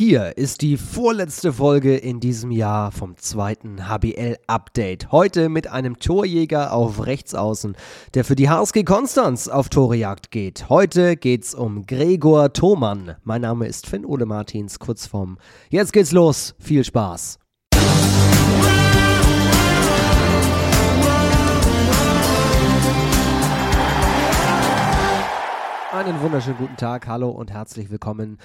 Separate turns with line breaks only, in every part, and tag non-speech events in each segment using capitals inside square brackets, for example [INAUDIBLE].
Hier ist die vorletzte Folge in diesem Jahr vom zweiten HBL-Update. Heute mit einem Torjäger auf Rechtsaußen, der für die HSG Konstanz auf Torejagd geht. Heute geht's um Gregor Thomann. Mein Name ist Finn Ole Martins, Kurzform. Jetzt geht's los. Viel Spaß. Einen wunderschönen guten Tag, hallo und herzlich willkommen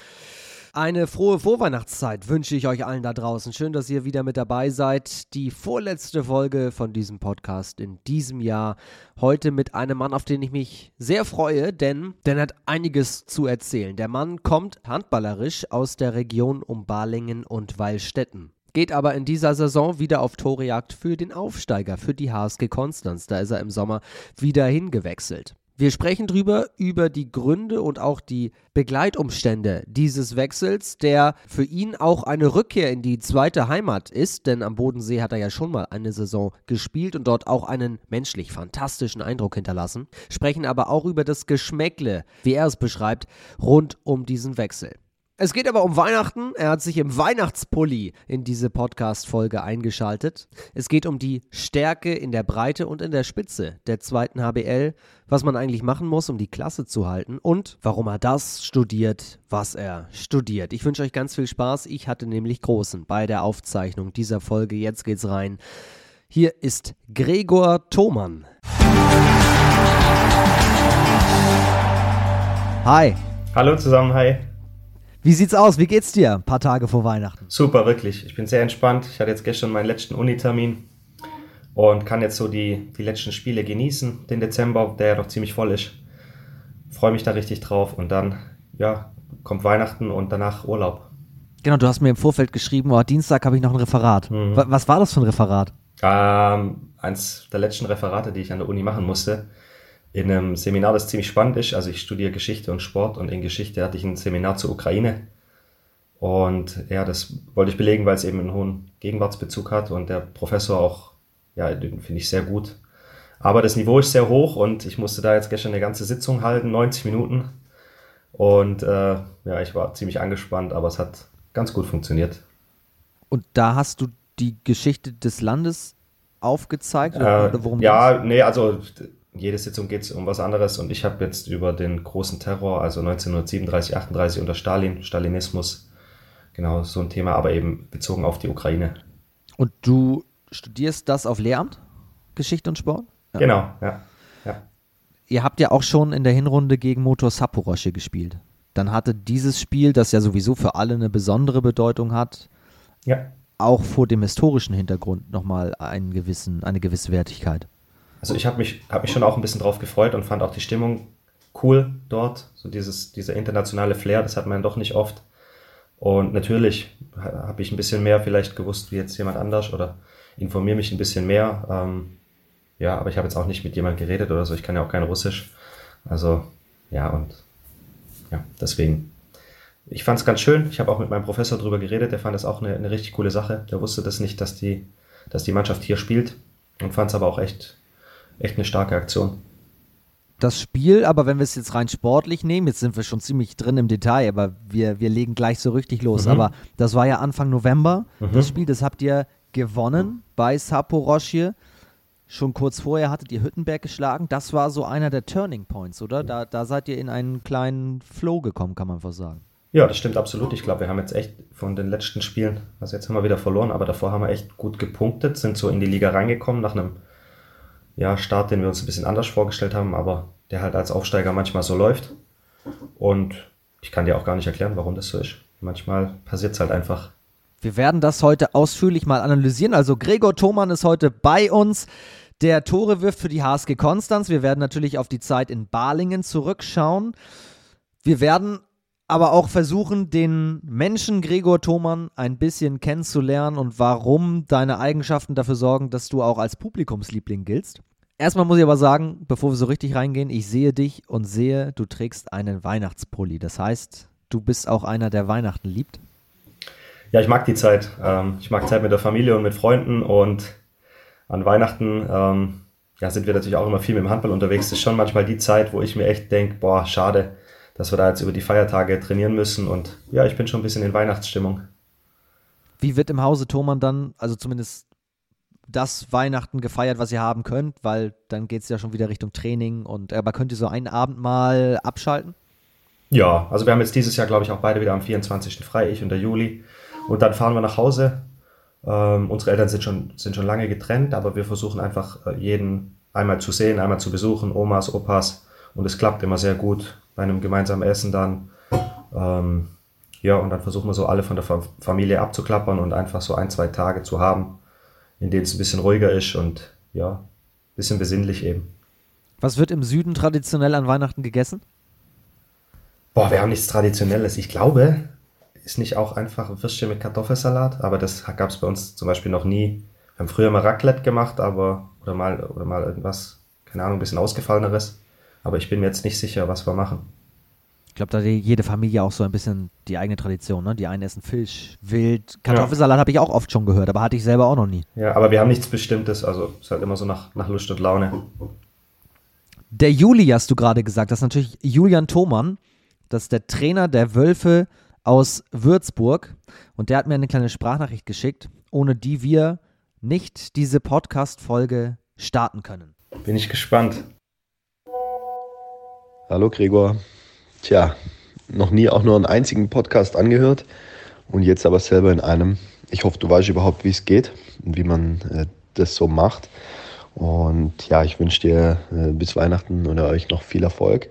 eine frohe Vorweihnachtszeit wünsche ich euch allen da draußen. Schön, dass ihr wieder mit dabei seid. Die vorletzte Folge von diesem Podcast in diesem Jahr. Heute mit einem Mann, auf den ich mich sehr freue, denn der hat einiges zu erzählen. Der Mann kommt handballerisch aus der Region um Balingen und Weilstetten geht aber in dieser Saison wieder auf Torejagd für den Aufsteiger, für die HSG Konstanz. Da ist er im Sommer wieder hingewechselt. Wir sprechen drüber über die Gründe und auch die Begleitumstände dieses Wechsels, der für ihn auch eine Rückkehr in die zweite Heimat ist, denn am Bodensee hat er ja schon mal eine Saison gespielt und dort auch einen menschlich fantastischen Eindruck hinterlassen. Sprechen aber auch über das Geschmäckle, wie er es beschreibt, rund um diesen Wechsel. Es geht aber um Weihnachten. Er hat sich im Weihnachtspulli in diese Podcast-Folge eingeschaltet. Es geht um die Stärke in der Breite und in der Spitze der zweiten HBL, was man eigentlich machen muss, um die Klasse zu halten und warum er das studiert, was er studiert. Ich wünsche euch ganz viel Spaß. Ich hatte nämlich großen bei der Aufzeichnung dieser Folge. Jetzt geht's rein. Hier ist Gregor Thomann.
Hi. Hallo zusammen, hi.
Wie sieht's aus? Wie geht's dir? Ein paar Tage vor Weihnachten.
Super, wirklich. Ich bin sehr entspannt. Ich hatte jetzt gestern meinen letzten Unitermin und kann jetzt so die, die letzten Spiele genießen, den Dezember, der ja noch ziemlich voll ist. Freue mich da richtig drauf und dann, ja, kommt Weihnachten und danach Urlaub.
Genau, du hast mir im Vorfeld geschrieben, oh, Dienstag habe ich noch ein Referat. Mhm. Was war das für ein Referat?
Ähm, eins der letzten Referate, die ich an der Uni machen musste in einem Seminar, das ziemlich spannend ist. Also ich studiere Geschichte und Sport und in Geschichte hatte ich ein Seminar zur Ukraine. Und ja, das wollte ich belegen, weil es eben einen hohen Gegenwartsbezug hat und der Professor auch, ja, den finde ich sehr gut. Aber das Niveau ist sehr hoch und ich musste da jetzt gestern eine ganze Sitzung halten, 90 Minuten. Und äh, ja, ich war ziemlich angespannt, aber es hat ganz gut funktioniert.
Und da hast du die Geschichte des Landes aufgezeigt?
Oder, äh, worum ja, nee, also jede Sitzung geht es um was anderes und ich habe jetzt über den großen Terror, also 1937, 38 unter Stalin, Stalinismus, genau so ein Thema, aber eben bezogen auf die Ukraine.
Und du studierst das auf Lehramt? Geschichte und Sport?
Ja. Genau, ja. ja.
Ihr habt ja auch schon in der Hinrunde gegen Motor Saporosche gespielt. Dann hatte dieses Spiel, das ja sowieso für alle eine besondere Bedeutung hat, ja. auch vor dem historischen Hintergrund nochmal einen gewissen, eine gewisse Wertigkeit.
Also ich habe mich, hab mich schon auch ein bisschen drauf gefreut und fand auch die Stimmung cool dort. So dieses, dieser internationale Flair, das hat man doch nicht oft. Und natürlich habe ich ein bisschen mehr vielleicht gewusst wie jetzt jemand anders oder informiere mich ein bisschen mehr. Ähm, ja, aber ich habe jetzt auch nicht mit jemandem geredet oder so. Ich kann ja auch kein Russisch. Also ja, und ja, deswegen. Ich fand es ganz schön. Ich habe auch mit meinem Professor drüber geredet. Der fand das auch eine, eine richtig coole Sache. Der wusste das nicht, dass die, dass die Mannschaft hier spielt und fand es aber auch echt echt eine starke Aktion.
Das Spiel, aber wenn wir es jetzt rein sportlich nehmen, jetzt sind wir schon ziemlich drin im Detail, aber wir, wir legen gleich so richtig los. Mhm. Aber das war ja Anfang November, mhm. das Spiel, das habt ihr gewonnen bei Saporoschje. Schon kurz vorher hattet ihr Hüttenberg geschlagen. Das war so einer der Turning Points, oder? Da, da seid ihr in einen kleinen Flow gekommen, kann man fast sagen.
Ja, das stimmt absolut. Ich glaube, wir haben jetzt echt von den letzten Spielen, also jetzt haben wir wieder verloren, aber davor haben wir echt gut gepunktet, sind so in die Liga reingekommen nach einem ja, Start, den wir uns ein bisschen anders vorgestellt haben, aber der halt als Aufsteiger manchmal so läuft. Und ich kann dir auch gar nicht erklären, warum das so ist. Manchmal passiert es halt einfach.
Wir werden das heute ausführlich mal analysieren. Also Gregor Thomann ist heute bei uns, der Tore wirft für die HSG Konstanz. Wir werden natürlich auf die Zeit in Balingen zurückschauen. Wir werden aber auch versuchen, den Menschen Gregor Thomann ein bisschen kennenzulernen und warum deine Eigenschaften dafür sorgen, dass du auch als Publikumsliebling giltst. Erstmal muss ich aber sagen, bevor wir so richtig reingehen, ich sehe dich und sehe, du trägst einen Weihnachtspulli. Das heißt, du bist auch einer, der Weihnachten liebt.
Ja, ich mag die Zeit. Ähm, ich mag Zeit mit der Familie und mit Freunden und an Weihnachten ähm, ja, sind wir natürlich auch immer viel mit dem Handball unterwegs. Das ist schon manchmal die Zeit, wo ich mir echt denke, boah, schade, dass wir da jetzt über die Feiertage trainieren müssen. Und ja, ich bin schon ein bisschen in Weihnachtsstimmung.
Wie wird im Hause Thomann dann, also zumindest das Weihnachten gefeiert, was ihr haben könnt, weil dann geht es ja schon wieder Richtung Training und aber könnt ihr so einen Abend mal abschalten?
Ja, also wir haben jetzt dieses Jahr, glaube ich, auch beide wieder am 24. frei, ich und der Juli. Und dann fahren wir nach Hause. Ähm, unsere Eltern sind schon, sind schon lange getrennt, aber wir versuchen einfach äh, jeden einmal zu sehen, einmal zu besuchen, Omas, Opas. Und es klappt immer sehr gut bei einem gemeinsamen Essen dann. Ähm, ja, und dann versuchen wir so alle von der Familie abzuklappern und einfach so ein, zwei Tage zu haben, in denen es ein bisschen ruhiger ist und ja, ein bisschen besinnlich eben.
Was wird im Süden traditionell an Weihnachten gegessen?
Boah, wir haben nichts Traditionelles. Ich glaube, ist nicht auch einfach ein Würstchen mit Kartoffelsalat, aber das gab es bei uns zum Beispiel noch nie. Wir haben früher mal Raclette gemacht, aber oder mal, oder mal irgendwas, keine Ahnung, ein bisschen ausgefalleneres. Aber ich bin mir jetzt nicht sicher, was wir machen.
Ich glaube, da hat jede Familie auch so ein bisschen die eigene Tradition. Ne? Die einen essen Fisch, Wild, Kartoffelsalat ja. habe ich auch oft schon gehört, aber hatte ich selber auch noch nie.
Ja, aber wir haben nichts Bestimmtes. Also es ist halt immer so nach, nach Lust und Laune.
Der Juli hast du gerade gesagt. Das ist natürlich Julian Thomann. Das ist der Trainer der Wölfe aus Würzburg. Und der hat mir eine kleine Sprachnachricht geschickt, ohne die wir nicht diese Podcast-Folge starten können.
Bin ich gespannt.
Hallo Gregor, Tja, noch nie auch nur einen einzigen Podcast angehört und jetzt aber selber in einem. Ich hoffe, du weißt überhaupt, wie es geht und wie man äh, das so macht. Und ja, ich wünsche dir äh, bis Weihnachten oder euch noch viel Erfolg,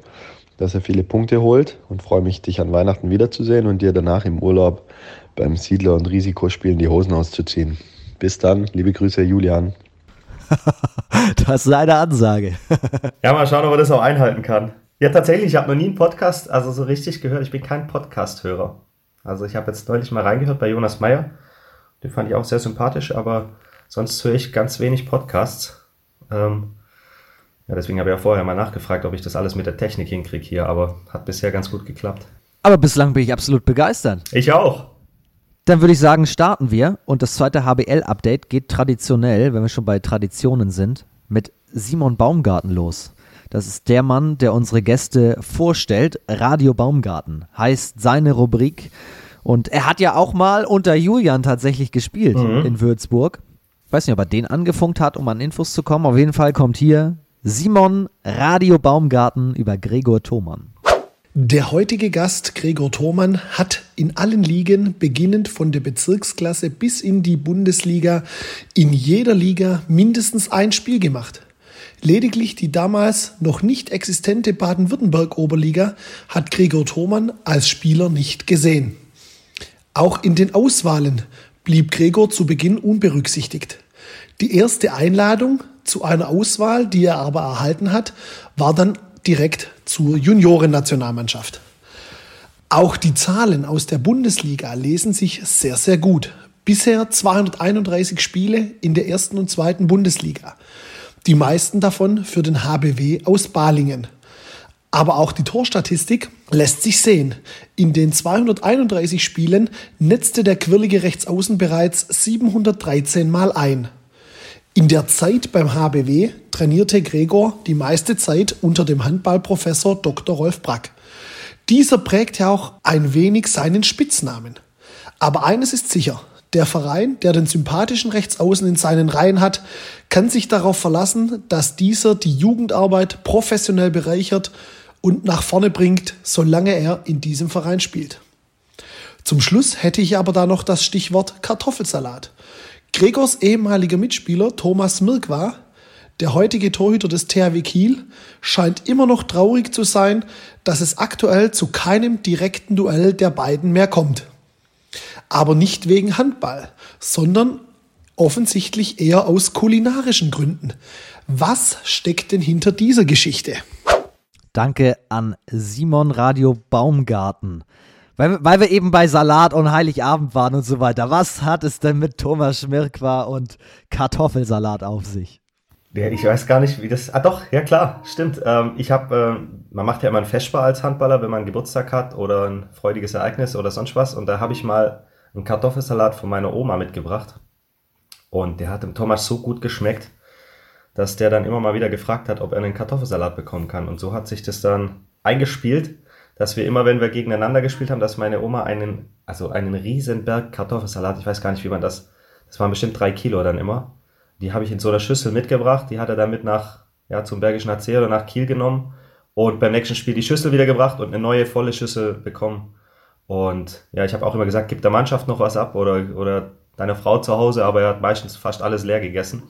dass ihr viele Punkte holt und freue mich, dich an Weihnachten wiederzusehen und dir danach im Urlaub beim Siedler- und Risikospielen die Hosen auszuziehen. Bis dann, liebe Grüße, Julian. [LAUGHS]
das ist eine Ansage.
ja, mal schauen, ob er das auch einhalten kann. Ja, tatsächlich, ich habe noch nie einen Podcast, also so richtig gehört. Ich bin kein Podcast-Hörer. Also ich habe jetzt neulich mal reingehört bei Jonas Meyer. Den fand ich auch sehr sympathisch, aber sonst höre ich ganz wenig Podcasts. Ähm, ja, deswegen habe ich ja vorher mal nachgefragt, ob ich das alles mit der Technik hinkriege hier, aber hat bisher ganz gut geklappt.
Aber bislang bin ich absolut begeistert.
Ich auch.
Dann würde ich sagen, starten wir. Und das zweite HBL-Update geht traditionell, wenn wir schon bei Traditionen sind, mit Simon Baumgarten los. Das ist der Mann, der unsere Gäste vorstellt. Radio Baumgarten heißt seine Rubrik. Und er hat ja auch mal unter Julian tatsächlich gespielt mhm. in Würzburg. Ich weiß nicht, ob er den angefunkt hat, um an Infos zu kommen. Auf jeden Fall kommt hier Simon Radio Baumgarten über Gregor Thomann.
Der heutige Gast Gregor Thomann hat in allen Ligen, beginnend von der Bezirksklasse bis in die Bundesliga, in jeder Liga mindestens ein Spiel gemacht. Lediglich die damals noch nicht existente Baden-Württemberg-Oberliga hat Gregor Thomann als Spieler nicht gesehen. Auch in den Auswahlen blieb Gregor zu Beginn unberücksichtigt. Die erste Einladung zu einer Auswahl, die er aber erhalten hat, war dann direkt zur Juniorennationalmannschaft. Auch die Zahlen aus der Bundesliga lesen sich sehr, sehr gut. Bisher 231 Spiele in der ersten und zweiten Bundesliga die meisten davon für den HBW aus Balingen. Aber auch die Torstatistik lässt sich sehen. In den 231 Spielen netzte der quirlige Rechtsaußen bereits 713 Mal ein. In der Zeit beim HBW trainierte Gregor die meiste Zeit unter dem Handballprofessor Dr. Rolf Brack. Dieser prägte auch ein wenig seinen Spitznamen. Aber eines ist sicher, der Verein, der den sympathischen Rechtsaußen in seinen Reihen hat, kann sich darauf verlassen, dass dieser die Jugendarbeit professionell bereichert und nach vorne bringt, solange er in diesem Verein spielt. Zum Schluss hätte ich aber da noch das Stichwort Kartoffelsalat. Gregors ehemaliger Mitspieler Thomas Mirkwa, der heutige Torhüter des THW Kiel, scheint immer noch traurig zu sein, dass es aktuell zu keinem direkten Duell der beiden mehr kommt aber nicht wegen Handball, sondern offensichtlich eher aus kulinarischen Gründen. Was steckt denn hinter dieser Geschichte?
Danke an Simon Radio Baumgarten. Weil, weil wir eben bei Salat und Heiligabend waren und so weiter. Was hat es denn mit Thomas Schmirkwa und Kartoffelsalat auf sich?
Ja, ich weiß gar nicht, wie das. Ah, doch, ja klar, stimmt. Ähm, ich habe, ähm, man macht ja immer ein Festspiel als Handballer, wenn man einen Geburtstag hat oder ein freudiges Ereignis oder sonst was. Und da habe ich mal einen Kartoffelsalat von meiner Oma mitgebracht. Und der hat dem Thomas so gut geschmeckt, dass der dann immer mal wieder gefragt hat, ob er einen Kartoffelsalat bekommen kann. Und so hat sich das dann eingespielt, dass wir immer, wenn wir gegeneinander gespielt haben, dass meine Oma einen, also einen riesen Berg Kartoffelsalat, ich weiß gar nicht, wie man das, das waren bestimmt drei Kilo dann immer, die habe ich in so einer Schüssel mitgebracht, die hat er dann mit nach, ja, zum Bergischen AC oder nach Kiel genommen und beim nächsten Spiel die Schüssel wieder gebracht und eine neue volle Schüssel bekommen. Und ja, ich habe auch immer gesagt, gib der Mannschaft noch was ab oder, oder deiner Frau zu Hause, aber er hat meistens fast alles leer gegessen.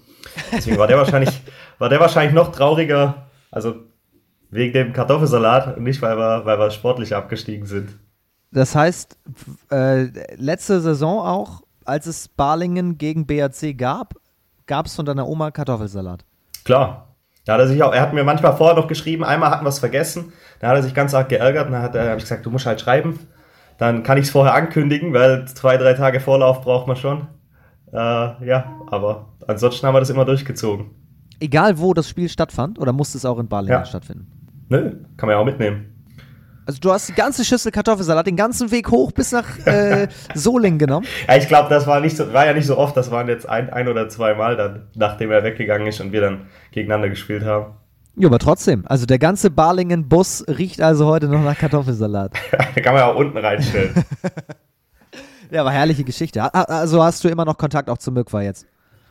Deswegen war der wahrscheinlich, [LAUGHS] war der wahrscheinlich noch trauriger, also wegen dem Kartoffelsalat und nicht, weil wir, weil wir sportlich abgestiegen sind.
Das heißt, äh, letzte Saison auch, als es Balingen gegen BAC gab, gab es von deiner Oma Kartoffelsalat.
Klar. Da hat er, sich auch, er hat mir manchmal vorher noch geschrieben, einmal hatten wir es vergessen, da hat er sich ganz arg geärgert und dann hat er, habe ich gesagt, du musst halt schreiben. Dann kann ich es vorher ankündigen, weil zwei, drei Tage Vorlauf braucht man schon. Äh, ja, aber ansonsten haben wir das immer durchgezogen.
Egal, wo das Spiel stattfand, oder musste es auch in Balingen ja. stattfinden?
Nö, kann man ja auch mitnehmen.
Also du hast die ganze Schüssel Kartoffelsalat den ganzen Weg hoch bis nach äh, [LAUGHS] Solingen genommen.
Ja, ich glaube, das war nicht so, war ja nicht so oft, das waren jetzt ein, ein oder zwei Mal dann, nachdem er weggegangen ist und wir dann gegeneinander gespielt haben.
Ja, aber trotzdem, also der ganze Balingen-Bus riecht also heute noch nach Kartoffelsalat. [LAUGHS]
da kann man ja auch unten reinstellen. [LAUGHS]
ja, aber herrliche Geschichte. Also hast du immer noch Kontakt auch zu Mückwa jetzt?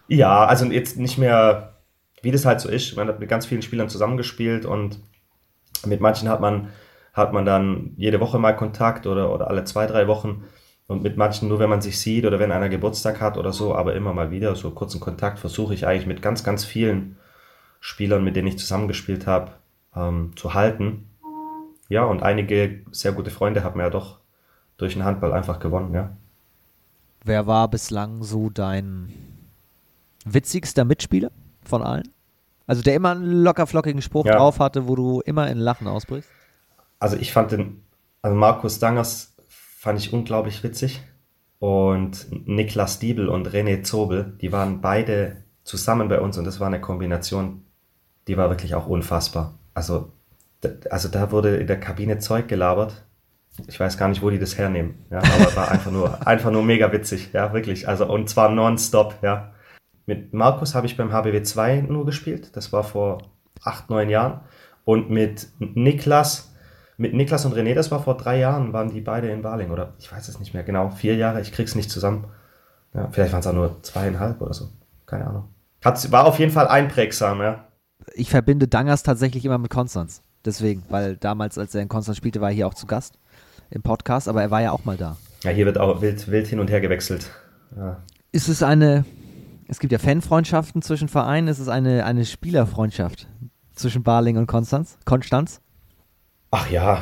Ja, also jetzt nicht mehr, wie das halt so ist. Man hat mit ganz vielen Spielern zusammengespielt und mit manchen hat man hat man dann jede Woche mal Kontakt oder, oder alle zwei, drei Wochen. Und mit manchen nur, wenn man sich sieht oder wenn einer Geburtstag hat oder so, aber immer mal wieder so kurzen Kontakt versuche ich eigentlich mit ganz, ganz vielen Spielern, mit denen ich zusammengespielt habe, ähm, zu halten. Ja, und einige sehr gute Freunde haben ja doch durch den Handball einfach gewonnen, ja.
Wer war bislang so dein witzigster Mitspieler von allen? Also der immer einen locker flockigen Spruch ja. drauf hatte, wo du immer in Lachen ausbrichst?
Also ich fand den, also Markus Dangers fand ich unglaublich witzig. Und Niklas Diebel und René Zobel, die waren beide zusammen bei uns und das war eine Kombination, die war wirklich auch unfassbar. Also, also da wurde in der Kabine Zeug gelabert. Ich weiß gar nicht, wo die das hernehmen. Ja, aber war einfach nur, [LAUGHS] einfach nur mega witzig. Ja, wirklich. Also, und zwar nonstop, ja. Mit Markus habe ich beim HBW 2 nur gespielt. Das war vor acht, neun Jahren. Und mit Niklas mit Niklas und René, das war vor drei Jahren, waren die beide in Baling oder ich weiß es nicht mehr genau. Vier Jahre, ich krieg's nicht zusammen. Ja, vielleicht waren es auch nur zweieinhalb oder so. Keine Ahnung. Hat, war auf jeden Fall einprägsam, ja.
Ich verbinde Dangers tatsächlich immer mit Konstanz. Deswegen, weil damals, als er in Konstanz spielte, war er hier auch zu Gast im Podcast, aber er war ja auch mal da.
Ja, hier wird auch wild, wild hin und her gewechselt. Ja.
Ist es eine, es gibt ja Fanfreundschaften zwischen Vereinen, ist es eine, eine Spielerfreundschaft zwischen Barling und Konstanz? Konstanz?
Ach ja,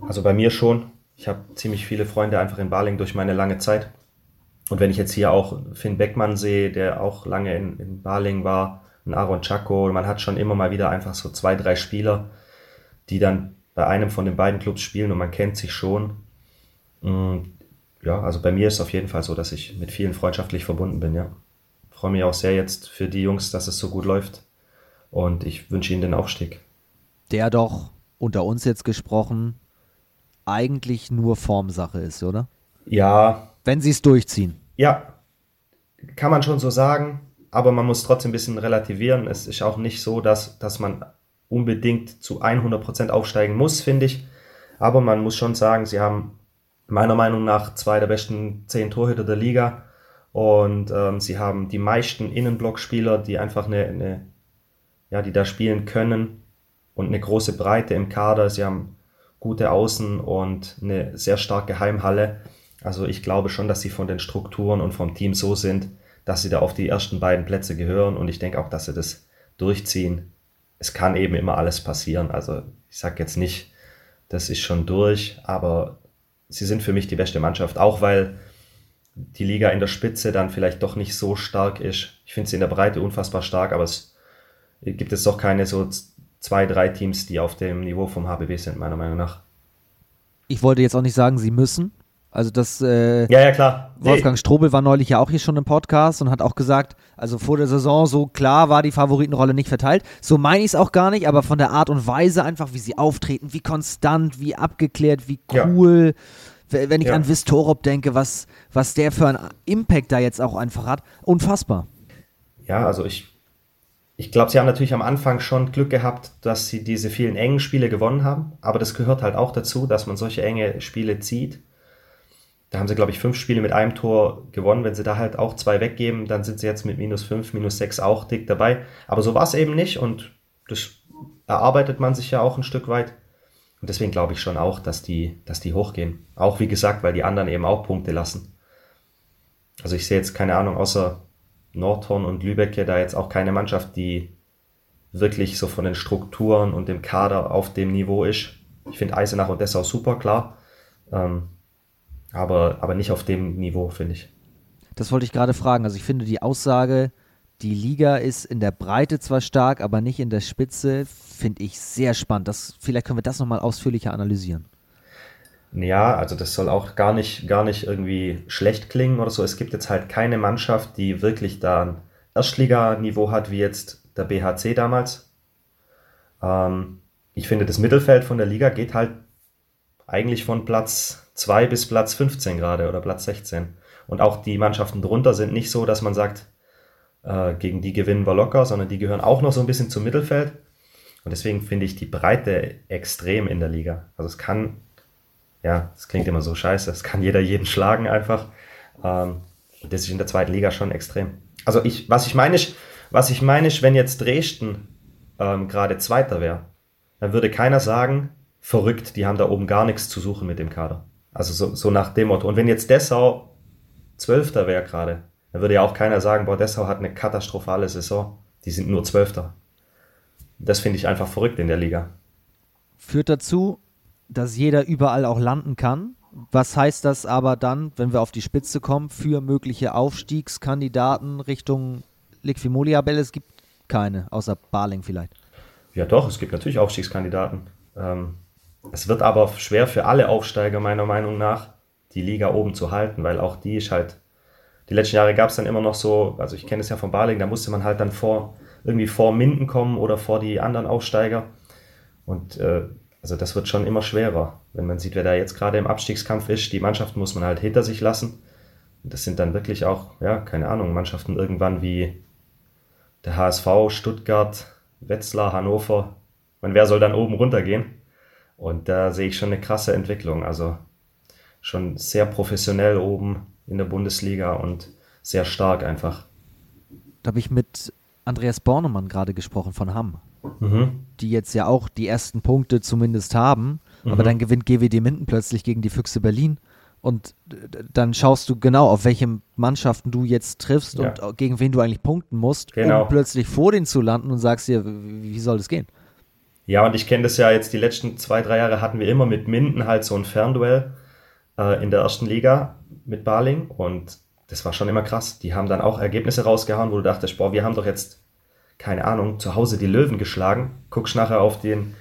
also bei mir schon. Ich habe ziemlich viele Freunde einfach in Baling durch meine lange Zeit. Und wenn ich jetzt hier auch Finn Beckmann sehe, der auch lange in, in Baling war, ein Aaron Chaco, man hat schon immer mal wieder einfach so zwei, drei Spieler, die dann bei einem von den beiden Clubs spielen und man kennt sich schon. Und ja, also bei mir ist es auf jeden Fall so, dass ich mit vielen freundschaftlich verbunden bin, ja. Freue mich auch sehr jetzt für die Jungs, dass es so gut läuft. Und ich wünsche ihnen den Aufstieg.
Der doch unter uns jetzt gesprochen, eigentlich nur Formsache ist, oder?
Ja.
Wenn sie es durchziehen.
Ja, kann man schon so sagen, aber man muss trotzdem ein bisschen relativieren. Es ist auch nicht so, dass, dass man unbedingt zu 100% aufsteigen muss, finde ich. Aber man muss schon sagen, sie haben meiner Meinung nach zwei der besten zehn Torhüter der Liga und ähm, sie haben die meisten Innenblockspieler, die einfach eine, eine, ja, die da spielen können und eine große Breite im Kader. Sie haben gute Außen und eine sehr starke Heimhalle. Also ich glaube schon, dass sie von den Strukturen und vom Team so sind, dass sie da auf die ersten beiden Plätze gehören und ich denke auch, dass sie das durchziehen. Es kann eben immer alles passieren. Also ich sage jetzt nicht, das ist schon durch, aber sie sind für mich die beste Mannschaft, auch weil die Liga in der Spitze dann vielleicht doch nicht so stark ist. Ich finde sie in der Breite unfassbar stark, aber es gibt es doch keine so zwei, drei Teams, die auf dem Niveau vom HBB sind, meiner Meinung nach.
Ich wollte jetzt auch nicht sagen, sie müssen. Also das äh,
ja, ja, klar.
Wolfgang nee. Strobel war neulich ja auch hier schon im Podcast und hat auch gesagt, also vor der Saison so klar war die Favoritenrolle nicht verteilt. So meine ich es auch gar nicht, aber von der Art und Weise einfach, wie sie auftreten, wie konstant, wie abgeklärt, wie cool. Ja. Wenn ich ja. an Vistorop denke, was, was der für einen Impact da jetzt auch einfach hat, unfassbar.
Ja, also ich ich glaube, sie haben natürlich am Anfang schon Glück gehabt, dass sie diese vielen engen Spiele gewonnen haben. Aber das gehört halt auch dazu, dass man solche enge Spiele zieht. Da haben sie, glaube ich, fünf Spiele mit einem Tor gewonnen. Wenn sie da halt auch zwei weggeben, dann sind sie jetzt mit minus fünf, minus sechs auch dick dabei. Aber so war es eben nicht und das erarbeitet man sich ja auch ein Stück weit. Und deswegen glaube ich schon auch, dass die, dass die hochgehen. Auch wie gesagt, weil die anderen eben auch Punkte lassen. Also ich sehe jetzt keine Ahnung, außer Nordhorn und Lübeck ja da jetzt auch keine Mannschaft, die wirklich so von den Strukturen und dem Kader auf dem Niveau ist. Ich finde Eisenach und Dessau super, klar. Ähm, aber, aber nicht auf dem Niveau, finde ich.
Das wollte ich gerade fragen. Also ich finde die Aussage, die Liga ist in der Breite zwar stark, aber nicht in der Spitze, finde ich sehr spannend. Das, vielleicht können wir das nochmal ausführlicher analysieren.
Ja, also das soll auch gar nicht, gar nicht irgendwie schlecht klingen oder so. Es gibt jetzt halt keine Mannschaft, die wirklich da ein Erstliganiveau hat, wie jetzt der BHC damals. Ähm, ich finde, das Mittelfeld von der Liga geht halt eigentlich von Platz 2 bis Platz 15 gerade oder Platz 16. Und auch die Mannschaften drunter sind nicht so, dass man sagt, äh, gegen die gewinnen wir locker, sondern die gehören auch noch so ein bisschen zum Mittelfeld. Und deswegen finde ich die Breite extrem in der Liga. Also es kann ja, das klingt immer so scheiße, es kann jeder jeden schlagen einfach. Ähm, das ist in der zweiten Liga schon extrem. Also ich, was ich meine ist, was ich meine ist, wenn jetzt Dresden ähm, gerade Zweiter wäre, dann würde keiner sagen, verrückt, die haben da oben gar nichts zu suchen mit dem Kader. Also so, so nach dem Motto. Und wenn jetzt Dessau Zwölfter wäre gerade, dann würde ja auch keiner sagen, boah, Dessau hat eine katastrophale Saison. Die sind nur Zwölfter. Das finde ich einfach verrückt in der Liga.
Führt dazu, dass jeder überall auch landen kann. Was heißt das aber dann, wenn wir auf die Spitze kommen, für mögliche Aufstiegskandidaten Richtung Liquimolia-Bälle? Es gibt keine, außer Barling vielleicht.
Ja, doch, es gibt natürlich Aufstiegskandidaten. Ähm, es wird aber schwer für alle Aufsteiger, meiner Meinung nach, die Liga oben zu halten, weil auch die ist halt. Die letzten Jahre gab es dann immer noch so, also ich kenne es ja von Barling, da musste man halt dann vor, irgendwie vor Minden kommen oder vor die anderen Aufsteiger. Und äh, also das wird schon immer schwerer. Wenn man sieht, wer da jetzt gerade im Abstiegskampf ist, die Mannschaften muss man halt hinter sich lassen. Und das sind dann wirklich auch, ja, keine Ahnung, Mannschaften irgendwann wie der HSV, Stuttgart, Wetzlar, Hannover. Man, wer soll dann oben runtergehen? Und da sehe ich schon eine krasse Entwicklung. Also schon sehr professionell oben in der Bundesliga und sehr stark einfach.
Da habe ich mit Andreas Bornemann gerade gesprochen von Hamm mhm. die jetzt ja auch die ersten Punkte zumindest haben. Mhm. Aber dann gewinnt GWD Minden plötzlich gegen die Füchse Berlin. Und dann schaust du genau, auf welche Mannschaften du jetzt triffst ja. und gegen wen du eigentlich punkten musst, genau. um plötzlich vor denen zu landen und sagst dir, wie soll das gehen?
Ja, und ich kenne das ja jetzt, die letzten zwei, drei Jahre hatten wir immer mit Minden halt so ein Fernduell äh, in der ersten Liga mit Baling und das war schon immer krass. Die haben dann auch Ergebnisse rausgehauen, wo du dachtest, boah, wir haben doch jetzt keine Ahnung, zu Hause die Löwen geschlagen, guckst nachher auf, den,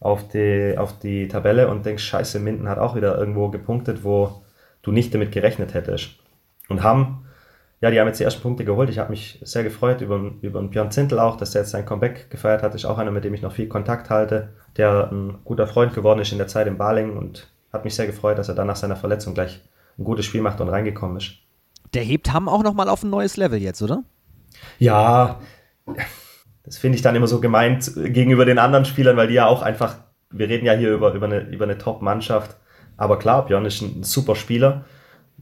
auf, die, auf die Tabelle und denkst, scheiße, Minden hat auch wieder irgendwo gepunktet, wo du nicht damit gerechnet hättest. Und haben, ja, die haben jetzt die ersten Punkte geholt. Ich habe mich sehr gefreut über, über Björn Zintel auch, dass der jetzt sein Comeback gefeiert hat. Ist auch einer, mit dem ich noch viel Kontakt halte, der ein guter Freund geworden ist in der Zeit in Baling und hat mich sehr gefreut, dass er dann nach seiner Verletzung gleich ein gutes Spiel macht und reingekommen ist.
Der hebt Hamm auch nochmal auf ein neues Level jetzt, oder?
Ja, das finde ich dann immer so gemeint gegenüber den anderen Spielern, weil die ja auch einfach, wir reden ja hier über, über eine, über eine Top-Mannschaft. Aber klar, Björn ist ein super Spieler,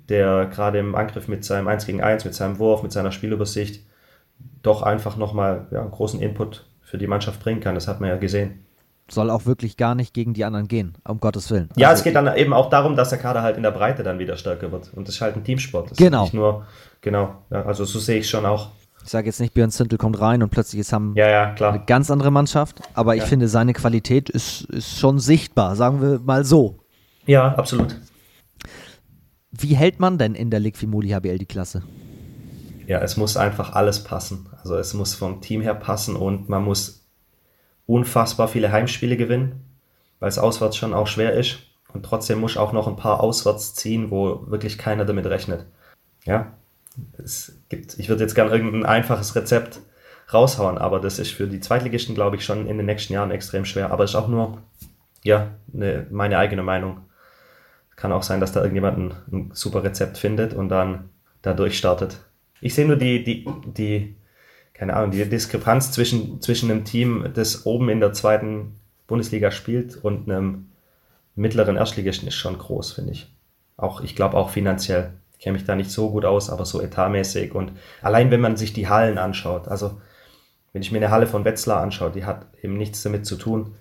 der gerade im Angriff mit seinem 1 gegen 1, mit seinem Wurf, mit seiner Spielübersicht doch einfach nochmal ja, einen großen Input für die Mannschaft bringen kann. Das hat man ja gesehen.
Soll auch wirklich gar nicht gegen die anderen gehen, um Gottes Willen.
Ja, also, es geht dann eben auch darum, dass der Kader halt in der Breite dann wieder stärker wird. Und das ist halt ein Teamsport. Das
genau.
nicht nur, genau, ja, also so sehe ich schon auch.
Ich sage jetzt nicht, Björn Zintel kommt rein und plötzlich ist haben
ja, ja,
eine ganz andere Mannschaft, aber ich finde, seine Qualität ist, ist schon sichtbar, sagen wir mal so.
Ja, absolut.
Wie hält man denn in der Liquimoli HBL die Klasse?
Ja, es muss einfach alles passen. Also es muss vom Team her passen und man muss unfassbar viele Heimspiele gewinnen, weil es auswärts schon auch schwer ist. Und trotzdem muss auch noch ein paar auswärts ziehen, wo wirklich keiner damit rechnet. Ja, es gibt, ich würde jetzt gerne irgendein einfaches Rezept raushauen, aber das ist für die Zweitligisten, glaube ich, schon in den nächsten Jahren extrem schwer. Aber es ist auch nur, ja, eine, meine eigene Meinung. Kann auch sein, dass da irgendjemand ein, ein super Rezept findet und dann da durchstartet. Ich sehe nur die, die, die, keine Ahnung, die Diskrepanz zwischen, zwischen einem Team, das oben in der zweiten Bundesliga spielt und einem mittleren Erstligisten ist schon groß, finde ich. Auch, ich glaube auch finanziell. Ich kenne mich da nicht so gut aus, aber so etatmäßig und allein wenn man sich die Hallen anschaut, also wenn ich mir eine Halle von Wetzlar anschaue, die hat eben nichts damit zu tun,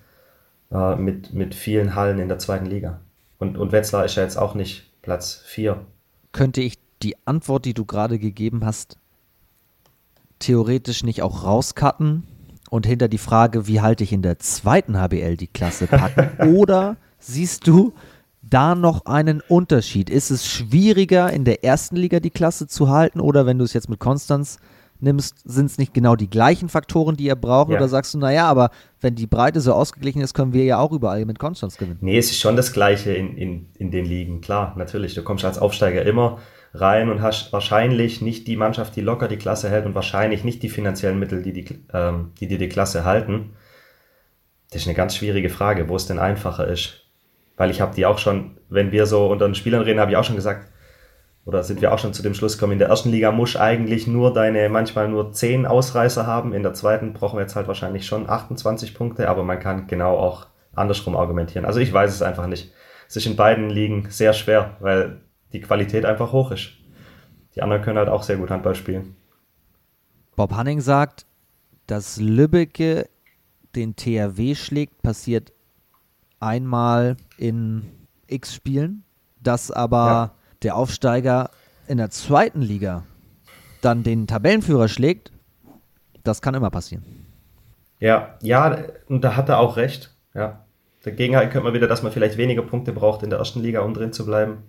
äh, mit, mit vielen Hallen in der zweiten Liga. Und, und Wetzlar ist ja jetzt auch nicht Platz 4.
Könnte ich die Antwort, die du gerade gegeben hast, theoretisch nicht auch rauscutten und hinter die Frage, wie halte ich in der zweiten HBL die Klasse packen? [LAUGHS] Oder siehst du da noch einen Unterschied? Ist es schwieriger, in der ersten Liga die Klasse zu halten? Oder wenn du es jetzt mit Konstanz nimmst, sind es nicht genau die gleichen Faktoren, die ihr braucht? Ja. Oder sagst du, naja, aber wenn die Breite so ausgeglichen ist, können wir ja auch überall mit Konstanz gewinnen?
Nee, es ist schon das Gleiche in, in, in den Ligen. Klar, natürlich. Du kommst als Aufsteiger immer rein und hast wahrscheinlich nicht die Mannschaft, die locker die Klasse hält und wahrscheinlich nicht die finanziellen Mittel, die, die, ähm, die dir die Klasse halten. Das ist eine ganz schwierige Frage, wo es denn einfacher ist. Weil ich habe die auch schon, wenn wir so unter den Spielern reden, habe ich auch schon gesagt, oder sind wir auch schon zu dem Schluss gekommen, in der ersten Liga muss eigentlich nur deine, manchmal nur 10 Ausreißer haben, in der zweiten brauchen wir jetzt halt wahrscheinlich schon 28 Punkte, aber man kann genau auch andersrum argumentieren. Also ich weiß es einfach nicht. Es ist in beiden Ligen sehr schwer, weil die Qualität einfach hoch ist. Die anderen können halt auch sehr gut Handball spielen.
Bob Hanning sagt, dass Lübbecke den THW schlägt, passiert einmal in x Spielen, dass aber ja. der Aufsteiger in der zweiten Liga dann den Tabellenführer schlägt, das kann immer passieren.
Ja, ja, und da hat er auch recht. Ja. Dagegen könnte man wieder, dass man vielleicht weniger Punkte braucht in der ersten Liga, um drin zu bleiben.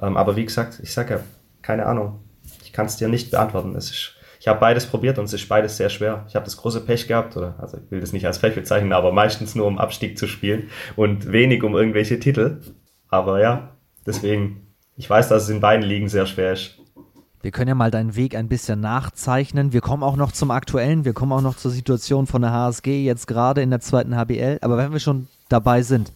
Ähm, aber wie gesagt, ich sage ja, keine Ahnung. Ich kann es dir nicht beantworten. Es ist, ich habe beides probiert und es ist beides sehr schwer. Ich habe das große Pech gehabt, oder also ich will das nicht als Pech bezeichnen, aber meistens nur um Abstieg zu spielen und wenig um irgendwelche Titel. Aber ja, deswegen, ich weiß, dass es in beiden Ligen sehr schwer ist.
Wir können ja mal deinen Weg ein bisschen nachzeichnen. Wir kommen auch noch zum Aktuellen. Wir kommen auch noch zur Situation von der HSG jetzt gerade in der zweiten HBL. Aber wenn wir schon dabei sind,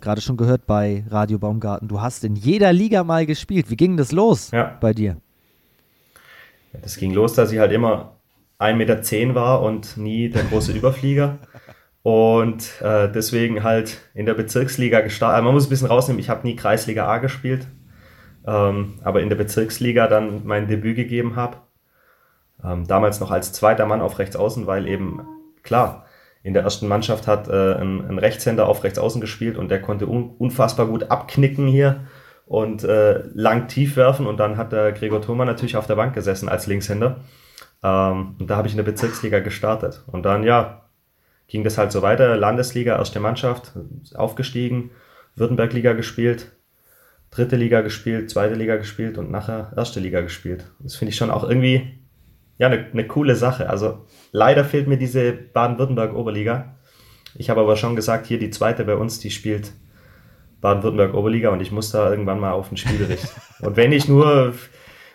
gerade schon gehört bei Radio Baumgarten, du hast in jeder Liga mal gespielt. Wie ging das los ja. bei dir?
Ja, das ging los, dass ich halt immer 1,10 Meter war und nie der große Überflieger. Und äh, deswegen halt in der Bezirksliga gestartet. Man muss ein bisschen rausnehmen, ich habe nie Kreisliga A gespielt, ähm, aber in der Bezirksliga dann mein Debüt gegeben habe. Ähm, damals noch als zweiter Mann auf rechts außen, weil eben, klar, in der ersten Mannschaft hat äh, ein, ein Rechtshänder auf rechts außen gespielt und der konnte un, unfassbar gut abknicken hier und äh, lang tief werfen und dann hat der Gregor Thoma natürlich auf der Bank gesessen als Linkshänder. Ähm, und da habe ich in der Bezirksliga gestartet. Und dann, ja, ging das halt so weiter. Landesliga, erste Mannschaft, aufgestiegen, Württembergliga gespielt, dritte Liga gespielt, zweite Liga gespielt und nachher erste Liga gespielt. Das finde ich schon auch irgendwie ja, eine, eine coole Sache. Also leider fehlt mir diese Baden-Württemberg-Oberliga. Ich habe aber schon gesagt, hier die zweite bei uns, die spielt Baden-Württemberg-Oberliga und ich muss da irgendwann mal auf den Spielbericht. [LAUGHS] und wenn ich nur,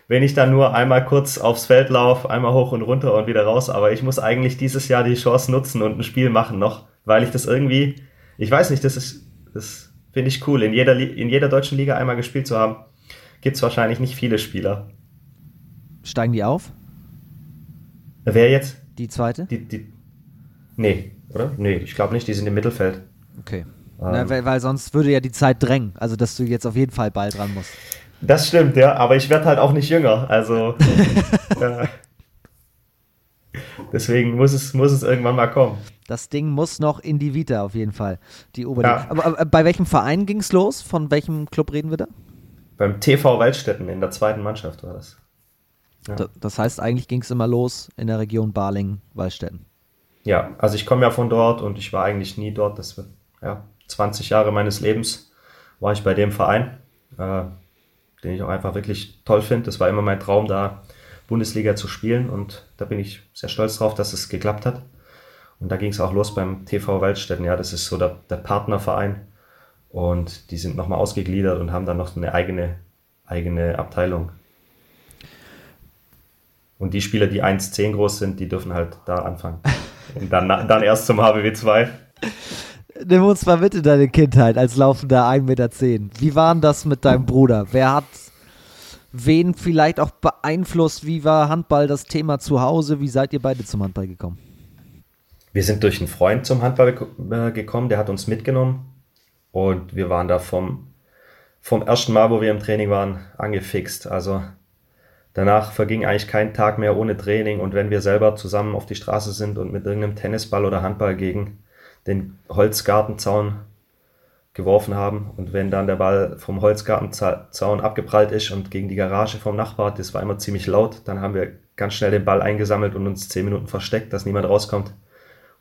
wenn ich dann nur einmal kurz aufs Feld laufe, einmal hoch und runter und wieder raus, aber ich muss eigentlich dieses Jahr die Chance nutzen und ein Spiel machen noch, weil ich das irgendwie, ich weiß nicht, das ist, das finde ich cool. In jeder, in jeder deutschen Liga einmal gespielt zu haben, gibt es wahrscheinlich nicht viele Spieler.
Steigen die auf?
Wer jetzt?
Die zweite?
Die, die, nee, oder? Nee, ich glaube nicht, die sind im Mittelfeld.
Okay. Ähm, Na, weil, weil, sonst würde ja die Zeit drängen, also dass du jetzt auf jeden Fall bald dran musst.
Das stimmt, ja, aber ich werde halt auch nicht jünger, also [LAUGHS] äh, deswegen muss es, muss es irgendwann mal kommen.
Das Ding muss noch in die Vita auf jeden Fall, die Oberliga. Ja. Aber, aber, bei welchem Verein ging es los? Von welchem Club reden wir da?
Beim TV Waldstätten in der zweiten Mannschaft war das.
Ja. Das heißt, eigentlich ging es immer los in der Region Baling-Wallstätten.
Ja, also ich komme ja von dort und ich war eigentlich nie dort. Das wird, ja, 20 Jahre meines Lebens war ich bei dem Verein, äh, den ich auch einfach wirklich toll finde. Das war immer mein Traum, da Bundesliga zu spielen und da bin ich sehr stolz drauf, dass es geklappt hat. Und da ging es auch los beim TV Waldstätten. Ja, das ist so der, der Partnerverein und die sind nochmal ausgegliedert und haben dann noch eine eigene, eigene Abteilung und die Spieler, die 1,10 groß sind, die dürfen halt da anfangen. Und dann, dann erst zum HBW 2.
Nimm uns mal mit in deine Kindheit als laufender 1,10 Meter. Wie war denn das mit deinem Bruder? Wer hat, wen vielleicht auch beeinflusst? Wie war Handball das Thema zu Hause? Wie seid ihr beide zum Handball gekommen?
Wir sind durch einen Freund zum Handball äh, gekommen, der hat uns mitgenommen und wir waren da vom, vom ersten Mal, wo wir im Training waren, angefixt. Also danach verging eigentlich kein Tag mehr ohne Training und wenn wir selber zusammen auf die Straße sind und mit irgendeinem Tennisball oder Handball gegen den Holzgartenzaun geworfen haben und wenn dann der Ball vom Holzgartenzaun abgeprallt ist und gegen die Garage vom Nachbar, das war immer ziemlich laut, dann haben wir ganz schnell den Ball eingesammelt und uns zehn Minuten versteckt, dass niemand rauskommt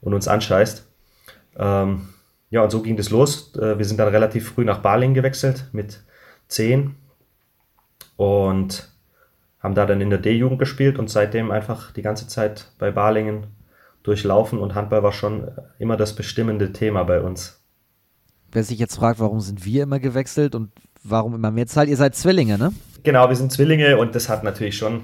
und uns anscheißt. Ähm, ja, und so ging das los. Äh, wir sind dann relativ früh nach Baling gewechselt mit zehn und haben da dann in der D-Jugend gespielt und seitdem einfach die ganze Zeit bei Balingen durchlaufen und Handball war schon immer das bestimmende Thema bei uns
wer sich jetzt fragt, warum sind wir immer gewechselt und warum immer mehr Zeit? Ihr seid Zwillinge, ne?
Genau, wir sind Zwillinge und das hat natürlich schon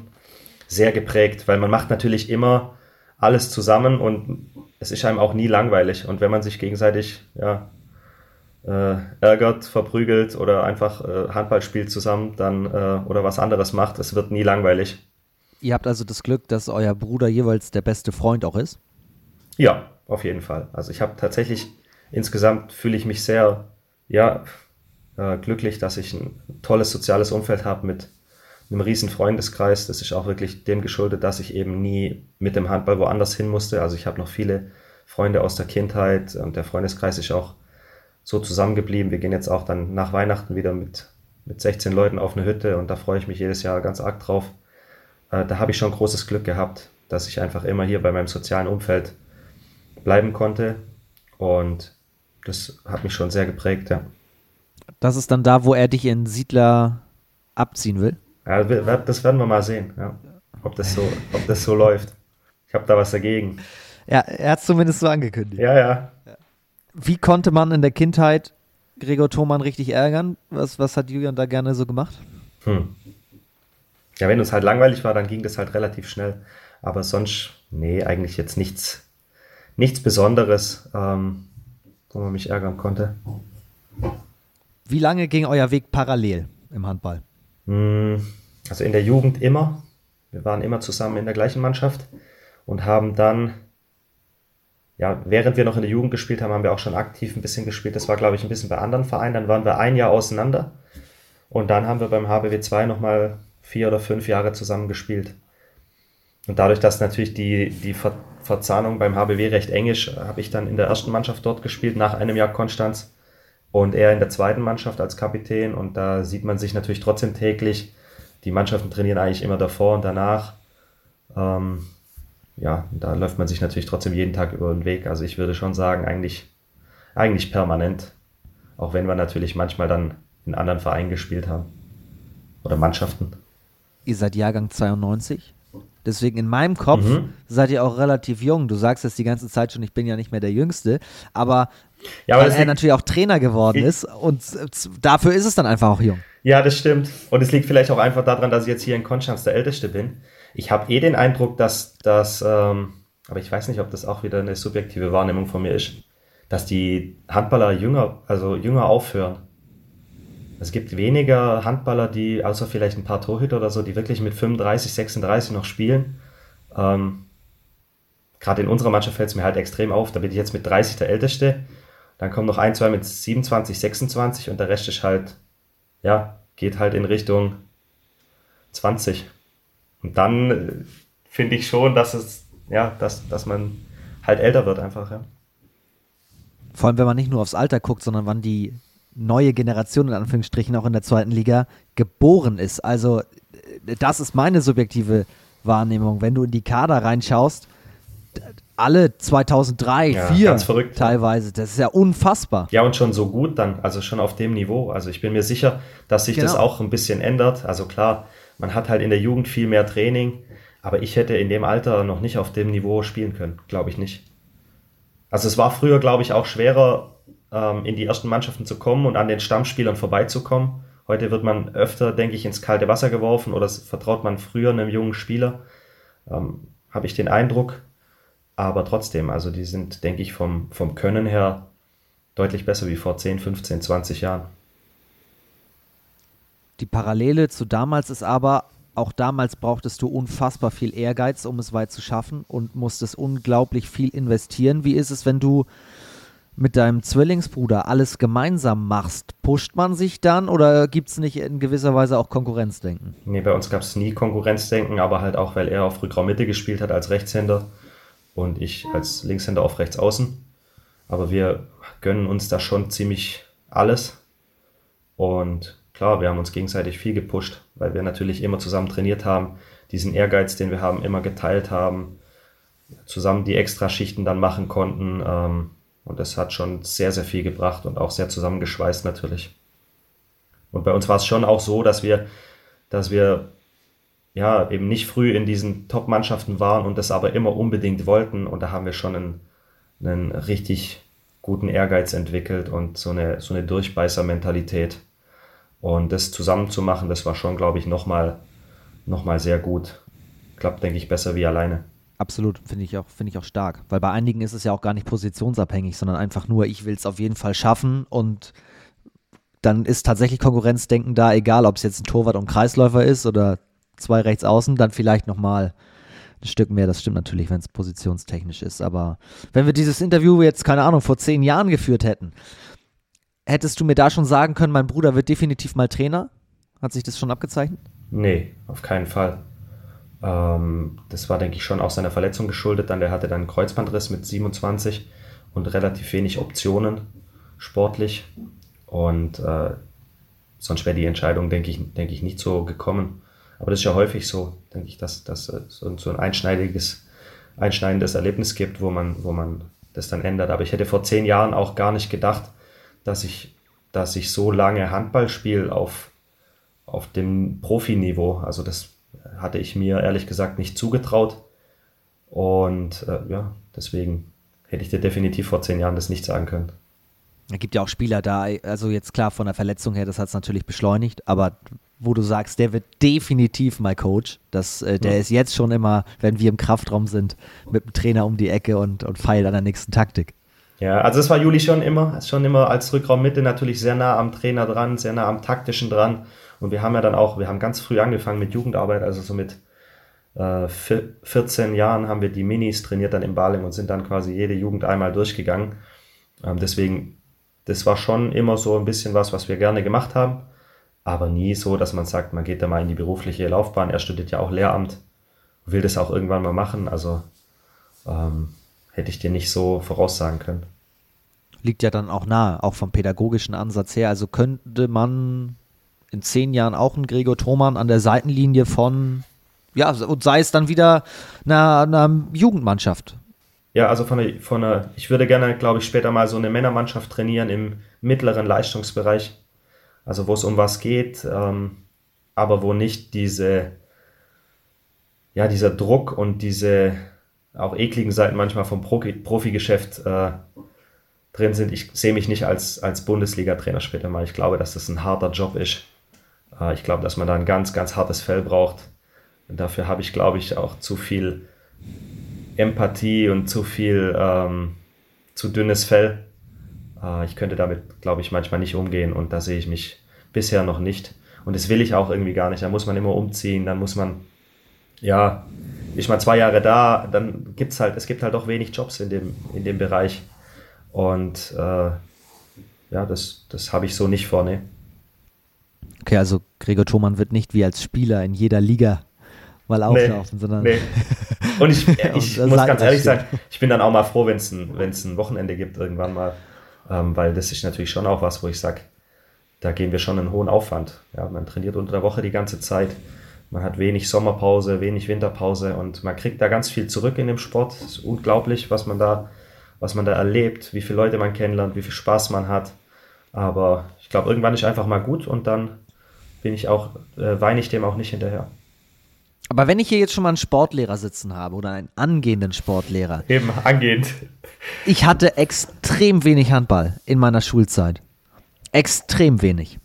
sehr geprägt, weil man macht natürlich immer alles zusammen und es ist einem auch nie langweilig. Und wenn man sich gegenseitig ja, äh, ärgert, verprügelt oder einfach äh, Handball spielt zusammen dann äh, oder was anderes macht, es wird nie langweilig.
Ihr habt also das Glück, dass euer Bruder jeweils der beste Freund auch ist?
Ja, auf jeden Fall. Also ich habe tatsächlich insgesamt fühle ich mich sehr, ja, äh, glücklich, dass ich ein tolles soziales Umfeld habe mit einem riesen Freundeskreis. Das ist auch wirklich dem geschuldet, dass ich eben nie mit dem Handball woanders hin musste. Also ich habe noch viele Freunde aus der Kindheit und der Freundeskreis ist auch so zusammengeblieben. Wir gehen jetzt auch dann nach Weihnachten wieder mit, mit 16 Leuten auf eine Hütte und da freue ich mich jedes Jahr ganz arg drauf. Äh, da habe ich schon großes Glück gehabt, dass ich einfach immer hier bei meinem sozialen Umfeld bleiben konnte. Und das hat mich schon sehr geprägt, ja.
Das ist dann da, wo er dich in Siedler abziehen will?
Ja, das werden wir mal sehen, ja. ob, das so, ob das so läuft. Ich habe da was dagegen.
Ja, er hat es zumindest so angekündigt.
Ja, ja.
Wie konnte man in der Kindheit Gregor Thomann richtig ärgern? Was, was hat Julian da gerne so gemacht? Hm.
Ja, wenn es halt langweilig war, dann ging das halt relativ schnell. Aber sonst, nee, eigentlich jetzt nichts, nichts Besonderes. Ähm, wo man mich ärgern konnte.
Wie lange ging euer Weg parallel im Handball?
Hm, also in der Jugend immer. Wir waren immer zusammen in der gleichen Mannschaft und haben dann, ja, während wir noch in der Jugend gespielt haben, haben wir auch schon aktiv ein bisschen gespielt. Das war, glaube ich, ein bisschen bei anderen Vereinen. Dann waren wir ein Jahr auseinander und dann haben wir beim HBW 2 nochmal vier oder fünf Jahre zusammen gespielt. Und dadurch, dass natürlich die, die Ver Verzahnung beim HBW recht eng ist, habe ich dann in der ersten Mannschaft dort gespielt, nach einem Jahr Konstanz. Und er in der zweiten Mannschaft als Kapitän. Und da sieht man sich natürlich trotzdem täglich. Die Mannschaften trainieren eigentlich immer davor und danach. Ähm, ja, da läuft man sich natürlich trotzdem jeden Tag über den Weg. Also ich würde schon sagen, eigentlich, eigentlich permanent. Auch wenn wir natürlich manchmal dann in anderen Vereinen gespielt haben. Oder Mannschaften.
Ihr seid Jahrgang 92? Deswegen in meinem Kopf mhm. seid ihr auch relativ jung. Du sagst es die ganze Zeit schon, ich bin ja nicht mehr der Jüngste, aber, ja, aber weil er natürlich auch Trainer geworden ist und dafür ist es dann einfach auch jung.
Ja, das stimmt. Und es liegt vielleicht auch einfach daran, dass ich jetzt hier in Konstanz der Älteste bin. Ich habe eh den Eindruck, dass das, ähm, aber ich weiß nicht, ob das auch wieder eine subjektive Wahrnehmung von mir ist, dass die Handballer jünger, also jünger aufhören. Es gibt weniger Handballer, die, außer vielleicht ein paar Torhüter oder so, die wirklich mit 35, 36 noch spielen. Ähm, Gerade in unserer Mannschaft fällt es mir halt extrem auf. Da bin ich jetzt mit 30 der Älteste. Dann kommen noch ein, zwei mit 27, 26 und der Rest ist halt, ja, geht halt in Richtung 20. Und dann äh, finde ich schon, dass es, ja, dass, dass man halt älter wird einfach, ja.
Vor allem, wenn man nicht nur aufs Alter guckt, sondern wann die neue Generation in Anführungsstrichen auch in der zweiten Liga geboren ist. Also das ist meine subjektive Wahrnehmung. Wenn du in die Kader reinschaust, alle 2003, ja, 2004 teilweise, das ist ja unfassbar.
Ja, und schon so gut dann, also schon auf dem Niveau. Also ich bin mir sicher, dass sich genau. das auch ein bisschen ändert. Also klar, man hat halt in der Jugend viel mehr Training, aber ich hätte in dem Alter noch nicht auf dem Niveau spielen können, glaube ich nicht. Also es war früher, glaube ich, auch schwerer, ähm, in die ersten Mannschaften zu kommen und an den Stammspielern vorbeizukommen. Heute wird man öfter, denke ich, ins kalte Wasser geworfen oder vertraut man früher einem jungen Spieler. Ähm, Habe ich den Eindruck. Aber trotzdem, also die sind, denke ich, vom, vom Können her deutlich besser wie vor 10, 15, 20 Jahren.
Die Parallele zu damals ist aber, auch damals brauchtest du unfassbar viel Ehrgeiz, um es weit zu schaffen und musstest unglaublich viel investieren. Wie ist es, wenn du mit deinem Zwillingsbruder alles gemeinsam machst? Pusht man sich dann oder gibt es nicht in gewisser Weise auch Konkurrenzdenken?
Nee, bei uns gab es nie Konkurrenzdenken, aber halt auch, weil er auf Rückraummitte gespielt hat als Rechtshänder und ich als Linkshänder auf Rechtsaußen. Aber wir gönnen uns da schon ziemlich alles. Und klar, wir haben uns gegenseitig viel gepusht, weil wir natürlich immer zusammen trainiert haben, diesen Ehrgeiz, den wir haben, immer geteilt haben, zusammen die Extraschichten dann machen konnten. Ähm, und das hat schon sehr, sehr viel gebracht und auch sehr zusammengeschweißt natürlich. Und bei uns war es schon auch so, dass wir, dass wir ja eben nicht früh in diesen Top-Mannschaften waren und das aber immer unbedingt wollten. Und da haben wir schon einen, einen richtig guten Ehrgeiz entwickelt und so eine, so eine Durchbeißer-Mentalität. Und das zusammen zu machen, das war schon, glaube ich, nochmal noch mal sehr gut. Klappt, denke ich, besser wie alleine.
Absolut, finde ich, find ich auch stark. Weil bei einigen ist es ja auch gar nicht positionsabhängig, sondern einfach nur, ich will es auf jeden Fall schaffen und dann ist tatsächlich Konkurrenzdenken da, egal ob es jetzt ein Torwart und Kreisläufer ist oder zwei rechts außen, dann vielleicht nochmal ein Stück mehr. Das stimmt natürlich, wenn es positionstechnisch ist. Aber wenn wir dieses Interview jetzt, keine Ahnung, vor zehn Jahren geführt hätten, hättest du mir da schon sagen können, mein Bruder wird definitiv mal Trainer? Hat sich das schon abgezeichnet?
Nee, auf keinen Fall. Ähm, das war, denke ich, schon auch seiner Verletzung geschuldet. Dann, der hatte dann einen Kreuzbandriss mit 27 und relativ wenig Optionen sportlich. Und äh, sonst wäre die Entscheidung, denke ich, denke ich, nicht so gekommen. Aber das ist ja häufig so, denke ich, dass das so, so ein einschneidiges, einschneidendes Erlebnis gibt, wo man, wo man das dann ändert. Aber ich hätte vor zehn Jahren auch gar nicht gedacht, dass ich, dass ich so lange Handball spiele auf, auf dem Profiniveau. Also das hatte ich mir ehrlich gesagt nicht zugetraut. Und äh, ja, deswegen hätte ich dir definitiv vor zehn Jahren das nicht sagen können.
Es gibt ja auch Spieler da, also jetzt klar von der Verletzung her, das hat es natürlich beschleunigt, aber wo du sagst, der wird definitiv mein Coach. Das, äh, der ja. ist jetzt schon immer, wenn wir im Kraftraum sind, mit dem Trainer um die Ecke und, und feilt an der nächsten Taktik.
Ja, also es war Juli schon immer, schon immer als Rückraummitte natürlich sehr nah am Trainer dran, sehr nah am taktischen dran. Und wir haben ja dann auch, wir haben ganz früh angefangen mit Jugendarbeit, also so mit äh, 14 Jahren haben wir die Minis trainiert dann im Baling und sind dann quasi jede Jugend einmal durchgegangen. Ähm, deswegen, das war schon immer so ein bisschen was, was wir gerne gemacht haben, aber nie so, dass man sagt, man geht da mal in die berufliche Laufbahn. Er studiert ja auch Lehramt, will das auch irgendwann mal machen, also ähm, hätte ich dir nicht so voraussagen können.
Liegt ja dann auch nahe, auch vom pädagogischen Ansatz her. Also könnte man in zehn Jahren auch einen Gregor Thoman an der Seitenlinie von, ja, und sei es dann wieder einer, einer Jugendmannschaft.
Ja, also von der, von der, ich würde gerne, glaube ich, später mal so eine Männermannschaft trainieren im mittleren Leistungsbereich. Also wo es um was geht, ähm, aber wo nicht diese, ja, dieser Druck und diese auch ekligen Seiten manchmal vom Profi-Geschäft äh, drin sind. Ich sehe mich nicht als, als Bundesliga-Trainer später mal. Ich glaube, dass das ein harter Job ist. Äh, ich glaube, dass man da ein ganz, ganz hartes Fell braucht. Und dafür habe ich, glaube ich, auch zu viel Empathie und zu viel, ähm, zu dünnes Fell. Äh, ich könnte damit, glaube ich, manchmal nicht umgehen und da sehe ich mich bisher noch nicht. Und das will ich auch irgendwie gar nicht. Da muss man immer umziehen, dann muss man, ja, ist mal zwei Jahre da, dann gibt es halt, es gibt halt auch wenig Jobs in dem, in dem Bereich. Und äh, ja, das, das habe ich so nicht vor, ne?
Okay, also Gregor Thomann wird nicht wie als Spieler in jeder Liga mal auflaufen, nee, sondern. Nee. [LAUGHS]
Und ich, ich muss ganz ehrlich sagen, ich bin dann auch mal froh, wenn es ein, ein Wochenende gibt, irgendwann mal. Ähm, weil das ist natürlich schon auch was, wo ich sage, da gehen wir schon einen hohen Aufwand. Ja, man trainiert unter der Woche die ganze Zeit. Man hat wenig Sommerpause, wenig Winterpause und man kriegt da ganz viel zurück in dem Sport. Es ist unglaublich, was man da, was man da erlebt, wie viele Leute man kennenlernt, wie viel Spaß man hat. Aber ich glaube, irgendwann ist einfach mal gut und dann bin ich auch, äh, weine ich dem auch nicht hinterher.
Aber wenn ich hier jetzt schon mal einen Sportlehrer sitzen habe oder einen angehenden Sportlehrer.
Eben, angehend.
Ich hatte extrem wenig Handball in meiner Schulzeit. Extrem wenig.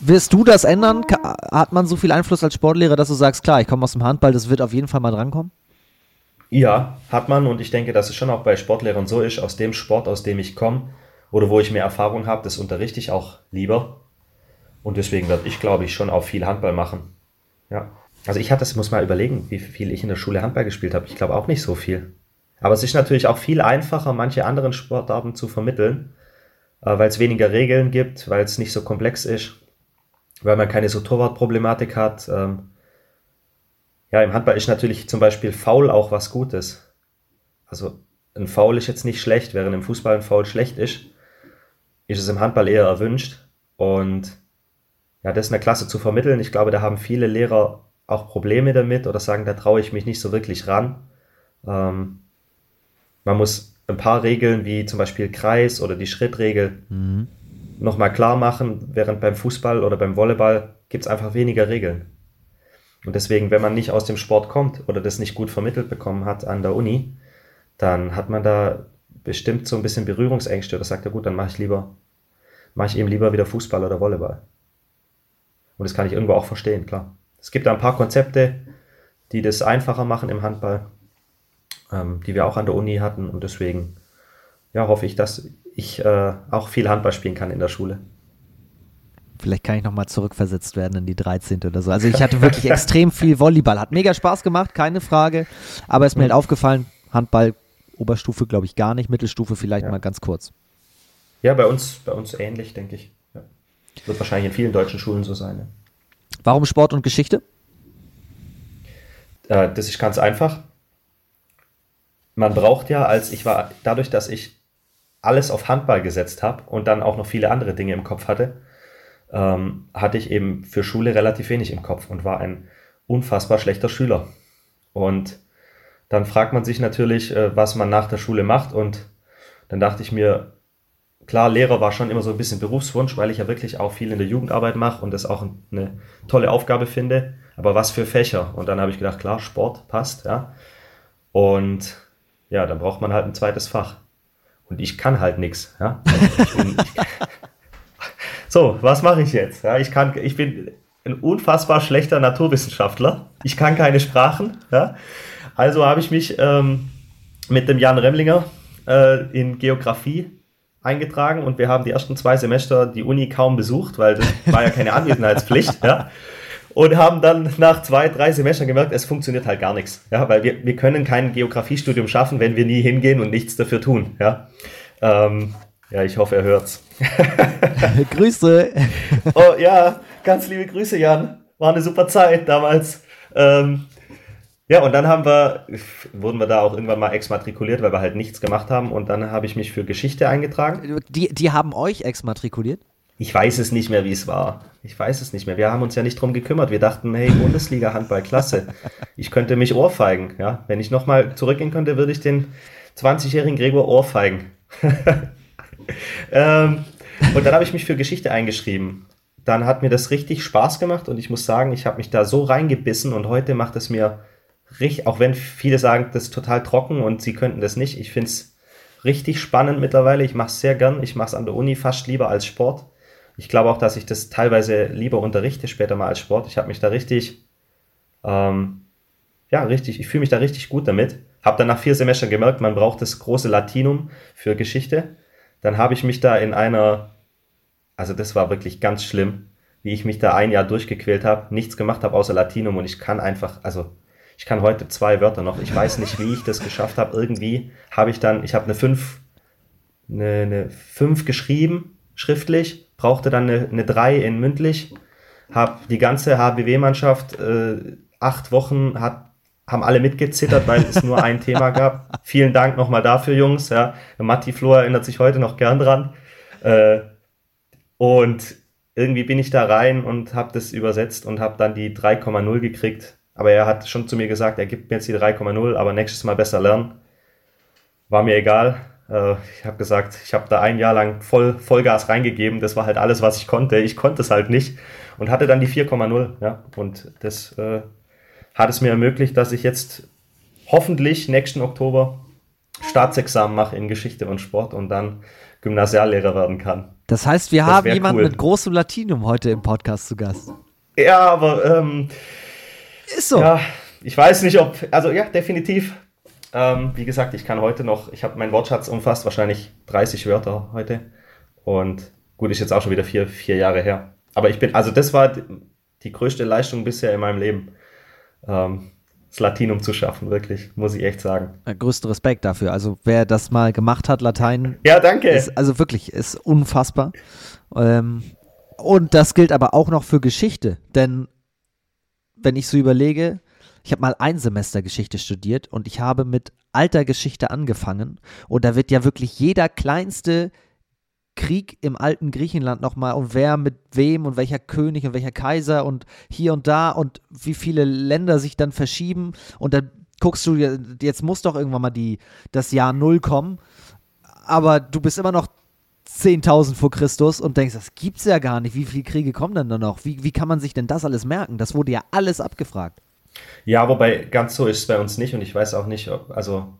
Wirst du das ändern? Hat man so viel Einfluss als Sportlehrer, dass du sagst, klar, ich komme aus dem Handball, das wird auf jeden Fall mal drankommen?
Ja, hat man und ich denke, dass es schon auch bei Sportlehrern so ist, aus dem Sport, aus dem ich komme oder wo ich mehr Erfahrung habe, das unterrichte ich auch lieber Und deswegen werde ich, glaube ich, schon auch viel Handball machen. Ja. Also ich hatte das, muss mal überlegen, wie viel ich in der Schule Handball gespielt habe. Ich glaube auch nicht so viel. Aber es ist natürlich auch viel einfacher, manche anderen Sportarten zu vermitteln, äh, weil es weniger Regeln gibt, weil es nicht so komplex ist, weil man keine so Torwartproblematik hat. Ähm, ja, im Handball ist natürlich zum Beispiel Foul auch was Gutes. Also ein Foul ist jetzt nicht schlecht, während im Fußball ein Foul schlecht ist, ist es im Handball eher erwünscht. Und ja, das ist eine Klasse zu vermitteln. Ich glaube, da haben viele Lehrer auch Probleme damit oder sagen, da traue ich mich nicht so wirklich ran. Ähm, man muss ein paar Regeln wie zum Beispiel Kreis oder die Schrittregel mhm. Nochmal klar machen, während beim Fußball oder beim Volleyball gibt es einfach weniger Regeln. Und deswegen, wenn man nicht aus dem Sport kommt oder das nicht gut vermittelt bekommen hat an der Uni, dann hat man da bestimmt so ein bisschen Berührungsängste oder sagt, ja gut, dann mache ich lieber, mache ich eben lieber wieder Fußball oder Volleyball. Und das kann ich irgendwo auch verstehen, klar. Es gibt da ein paar Konzepte, die das einfacher machen im Handball, ähm, die wir auch an der Uni hatten. Und deswegen ja, hoffe ich, dass ich äh, auch viel Handball spielen kann in der Schule.
Vielleicht kann ich nochmal zurückversetzt werden in die 13. oder so. Also ich hatte wirklich [LAUGHS] extrem viel Volleyball. Hat mega Spaß gemacht, keine Frage. Aber es ist mir halt mhm. aufgefallen, Handball, Oberstufe glaube ich gar nicht, Mittelstufe vielleicht ja. mal ganz kurz.
Ja, bei uns, bei uns ähnlich, denke ich. Ja. Wird wahrscheinlich in vielen deutschen Schulen so sein. Ja.
Warum Sport und Geschichte?
Äh, das ist ganz einfach. Man braucht ja, als ich war, dadurch, dass ich alles auf Handball gesetzt habe und dann auch noch viele andere Dinge im Kopf hatte, ähm, hatte ich eben für Schule relativ wenig im Kopf und war ein unfassbar schlechter Schüler. Und dann fragt man sich natürlich, äh, was man nach der Schule macht. Und dann dachte ich mir, klar, Lehrer war schon immer so ein bisschen Berufswunsch, weil ich ja wirklich auch viel in der Jugendarbeit mache und das auch eine tolle Aufgabe finde. Aber was für Fächer? Und dann habe ich gedacht, klar, Sport passt, ja. Und ja, dann braucht man halt ein zweites Fach. Und ich kann halt nichts, ja. [LAUGHS] so, was mache ich jetzt? Ja, ich kann, ich bin ein unfassbar schlechter Naturwissenschaftler. Ich kann keine Sprachen, ja. Also habe ich mich ähm, mit dem Jan Remlinger äh, in Geografie eingetragen und wir haben die ersten zwei Semester die Uni kaum besucht, weil das war ja keine Anwesenheitspflicht, ja. Und haben dann nach zwei, drei Semestern gemerkt, es funktioniert halt gar nichts, ja, weil wir, wir können kein Geografiestudium schaffen, wenn wir nie hingehen und nichts dafür tun, ja. Ähm, ja, ich hoffe, er hört's. [LAUGHS] [LAUGHS]
Grüße.
oh ja, ganz liebe Grüße, Jan. War eine super Zeit damals. Ähm, ja, und dann haben wir, wurden wir da auch irgendwann mal exmatrikuliert, weil wir halt nichts gemacht haben. Und dann habe ich mich für Geschichte eingetragen.
Die, die haben euch exmatrikuliert?
Ich weiß es nicht mehr, wie es war. Ich weiß es nicht mehr. Wir haben uns ja nicht drum gekümmert. Wir dachten, hey, Bundesliga Handball, klasse. Ich könnte mich ohrfeigen. Ja, wenn ich nochmal zurückgehen könnte, würde ich den 20-jährigen Gregor ohrfeigen. [LAUGHS] ähm, und dann habe ich mich für Geschichte eingeschrieben. Dann hat mir das richtig Spaß gemacht und ich muss sagen, ich habe mich da so reingebissen und heute macht es mir richtig, auch wenn viele sagen, das ist total trocken und sie könnten das nicht. Ich finde es richtig spannend mittlerweile. Ich mache es sehr gern. Ich mache es an der Uni fast lieber als Sport. Ich glaube auch, dass ich das teilweise lieber unterrichte später mal als Sport. Ich habe mich da richtig, ähm, ja, richtig, ich fühle mich da richtig gut damit. Habe dann nach vier Semestern gemerkt, man braucht das große Latinum für Geschichte. Dann habe ich mich da in einer, also das war wirklich ganz schlimm, wie ich mich da ein Jahr durchgequält habe, nichts gemacht habe außer Latinum und ich kann einfach, also ich kann heute zwei Wörter noch. Ich weiß nicht, wie ich das geschafft habe. Irgendwie habe ich dann, ich habe eine 5 eine, eine 5 geschrieben, schriftlich, brauchte dann eine, eine 3 in mündlich, habe die ganze HBW-Mannschaft äh, acht Wochen hat haben alle mitgezittert, weil es nur ein [LAUGHS] Thema gab. Vielen Dank nochmal dafür, Jungs. Ja, Matti Flohr erinnert sich heute noch gern dran. Äh, und irgendwie bin ich da rein und habe das übersetzt und habe dann die 3,0 gekriegt. Aber er hat schon zu mir gesagt, er gibt mir jetzt die 3,0, aber nächstes Mal besser lernen. War mir egal. Äh, ich habe gesagt, ich habe da ein Jahr lang voll Vollgas reingegeben. Das war halt alles, was ich konnte. Ich konnte es halt nicht und hatte dann die 4,0. Ja, und das äh, hat es mir ermöglicht, dass ich jetzt hoffentlich nächsten Oktober Staatsexamen mache in Geschichte und Sport und dann Gymnasiallehrer werden kann.
Das heißt, wir das haben jemanden cool. mit großem Latinum heute im Podcast zu Gast.
Ja, aber ähm,
ist so.
Ja, ich weiß nicht, ob, also ja, definitiv. Ähm, wie gesagt, ich kann heute noch, ich habe mein Wortschatz umfasst wahrscheinlich 30 Wörter heute. Und gut, ist jetzt auch schon wieder vier, vier Jahre her. Aber ich bin, also das war die, die größte Leistung bisher in meinem Leben. Ähm, das Latinum zu schaffen, wirklich, muss ich echt sagen.
Größten Respekt dafür. Also wer das mal gemacht hat, Latein.
Ja, danke.
Ist, also wirklich, ist unfassbar. Ähm, und das gilt aber auch noch für Geschichte, denn wenn ich so überlege, ich habe mal ein Semester Geschichte studiert und ich habe mit alter Geschichte angefangen und da wird ja wirklich jeder kleinste Krieg im alten Griechenland nochmal und wer mit wem und welcher König und welcher Kaiser und hier und da und wie viele Länder sich dann verschieben und dann guckst du, jetzt muss doch irgendwann mal die, das Jahr Null kommen, aber du bist immer noch 10.000 vor Christus und denkst, das gibt's ja gar nicht. Wie viele Kriege kommen denn da noch? Wie, wie kann man sich denn das alles merken? Das wurde ja alles abgefragt.
Ja, wobei ganz so ist es bei uns nicht und ich weiß auch nicht, ob, also,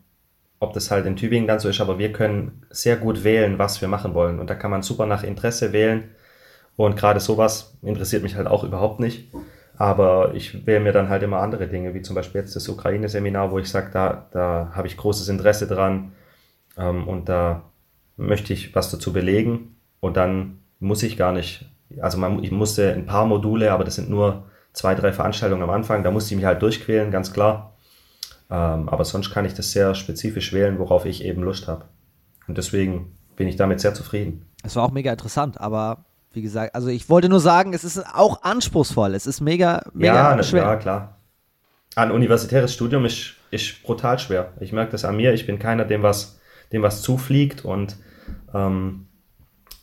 ob das halt in Tübingen dann so ist, aber wir können sehr gut wählen, was wir machen wollen. Und da kann man super nach Interesse wählen. Und gerade sowas interessiert mich halt auch überhaupt nicht. Aber ich wähle mir dann halt immer andere Dinge, wie zum Beispiel jetzt das Ukraine-Seminar, wo ich sage, da, da habe ich großes Interesse dran ähm, und da möchte ich was dazu belegen. Und dann muss ich gar nicht, also man, ich musste ein paar Module, aber das sind nur zwei, drei Veranstaltungen am Anfang, da musste ich mich halt durchquälen, ganz klar. Ähm, aber sonst kann ich das sehr spezifisch wählen, worauf ich eben Lust habe. Und deswegen bin ich damit sehr zufrieden.
Es war auch mega interessant, aber wie gesagt, also ich wollte nur sagen, es ist auch anspruchsvoll. Es ist mega, mega
ja,
schwer.
Ja, klar. Ein universitäres Studium ist, ist brutal schwer. Ich merke das an mir. Ich bin keiner, dem was, dem was zufliegt und ähm,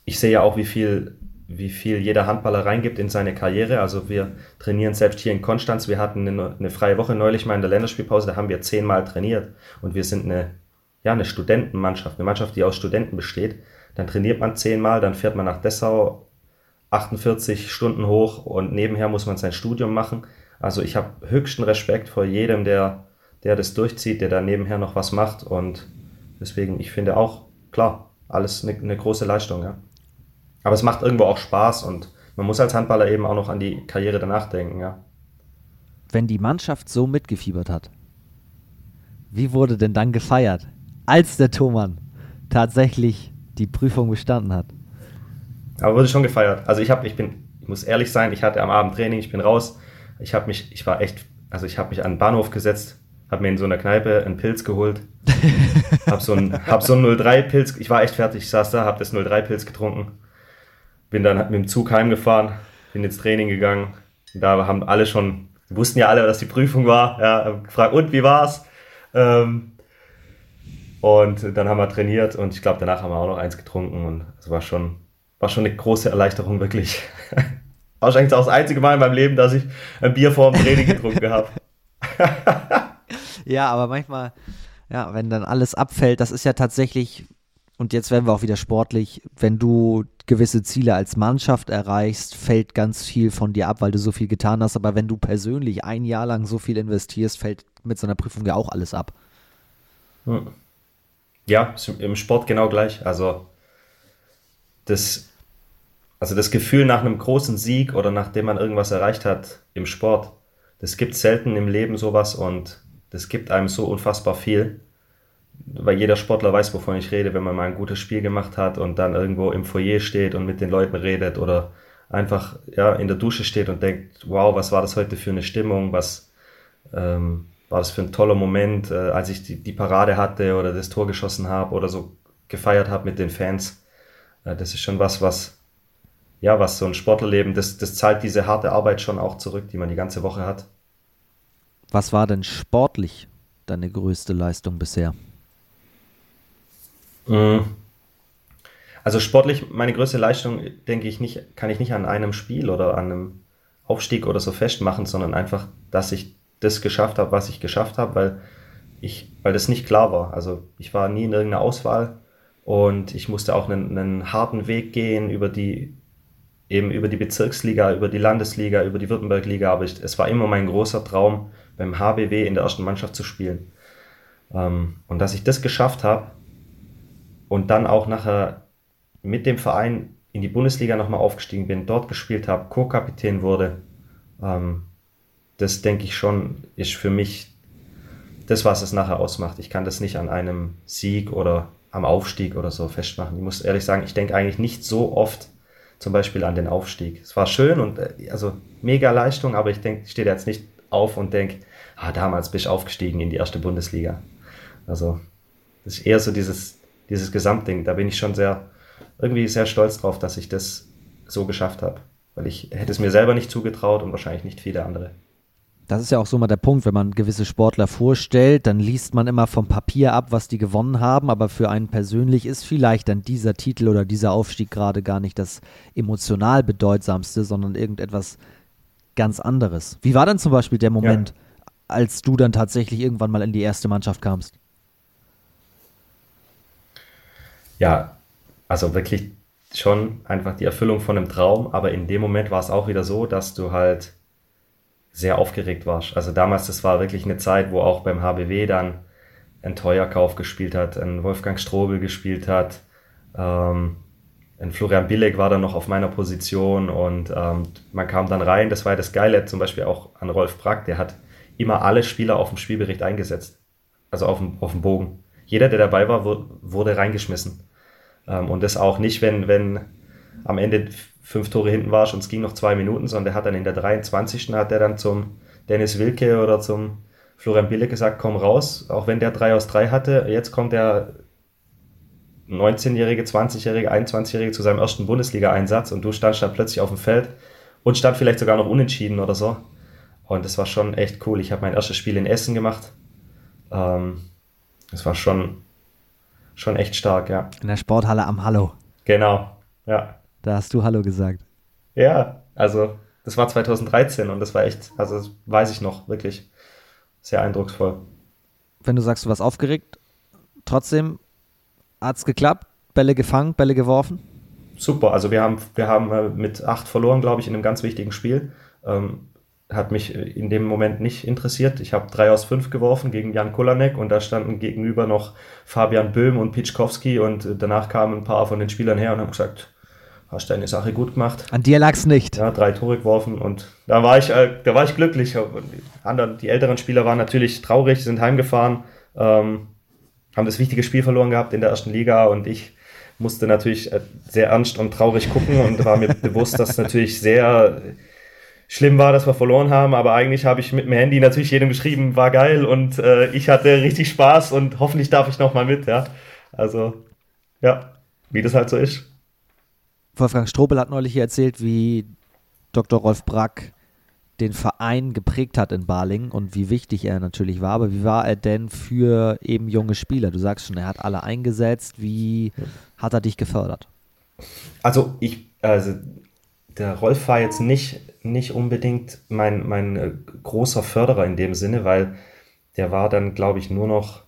ich sehe ja auch, wie viel, wie viel jeder Handballer reingibt in seine Karriere. Also wir trainieren selbst hier in Konstanz. Wir hatten eine, eine freie Woche neulich mal in der Länderspielpause, da haben wir zehnmal trainiert. Und wir sind eine, ja, eine Studentenmannschaft, eine Mannschaft, die aus Studenten besteht. Dann trainiert man zehnmal, dann fährt man nach Dessau 48 Stunden hoch und nebenher muss man sein Studium machen. Also ich habe höchsten Respekt vor jedem, der, der das durchzieht, der da nebenher noch was macht. Und deswegen, ich finde auch, klar, alles eine, eine große Leistung, ja. Aber es macht irgendwo auch Spaß und man muss als Handballer eben auch noch an die Karriere danach denken, ja.
Wenn die Mannschaft so mitgefiebert hat, wie wurde denn dann gefeiert, als der Thomann tatsächlich die Prüfung bestanden hat?
Aber wurde schon gefeiert. Also ich habe, ich bin, ich muss ehrlich sein, ich hatte am Abend Training, ich bin raus. Ich habe mich, ich war echt, also ich habe mich an den Bahnhof gesetzt, habe mir in so einer Kneipe einen Pilz geholt, [LAUGHS] hab so einen, hab so einen 03-Pilz, ich war echt fertig, ich saß da, hab das 03-Pilz getrunken, bin dann mit dem Zug heimgefahren, bin ins Training gegangen, da haben alle schon, wussten ja alle, dass die Prüfung war, ja, gefragt, und wie war's? Ähm, und dann haben wir trainiert und ich glaube, danach haben wir auch noch eins getrunken und es war schon, war schon eine große Erleichterung, wirklich. [LAUGHS] Wahrscheinlich auch das einzige Mal in meinem Leben, dass ich ein Bier vor dem Training getrunken habe. [LAUGHS]
ja, aber manchmal, ja, wenn dann alles abfällt, das ist ja tatsächlich, und jetzt werden wir auch wieder sportlich, wenn du gewisse Ziele als Mannschaft erreichst, fällt ganz viel von dir ab, weil du so viel getan hast. Aber wenn du persönlich ein Jahr lang so viel investierst, fällt mit so einer Prüfung ja auch alles ab.
Hm. Ja, im Sport genau gleich. Also das, also das Gefühl nach einem großen Sieg oder nachdem man irgendwas erreicht hat im Sport, das gibt selten im Leben sowas und das gibt einem so unfassbar viel. Weil jeder Sportler weiß, wovon ich rede, wenn man mal ein gutes Spiel gemacht hat und dann irgendwo im Foyer steht und mit den Leuten redet oder einfach ja, in der Dusche steht und denkt, wow, was war das heute für eine Stimmung, was ähm, war das für ein toller Moment, äh, als ich die, die Parade hatte oder das Tor geschossen habe oder so gefeiert habe mit den Fans. Äh, das ist schon was, was ja, was so ein Sportlerleben, das, das zahlt diese harte Arbeit schon auch zurück, die man die ganze Woche hat.
Was war denn sportlich deine größte Leistung bisher?
Mhm. Also sportlich, meine größte Leistung, denke ich nicht, kann ich nicht an einem Spiel oder an einem Aufstieg oder so festmachen, sondern einfach, dass ich das geschafft habe, was ich geschafft habe, weil ich, weil das nicht klar war. Also ich war nie in irgendeiner Auswahl und ich musste auch einen, einen harten Weg gehen über die eben über die Bezirksliga, über die Landesliga, über die Württembergliga, aber ich, es war immer mein großer Traum, beim HBW in der ersten Mannschaft zu spielen. Ähm, und dass ich das geschafft habe und dann auch nachher mit dem Verein in die Bundesliga nochmal aufgestiegen bin, dort gespielt habe, Co-Kapitän wurde, ähm, das denke ich schon, ist für mich das, was es nachher ausmacht. Ich kann das nicht an einem Sieg oder am Aufstieg oder so festmachen. Ich muss ehrlich sagen, ich denke eigentlich nicht so oft zum Beispiel an den Aufstieg. Es war schön und äh, also mega Leistung, aber ich denke, ich stehe jetzt nicht auf und denke, ah, damals bist du aufgestiegen in die erste Bundesliga. Also das ist eher so dieses, dieses Gesamtding. Da bin ich schon sehr, irgendwie sehr stolz drauf, dass ich das so geschafft habe. Weil ich hätte es mir selber nicht zugetraut und wahrscheinlich nicht viele andere.
Das ist ja auch so mal der Punkt, wenn man gewisse Sportler vorstellt, dann liest man immer vom Papier ab, was die gewonnen haben, aber für einen persönlich ist vielleicht dann dieser Titel oder dieser Aufstieg gerade gar nicht das emotional bedeutsamste, sondern irgendetwas ganz anderes. Wie war denn zum Beispiel der Moment, ja. als du dann tatsächlich irgendwann mal in die erste Mannschaft kamst?
Ja, also wirklich schon einfach die Erfüllung von einem Traum, aber in dem Moment war es auch wieder so, dass du halt sehr aufgeregt warst. Also damals, das war wirklich eine Zeit, wo auch beim HBW dann ein Teuerkauf gespielt hat, ein Wolfgang Strobel gespielt hat, ähm, ein Florian Billig war dann noch auf meiner Position und ähm, man kam dann rein. Das war ja das Geile, zum Beispiel auch an Rolf Brack, der hat immer alle Spieler auf dem Spielbericht eingesetzt, also auf dem, auf dem Bogen. Jeder, der dabei war, wurde reingeschmissen. Ähm, und das auch nicht, wenn, wenn am Ende fünf Tore hinten warst und es ging noch zwei Minuten, sondern der hat dann in der 23. hat er dann zum Dennis Wilke oder zum Florian Bille gesagt, komm raus, auch wenn der 3 aus 3 hatte, jetzt kommt der 19-Jährige, 20-Jährige, 21-Jährige zu seinem ersten Bundesliga-Einsatz und du standst dann plötzlich auf dem Feld und stand vielleicht sogar noch unentschieden oder so. Und das war schon echt cool. Ich habe mein erstes Spiel in Essen gemacht. Ähm, das war schon, schon echt stark, ja.
In der Sporthalle am Hallo.
Genau, ja.
Da hast du Hallo gesagt.
Ja, also das war 2013 und das war echt, also das weiß ich noch, wirklich sehr eindrucksvoll.
Wenn du sagst, du warst aufgeregt, trotzdem hat es geklappt, Bälle gefangen, Bälle geworfen?
Super, also wir haben, wir haben äh, mit acht verloren, glaube ich, in einem ganz wichtigen Spiel. Ähm, hat mich in dem Moment nicht interessiert. Ich habe drei aus fünf geworfen gegen Jan Kolanek und da standen gegenüber noch Fabian Böhm und Pitschkowski und danach kamen ein paar von den Spielern her und haben gesagt, hast deine Sache gut gemacht.
An dir lag es nicht.
Ja, drei Tore geworfen und da war ich, äh, da war ich glücklich. Die, anderen, die älteren Spieler waren natürlich traurig, sind heimgefahren, ähm, haben das wichtige Spiel verloren gehabt in der ersten Liga und ich musste natürlich äh, sehr ernst und traurig gucken und war mir [LAUGHS] bewusst, dass natürlich sehr schlimm war, dass wir verloren haben, aber eigentlich habe ich mit dem Handy natürlich jedem geschrieben, war geil und äh, ich hatte richtig Spaß und hoffentlich darf ich noch mal mit, ja. Also, ja, wie das halt so ist.
Wolfgang Strobel hat neulich hier erzählt, wie Dr. Rolf Brack den Verein geprägt hat in Baling und wie wichtig er natürlich war. Aber wie war er denn für eben junge Spieler? Du sagst schon, er hat alle eingesetzt. Wie hat er dich gefördert?
Also ich, also der Rolf war jetzt nicht, nicht unbedingt mein, mein äh, großer Förderer in dem Sinne, weil der war dann, glaube ich, nur noch,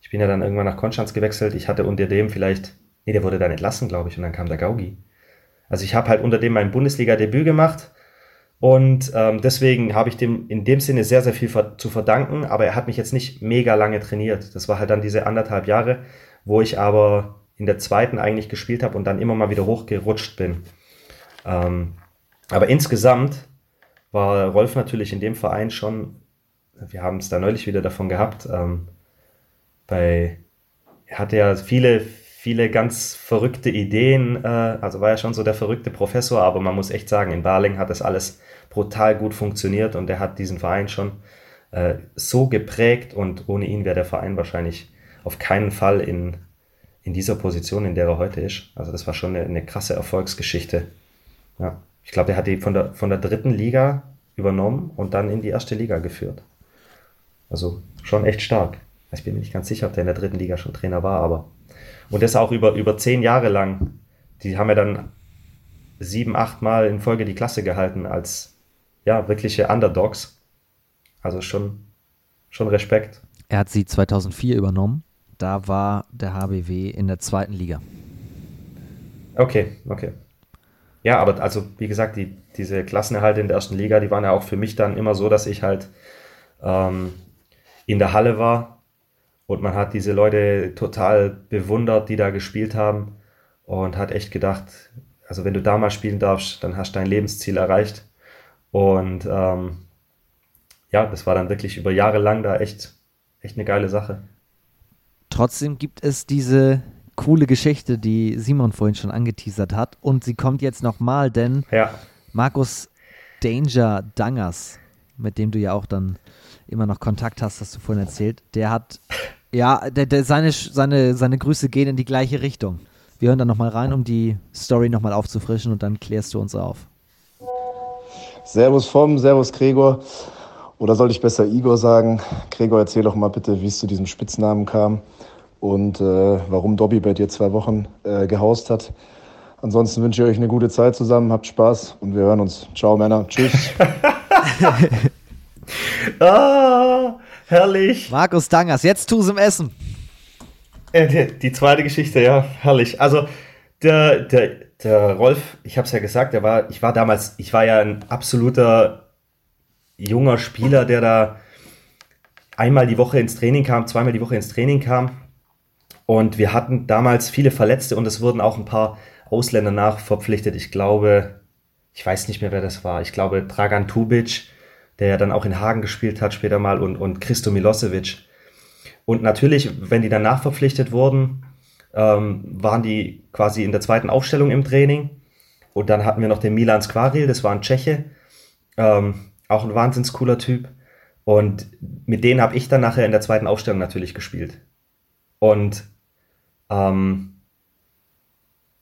ich bin ja dann irgendwann nach Konstanz gewechselt. Ich hatte unter dem vielleicht, nee, der wurde dann entlassen, glaube ich, und dann kam der Gaugi. Also ich habe halt unter dem mein Bundesliga-Debüt gemacht und ähm, deswegen habe ich dem in dem Sinne sehr, sehr viel zu verdanken, aber er hat mich jetzt nicht mega lange trainiert. Das war halt dann diese anderthalb Jahre, wo ich aber in der zweiten eigentlich gespielt habe und dann immer mal wieder hochgerutscht bin. Ähm, aber insgesamt war Rolf natürlich in dem Verein schon, wir haben es da neulich wieder davon gehabt, ähm, bei, er hatte ja viele, viele ganz verrückte Ideen. Äh, also war ja schon so der verrückte Professor, aber man muss echt sagen, in Barling hat das alles brutal gut funktioniert und er hat diesen Verein schon äh, so geprägt und ohne ihn wäre der Verein wahrscheinlich auf keinen Fall in, in dieser Position, in der er heute ist. Also das war schon eine, eine krasse Erfolgsgeschichte. Ja. Ich glaube, er hat die von der, von der dritten Liga übernommen und dann in die erste Liga geführt. Also schon echt stark. Ich bin mir nicht ganz sicher, ob der in der dritten Liga schon Trainer war, aber und das auch über, über zehn Jahre lang. Die haben ja dann sieben, acht Mal in Folge die Klasse gehalten als ja, wirkliche Underdogs. Also schon, schon Respekt.
Er hat sie 2004 übernommen. Da war der HBW in der zweiten Liga.
Okay, okay. Ja, aber also wie gesagt, die, diese Klassenerhalte in der ersten Liga, die waren ja auch für mich dann immer so, dass ich halt ähm, in der Halle war und man hat diese Leute total bewundert, die da gespielt haben und hat echt gedacht, also wenn du da mal spielen darfst, dann hast du dein Lebensziel erreicht. Und ähm, ja, das war dann wirklich über Jahre lang da echt, echt eine geile Sache.
Trotzdem gibt es diese coole Geschichte, die Simon vorhin schon angeteasert hat. Und sie kommt jetzt nochmal, denn
Ja.
Markus Danger Dangers, mit dem du ja auch dann immer noch Kontakt hast, hast du vorhin erzählt, der hat, ja, der, der, seine, seine, seine Grüße gehen in die gleiche Richtung. Wir hören dann nochmal rein, um die Story nochmal aufzufrischen und dann klärst du uns auf.
Servus vom, Servus Gregor. Oder sollte ich besser Igor sagen? Gregor, erzähl doch mal bitte, wie es zu diesem Spitznamen kam und äh, warum Dobby bei dir zwei Wochen äh, gehaust hat. Ansonsten wünsche ich euch eine gute Zeit zusammen, habt Spaß und wir hören uns. Ciao Männer, tschüss. [LAUGHS] [LAUGHS]
Ah, herrlich.
Markus Dangers, jetzt tu's im Essen.
Äh, die, die zweite Geschichte, ja, herrlich. Also der, der, der Rolf, ich habe es ja gesagt, der war, ich war damals, ich war ja ein absoluter junger Spieler, der da einmal die Woche ins Training kam, zweimal die Woche ins Training kam. Und wir hatten damals viele Verletzte und es wurden auch ein paar Ausländer nachverpflichtet. Ich glaube, ich weiß nicht mehr, wer das war. Ich glaube, Dragan Tubic, der ja dann auch in Hagen gespielt hat später mal und, und Christo Milosevic. Und natürlich, wenn die dann nachverpflichtet wurden, ähm, waren die quasi in der zweiten Aufstellung im Training. Und dann hatten wir noch den Milan Skvaril, das war ein Tscheche, ähm, auch ein wahnsinns cooler Typ. Und mit denen habe ich dann nachher in der zweiten Aufstellung natürlich gespielt. Und ähm,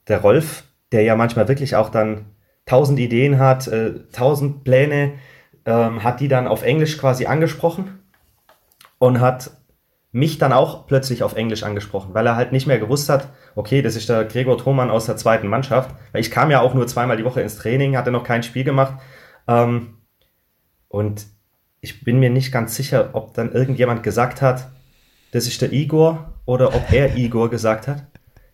der Rolf, der ja manchmal wirklich auch dann tausend Ideen hat, äh, tausend Pläne, ähm, hat die dann auf Englisch quasi angesprochen und hat mich dann auch plötzlich auf Englisch angesprochen, weil er halt nicht mehr gewusst hat, okay, das ist der Gregor Thomann aus der zweiten Mannschaft, weil ich kam ja auch nur zweimal die Woche ins Training, hatte noch kein Spiel gemacht. Ähm, und ich bin mir nicht ganz sicher, ob dann irgendjemand gesagt hat, das ist der Igor oder ob er Igor gesagt hat.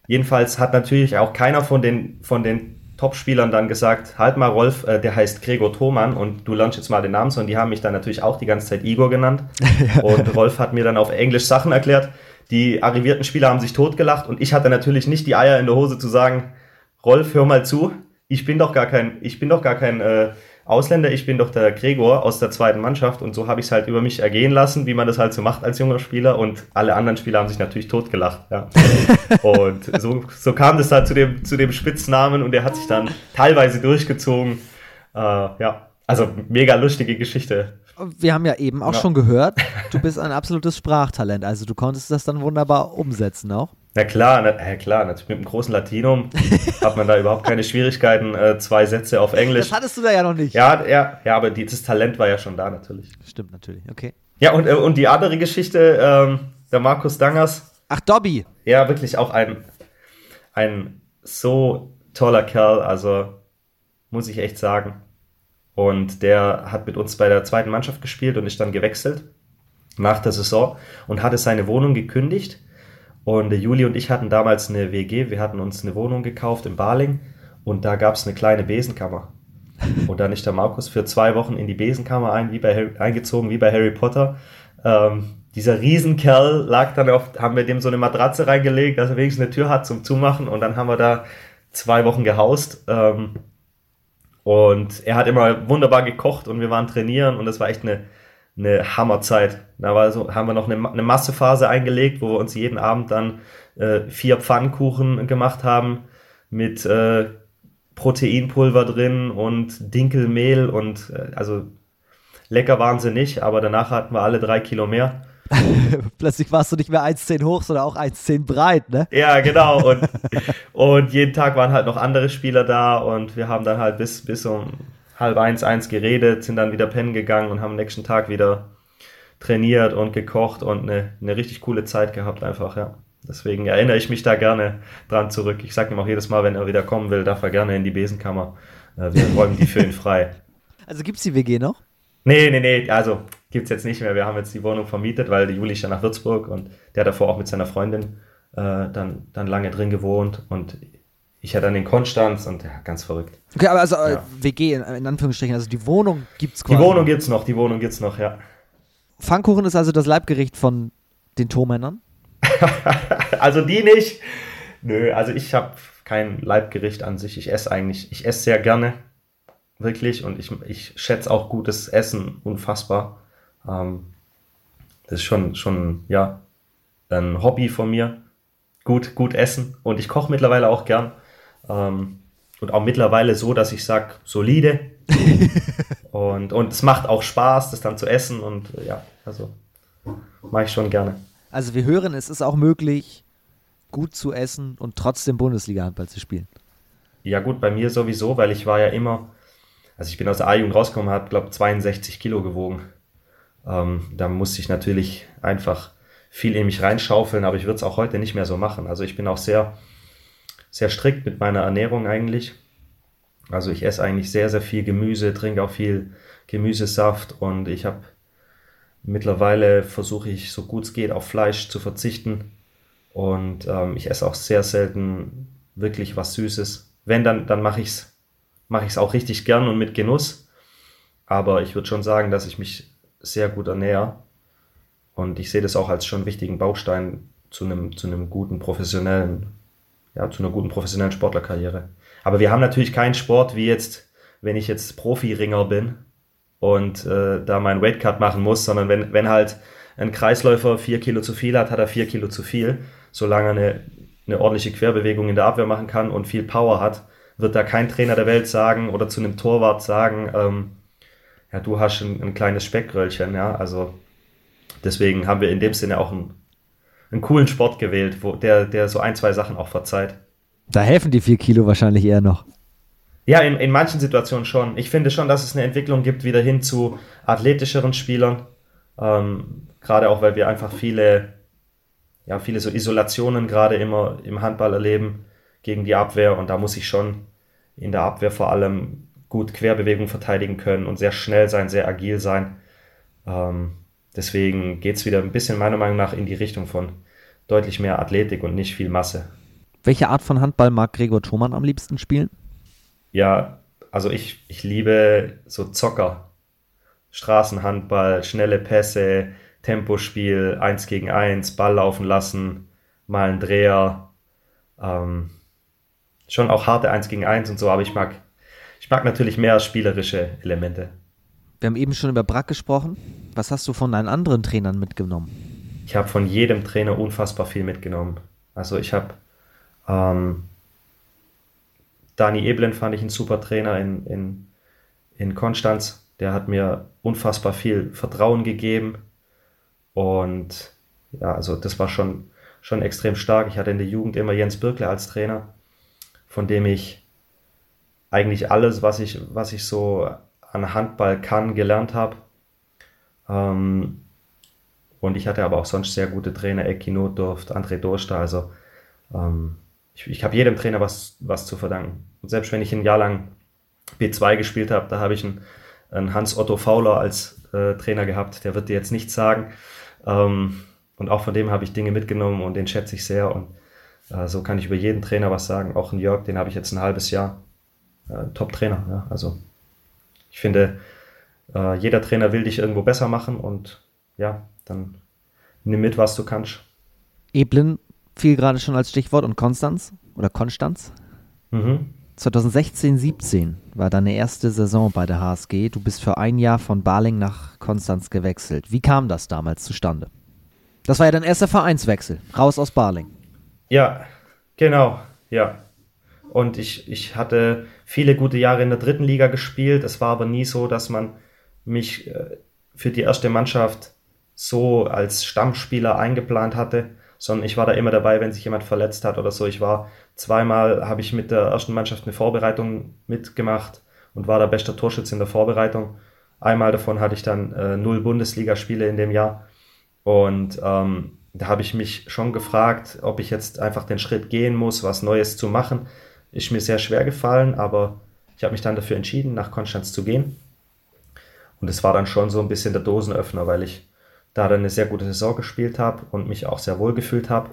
Jedenfalls hat natürlich auch keiner von den, von den Top-Spielern dann gesagt, halt mal Rolf, äh, der heißt Gregor Thomann und du lernst jetzt mal den Namen, sondern die haben mich dann natürlich auch die ganze Zeit Igor genannt. [LAUGHS] Und Rolf hat mir dann auf Englisch Sachen erklärt. Die arrivierten Spieler haben sich totgelacht und ich hatte natürlich nicht die Eier in der Hose zu sagen, Rolf, hör mal zu, ich bin doch gar kein, ich bin doch gar kein äh, Ausländer, ich bin doch der Gregor aus der zweiten Mannschaft und so habe ich es halt über mich ergehen lassen, wie man das halt so macht als junger Spieler und alle anderen Spieler haben sich natürlich totgelacht. Ja. [LAUGHS] und so, so kam das dann zu dem, zu dem Spitznamen und der hat sich dann teilweise durchgezogen. Äh, ja, also mega lustige Geschichte.
Wir haben ja eben auch
Ja.
schon gehört, du [LAUGHS] bist ein absolutes Sprachtalent. Also du konntest das dann wunderbar umsetzen auch.
Na klar, na, ja klar, natürlich mit einem großen Latinum [LAUGHS] hat man da überhaupt keine Schwierigkeiten, äh, zwei Sätze auf Englisch.
Das hattest du da ja noch nicht.
Ja, ja, ja, aber dieses Talent war ja schon da natürlich.
Stimmt natürlich. Okay.
Ja, und, äh, und die andere Geschichte, ähm, der Markus Dangers,
Ach, Dobby.
ja, wirklich auch ein, ein so toller Kerl, also muss ich echt sagen. Und der hat mit uns bei der zweiten Mannschaft gespielt und ist dann gewechselt nach der Saison und hatte seine Wohnung gekündigt. Und Juli und ich hatten damals eine WG, wir hatten uns eine Wohnung gekauft in Baling und da gab es eine kleine Besenkammer. Und dann ist der Markus für zwei Wochen in die Besenkammer ein, wie bei Harry, eingezogen, wie bei Harry Potter. Ähm, dieser Riesenkerl lag dann auf, haben wir dem so eine Matratze reingelegt, dass er wenigstens eine Tür hat zum Zumachen und dann haben wir da zwei Wochen gehaust. Ähm, und er hat immer wunderbar gekocht und wir waren trainieren und das war echt eine, eine Hammerzeit. Da war so, haben wir noch eine, eine Massephase eingelegt, wo wir uns jeden Abend dann äh, vier Pfannkuchen gemacht haben mit äh, Proteinpulver drin und Dinkelmehl und äh, also lecker waren sie nicht, aber danach hatten wir alle drei Kilo mehr. [LAUGHS]
Plötzlich warst du nicht mehr 1,10 hoch, sondern auch 1,10 breit, ne?
Ja, genau. Und, [LAUGHS] und jeden Tag waren halt noch andere Spieler da und wir haben dann halt bis, bis um halb eins, eins geredet, sind dann wieder pennen gegangen und haben am nächsten Tag wieder trainiert und gekocht und eine, eine richtig coole Zeit gehabt einfach, ja. Deswegen erinnere ich mich da gerne dran zurück. Ich sage ihm auch jedes Mal, wenn er wieder kommen will, darf er gerne in die Besenkammer. Äh, Wir [LAUGHS] räumen die für ihn frei.
Also gibt's die WG noch?
Nee, nee, nee, also gibt's jetzt nicht mehr. Wir haben jetzt die Wohnung vermietet, weil der Juli ist ja nach Würzburg und der hat davor auch mit seiner Freundin äh, dann, dann lange drin gewohnt und ich hatte dann in Konstanz und ja, ganz verrückt.
Okay, aber also äh,
Ja.
WG in, in Anführungsstrichen, also die Wohnung gibt's
Die
quasi.
Wohnung gibt's noch, die Wohnung gibt's noch, ja.
Pfannkuchen ist also das Leibgericht von den Tormännern. [LAUGHS]
Also die nicht. Nö, also ich habe kein Leibgericht an sich. Ich esse eigentlich, ich esse sehr gerne, wirklich, und ich, ich schätze auch gutes Essen unfassbar. Ähm, das ist schon, schon, ja, ein Hobby von mir. gut, gut essen und ich koche mittlerweile auch gern. Ähm, und auch mittlerweile so, dass ich sage, solide. [LAUGHS] und, und es macht auch Spaß, das dann zu essen und ja, also mache ich schon gerne.
Also wir hören, es ist auch möglich, gut zu essen und trotzdem Bundesliga-Handball zu spielen.
Ja gut, bei mir sowieso, weil ich war ja immer, also ich bin aus der A-Jugend rausgekommen, habe glaube 62 Kilo gewogen. Ähm, da musste ich natürlich einfach viel in mich reinschaufeln, aber ich würde es auch heute nicht mehr so machen. Also ich bin auch sehr, sehr strikt mit meiner Ernährung eigentlich. Also ich esse eigentlich sehr, sehr viel Gemüse, trinke auch viel Gemüsesaft und ich habe mittlerweile versuche ich so gut es geht auf Fleisch zu verzichten und ähm, ich esse auch sehr selten wirklich was Süßes. Wenn dann, dann mache ich es mache ich es auch richtig gern und mit Genuss. Aber ich würde schon sagen, dass ich mich sehr gut ernähre und ich sehe das auch als schon wichtigen Baustein zu einem, zu einem guten professionellen, ja, zu einer guten professionellen Sportlerkarriere. Aber wir haben natürlich keinen Sport wie jetzt, wenn ich jetzt Profiringer bin und äh, da meinen Weightcut machen muss, sondern wenn, wenn halt ein Kreisläufer vier Kilo zu viel hat, hat er vier Kilo zu viel. Solange er eine, eine ordentliche Querbewegung in der Abwehr machen kann und viel Power hat, wird da kein Trainer der Welt sagen oder zu einem Torwart sagen, ähm, ja, du hast ein, ein kleines Speckröllchen, ja, also deswegen haben wir in dem Sinne auch einen, einen coolen Sport gewählt, wo der, der so ein, zwei Sachen auch verzeiht.
Da helfen die vier Kilo wahrscheinlich eher noch.
Ja, in, in manchen Situationen schon. Ich finde schon, dass es eine Entwicklung gibt wieder hin zu athletischeren Spielern. Ähm, gerade auch, weil wir einfach viele, ja, viele so Isolationen gerade immer im Handball erleben gegen die Abwehr. Und da muss ich schon in der Abwehr vor allem gut Querbewegung verteidigen können und sehr schnell sein, sehr agil sein. Ähm, deswegen geht es wieder ein bisschen meiner Meinung nach in die Richtung von deutlich mehr Athletik und nicht viel Masse.
Welche Art von Handball mag Gregor Thomann am liebsten spielen?
Ja, also ich, ich liebe so Zocker. Straßenhandball, schnelle Pässe, Tempospiel, eins gegen eins, Ball laufen lassen, mal einen Dreher. Ähm, schon auch harte eins gegen eins und so, aber ich mag, ich mag natürlich mehr spielerische Elemente.
Wir haben eben schon über Brack gesprochen. Was hast du von deinen anderen Trainern mitgenommen?
Ich habe von jedem Trainer unfassbar viel mitgenommen. Also ich habe ähm, Dani Eblen fand ich ein super Trainer in, in, in Konstanz. Der hat mir unfassbar viel Vertrauen gegeben. Und ja, also das war schon, schon extrem stark. Ich hatte in der Jugend immer Jens Birkle als Trainer, von dem ich eigentlich alles, was ich, was ich so an Handball kann, gelernt habe. Ähm, und ich hatte aber auch sonst sehr gute Trainer, Eki Notdurft, André Dorster. Also ähm, ich, ich habe jedem Trainer was, was zu verdanken. Und selbst wenn ich ein Jahr lang B2 gespielt habe, da habe ich einen, einen Hans-Otto Fauler als äh, Trainer gehabt. Der wird dir jetzt nichts sagen. Ähm, und auch von dem habe ich Dinge mitgenommen und den schätze ich sehr. Und äh, so kann ich über jeden Trainer was sagen. Auch einen Jörg, den habe ich jetzt ein halbes Jahr. Äh, Top-Trainer. Ja? Also ich finde, äh, jeder Trainer will dich irgendwo besser machen und ja, dann nimm mit, was du kannst.
Eblin fiel gerade schon als Stichwort und Konstanz oder Konstanz. Mhm. 2016, 17 war deine erste Saison bei der HSG. Du bist für ein Jahr von Baling nach Konstanz gewechselt. Wie kam das damals zustande? Das war ja dein erster Vereinswechsel, raus aus Baling.
Ja, genau, ja. Und ich, ich hatte viele gute Jahre in der dritten Liga gespielt. Es war aber nie so, dass man mich äh, für die erste Mannschaft so als Stammspieler eingeplant hatte sondern ich war da immer dabei, wenn sich jemand verletzt hat oder so. Ich war zweimal, habe ich mit der ersten Mannschaft eine Vorbereitung mitgemacht und war der beste Torschütze in der Vorbereitung. Einmal davon hatte ich dann äh, null Bundesligaspiele in dem Jahr und ähm, da habe ich mich schon gefragt, ob ich jetzt einfach den Schritt gehen muss, was Neues zu machen. Ist mir sehr schwer gefallen, aber ich habe mich dann dafür entschieden, nach Konstanz zu gehen. Und es war dann schon so ein bisschen der Dosenöffner, weil ich da dann eine sehr gute Saison gespielt habe und mich auch sehr wohl gefühlt habe.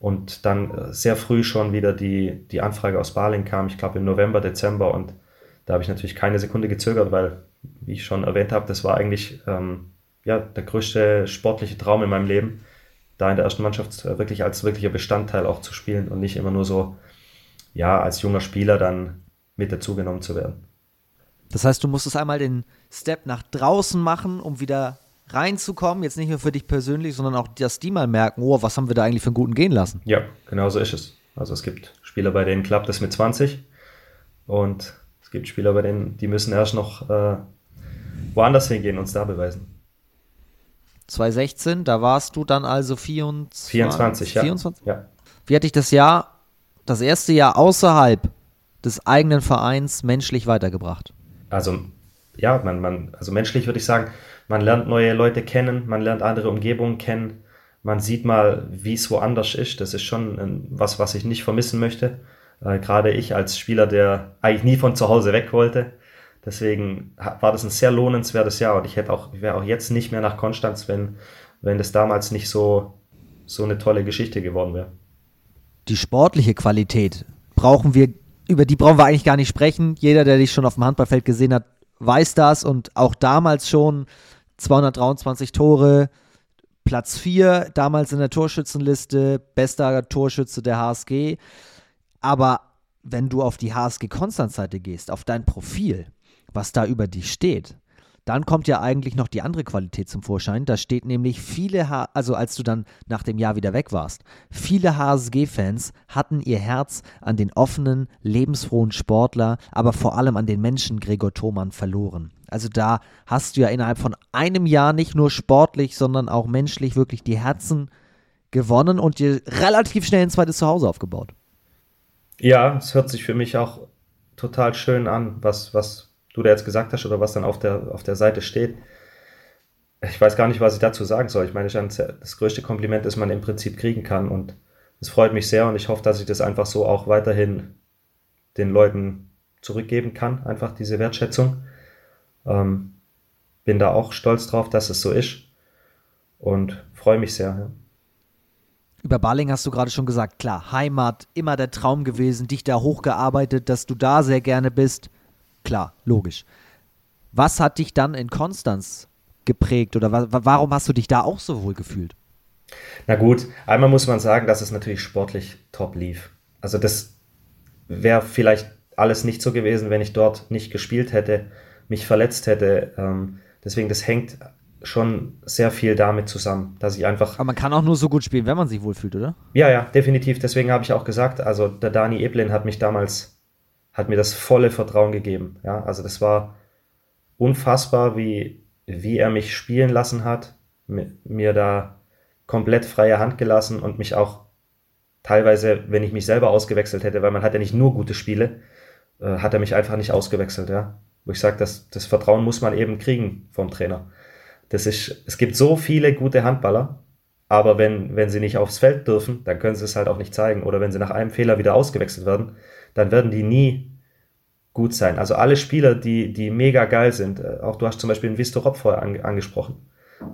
Und dann äh, sehr früh schon wieder die, die Anfrage aus Baling kam, ich glaube im November, Dezember. Und da habe ich natürlich keine Sekunde gezögert, weil, wie ich schon erwähnt habe, das war eigentlich ähm, ja, der größte sportliche Traum in meinem Leben, da in der ersten Mannschaft äh, wirklich als wirklicher Bestandteil auch zu spielen und nicht immer nur so, ja, als junger Spieler dann mit dazugenommen zu werden.
Das heißt, du musstest einmal den Step nach draußen machen, um wieder reinzukommen, jetzt nicht nur für dich persönlich, sondern auch, dass die mal merken, oh, was haben wir da eigentlich für einen guten gehen lassen?
Ja, genau so ist es. Also es gibt Spieler, bei denen klappt es mit 20 und es gibt Spieler, bei denen, die müssen erst noch äh, woanders hingehen und es da beweisen.
2016, da warst du dann also 24.
24, ja.
24?
ja.
Wie hat dich das Jahr, das erste Jahr außerhalb des eigenen Vereins menschlich weitergebracht?
Also, ja, man, man, also menschlich würde ich sagen, man lernt neue Leute kennen, man lernt andere Umgebungen kennen, man sieht mal, wie es woanders ist. Das ist schon was, was ich nicht vermissen möchte. Äh, Gerade ich als Spieler, der eigentlich nie von zu Hause weg wollte. Deswegen war das ein sehr lohnenswertes Jahr und ich hätte auch, wäre auch jetzt nicht mehr nach Konstanz, wenn, wenn das damals nicht so, so eine tolle Geschichte geworden wäre.
Die sportliche Qualität brauchen wir, über die brauchen wir eigentlich gar nicht sprechen. Jeder, der dich schon auf dem Handballfeld gesehen hat, weiß das und auch damals schon 223 Tore, Platz 4, damals in der Torschützenliste, bester Torschütze der HSG. Aber wenn du auf die HSG Konstanz-Seite gehst, auf dein Profil, was da über dich steht, dann kommt ja eigentlich noch die andere Qualität zum Vorschein. Da steht nämlich viele, H also als du dann nach dem Jahr wieder weg warst, viele HSG-Fans hatten ihr Herz an den offenen, lebensfrohen Sportler, aber vor allem an den Menschen Gregor Thomann verloren. Also da hast du ja innerhalb von einem Jahr nicht nur sportlich, sondern auch menschlich wirklich die Herzen gewonnen und dir relativ schnell ein zweites Zuhause aufgebaut.
Ja, es hört sich für mich auch total schön an, was, was du da jetzt gesagt hast oder was dann auf der, auf der Seite steht. Ich weiß gar nicht, was ich dazu sagen soll. Ich meine, das größte Kompliment, das man im Prinzip kriegen kann. Und es freut mich sehr und ich hoffe, dass ich das einfach so auch weiterhin den Leuten zurückgeben kann. Einfach diese Wertschätzung. Ähm, bin da auch stolz drauf, dass es so ist und freue mich sehr. Ja.
Über Baling hast du gerade schon gesagt, klar, Heimat, immer der Traum gewesen, dich da hochgearbeitet, dass du da sehr gerne bist. Klar, logisch. Was hat dich dann in Konstanz geprägt oder wa warum hast du dich da auch so wohl gefühlt?
Na gut, einmal muss man sagen, dass es natürlich sportlich top lief. Also das wäre vielleicht alles nicht so gewesen, wenn ich dort nicht gespielt hätte, mich verletzt hätte. Ähm, deswegen, das hängt schon sehr viel damit zusammen, dass ich einfach.
Aber man kann auch nur so gut spielen, wenn man sich wohlfühlt, oder?
Ja, ja, definitiv. Deswegen habe ich auch gesagt, also der Dani Eblin hat mich damals hat mir das volle Vertrauen gegeben. Ja, also das war unfassbar, wie, wie er mich spielen lassen hat, mir da komplett freie Hand gelassen und mich auch teilweise, wenn ich mich selber ausgewechselt hätte, weil man hat ja nicht nur gute Spiele, äh, hat er mich einfach nicht ausgewechselt, ja. Wo ich sage, das, das Vertrauen muss man eben kriegen vom Trainer. Das ist, es gibt so viele gute Handballer, aber wenn, wenn sie nicht aufs Feld dürfen, dann können sie es halt auch nicht zeigen. Oder wenn sie nach einem Fehler wieder ausgewechselt werden, dann werden die nie gut sein. Also alle Spieler, die, die mega geil sind, äh, auch du hast zum Beispiel den Visto Rob vorher an, angesprochen,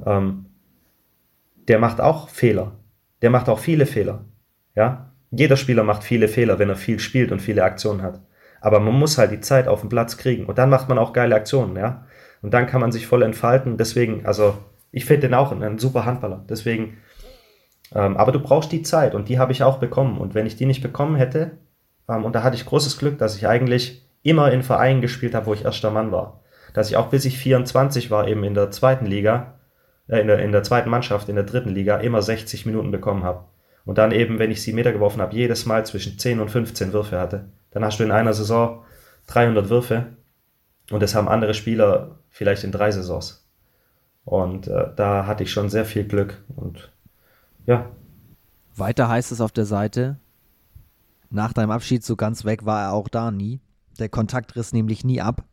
ähm, der macht auch Fehler. Der macht auch viele Fehler. Ja, jeder Spieler macht viele Fehler, wenn er viel spielt und viele Aktionen hat. Aber man muss halt die Zeit auf den Platz kriegen und dann macht man auch geile Aktionen, ja. Und dann kann man sich voll entfalten. Deswegen, also ich finde den auch ein super Handballer. Deswegen, ähm, aber du brauchst die Zeit und die habe ich auch bekommen. Und wenn ich die nicht bekommen hätte, und da hatte ich großes Glück, dass ich eigentlich immer in Vereinen gespielt habe, wo ich erster Mann war. Dass ich auch bis ich 24 war, eben in der zweiten Liga, äh, in, der, in der zweiten Mannschaft, in der dritten Liga, immer 60 Minuten bekommen habe. Und dann eben, wenn ich sie Meter geworfen habe, jedes Mal zwischen 10 und 15 Würfe hatte. Dann hast du in einer Saison 300 Würfe und das haben andere Spieler vielleicht in drei Saisons. Und äh, da hatte ich schon sehr viel Glück und ja.
Weiter heißt es auf der Seite, nach deinem Abschied so ganz weg war er auch da nie. Der Kontakt riss nämlich nie ab.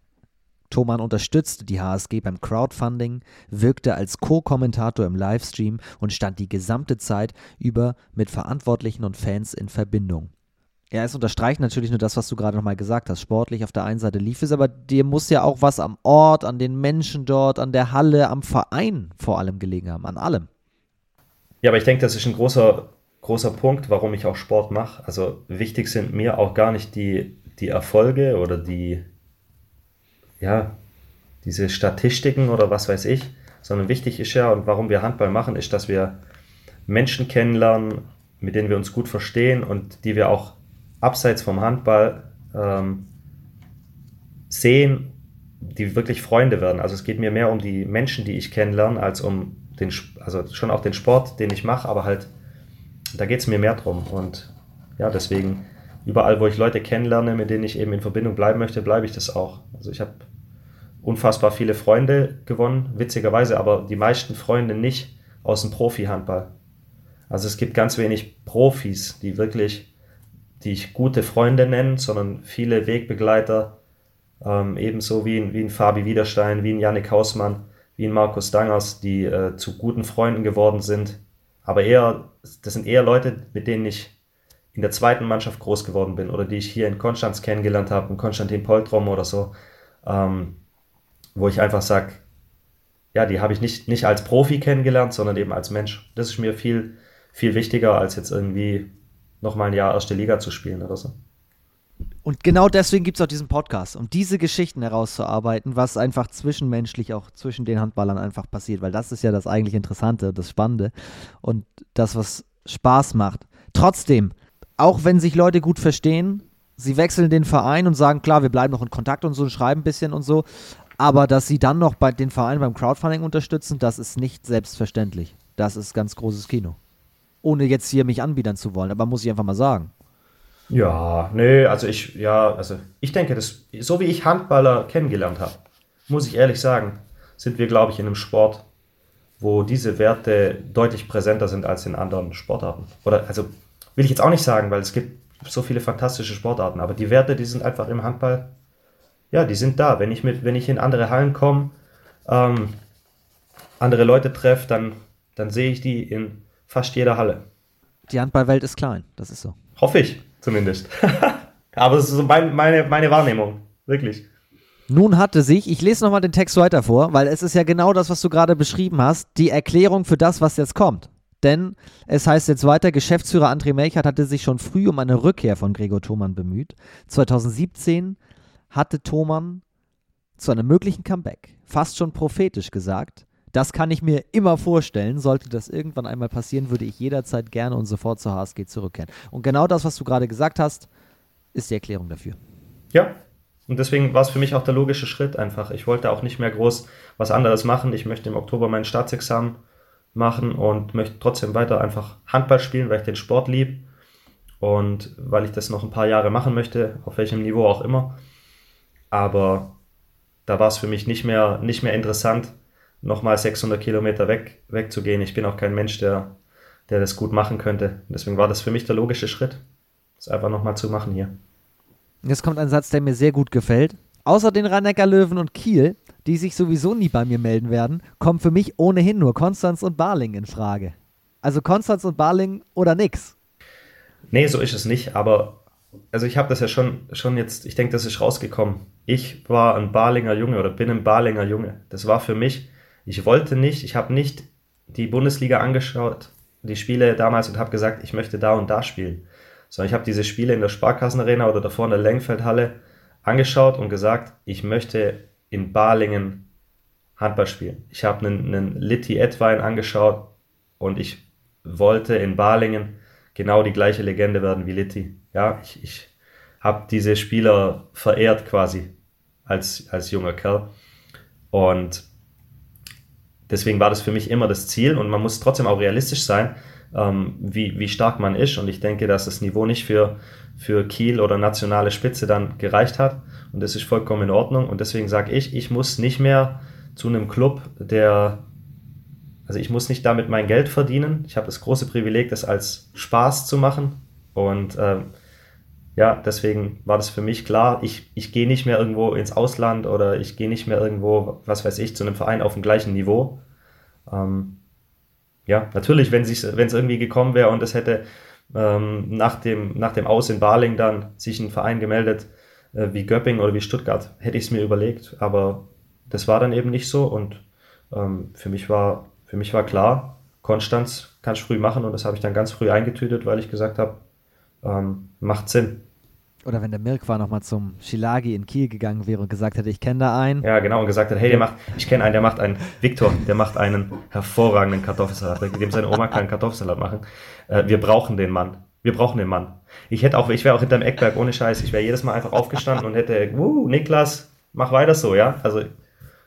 Thomann unterstützte die HSG beim Crowdfunding, wirkte als Co-Kommentator im Livestream und stand die gesamte Zeit über mit Verantwortlichen und Fans in Verbindung. Ja, es unterstreicht natürlich nur das, was du gerade nochmal gesagt hast. Sportlich auf der einen Seite lief es, aber dir muss ja auch was am Ort, an den Menschen dort, an der Halle, am Verein vor allem gelegen haben, an allem.
Ja, aber ich denke, das ist ein großer großer Punkt, warum ich auch Sport mache. Also wichtig sind mir auch gar nicht die, die Erfolge oder die, ja, diese Statistiken oder was weiß ich, sondern wichtig ist ja, und warum wir Handball machen, ist, dass wir Menschen kennenlernen, mit denen wir uns gut verstehen und die wir auch abseits vom Handball ähm, sehen die wirklich Freunde werden. Also es geht mir mehr um die Menschen, die ich kennenlerne, als um den, also schon auch den Sport, den ich mache, aber halt, da geht es mir mehr drum. Und ja, deswegen, überall, wo ich Leute kennenlerne, mit denen ich eben in Verbindung bleiben möchte, bleibe ich das auch. Also ich habe unfassbar viele Freunde gewonnen, witzigerweise, aber die meisten Freunde nicht aus dem Profi-Handball. Also es gibt ganz wenig Profis, die wirklich, die ich gute Freunde nenne, sondern viele Wegbegleiter, ähm, ebenso wie ein, wie ein Fabi Wiederstein, wie ein Yannick Hausmann, wie ein Markus Dangers, die äh, zu guten Freunden geworden sind. Aber eher, das sind eher Leute, mit denen ich in der zweiten Mannschaft groß geworden bin oder die ich hier in Konstanz kennengelernt habe, in Konstantin Poltrom oder so, ähm, wo ich einfach sage, ja, die habe ich nicht, nicht als Profi kennengelernt, sondern eben als Mensch. Das ist mir viel, viel wichtiger, als jetzt irgendwie nochmal ein Jahr erste Liga zu spielen oder so.
Und genau deswegen gibt es auch diesen Podcast, um diese Geschichten herauszuarbeiten, was einfach zwischenmenschlich auch zwischen den Handballern einfach passiert, weil das ist ja das eigentlich Interessante, das Spannende und das, was Spaß macht. Trotzdem, auch wenn sich Leute gut verstehen, sie wechseln den Verein und sagen, klar, wir bleiben noch in Kontakt und so und schreiben ein bisschen und so, aber dass sie dann noch bei den Vereinen beim Crowdfunding unterstützen, das ist nicht selbstverständlich. Das ist ganz großes Kino. Ohne jetzt hier mich anbiedern zu wollen, aber muss ich einfach mal sagen.
Ja, nee, also ich, ja, also ich denke, das, so wie ich Handballer kennengelernt habe, muss ich ehrlich sagen, sind wir, glaube ich, in einem Sport, wo diese Werte deutlich präsenter sind als in anderen Sportarten. Oder, also will ich jetzt auch nicht sagen, weil es gibt so viele fantastische Sportarten, aber die Werte, die sind einfach im Handball ja, die sind da. Wenn ich, mit, wenn ich in andere Hallen komme, ähm, andere Leute treffe, dann, dann sehe ich die in fast jeder Halle.
Die Handballwelt ist klein, das ist so.
Hoffe ich zumindest. [LAUGHS] Aber das ist so mein, meine, meine Wahrnehmung, wirklich.
Nun hatte sich, ich lese nochmal den Text weiter vor, weil es ist ja genau das, was du gerade beschrieben hast, die Erklärung für das, was jetzt kommt. Denn es heißt jetzt weiter, Geschäftsführer André Melchert hatte sich schon früh um eine Rückkehr von Gregor Thomann bemüht. 2017 hatte Thomann zu einem möglichen Comeback fast schon prophetisch gesagt, das kann ich mir immer vorstellen. Sollte das irgendwann einmal passieren, würde ich jederzeit gerne und sofort zur HSG zurückkehren. Und genau das, was du gerade gesagt hast, ist die Erklärung dafür.
Ja, und deswegen war es für mich auch der logische Schritt einfach. Ich wollte auch nicht mehr groß was anderes machen. Ich möchte im Oktober mein Staatsexamen machen und möchte trotzdem weiter einfach Handball spielen, weil ich den Sport liebe und weil ich das noch ein paar Jahre machen möchte, auf welchem Niveau auch immer. Aber da war es für mich nicht mehr, nicht mehr interessant, nochmal 600 Kilometer weg, wegzugehen. Ich bin auch kein Mensch, der, der das gut machen könnte. Deswegen war das für mich der logische Schritt, das einfach nochmal zu machen hier.
Jetzt kommt ein Satz, der mir sehr gut gefällt. Außer den rhein löwen und Kiel, die sich sowieso nie bei mir melden werden, kommen für mich ohnehin nur Konstanz und Barling in Frage. Also Konstanz und Barling oder nix.
Nee, so ist es nicht, aber also ich habe das ja schon, schon jetzt, ich denke, das ist rausgekommen. Ich war ein Barlinger Junge oder bin ein Barlinger Junge. Das war für mich, ich wollte nicht, ich habe nicht die Bundesliga angeschaut, die Spiele damals und habe gesagt, ich möchte da und da spielen. Sondern ich habe diese Spiele in der Sparkassenarena oder davor in der Lengfeldhalle angeschaut und gesagt, ich möchte in Balingen Handball spielen. Ich habe einen, einen Litti Edwein angeschaut und ich wollte in Balingen genau die gleiche Legende werden wie Litti. Ja, ich, ich habe diese Spieler verehrt quasi als, als junger Kerl. Und deswegen war das für mich immer das Ziel und man muss trotzdem auch realistisch sein, ähm, wie, wie stark man ist. Und ich denke, dass das Niveau nicht für, für Kiel oder nationale Spitze dann gereicht hat. Und das ist vollkommen in Ordnung. Und deswegen sage ich, ich muss nicht mehr zu einem Club, der also ich muss nicht damit mein Geld verdienen. Ich habe das große Privileg, das als Spaß zu machen. Und ähm, ja, deswegen war das für mich klar, ich, ich gehe nicht mehr irgendwo ins Ausland oder ich gehe nicht mehr irgendwo, was weiß ich, zu einem Verein auf dem gleichen Niveau. Ähm, ja, natürlich, wenn es irgendwie gekommen wäre und es hätte ähm, nach, dem, nach dem Aus in Baling dann sich ein Verein gemeldet, äh, wie Göpping oder wie Stuttgart, hätte ich es mir überlegt. Aber das war dann eben nicht so und ähm, für mich war für mich war klar, Konstanz kann ich früh machen und das habe ich dann ganz früh eingetütet, weil ich gesagt habe, ähm, macht Sinn.
Oder wenn der Mirk war nochmal zum Schilagi in Kiel gegangen wäre und gesagt hätte, ich kenne da einen.
Ja, genau, und gesagt hat, hey, der macht, ich kenne einen, der macht einen, Viktor, der macht einen hervorragenden Kartoffelsalat, dem seine Oma kann Kartoffelsalat machen. Äh, wir brauchen den Mann. Wir brauchen den Mann. Ich hätte auch, ich wäre auch hinterm Eckberg ohne Scheiß. Ich wäre jedes Mal einfach aufgestanden und hätte, uh, Niklas, mach weiter so, ja. Also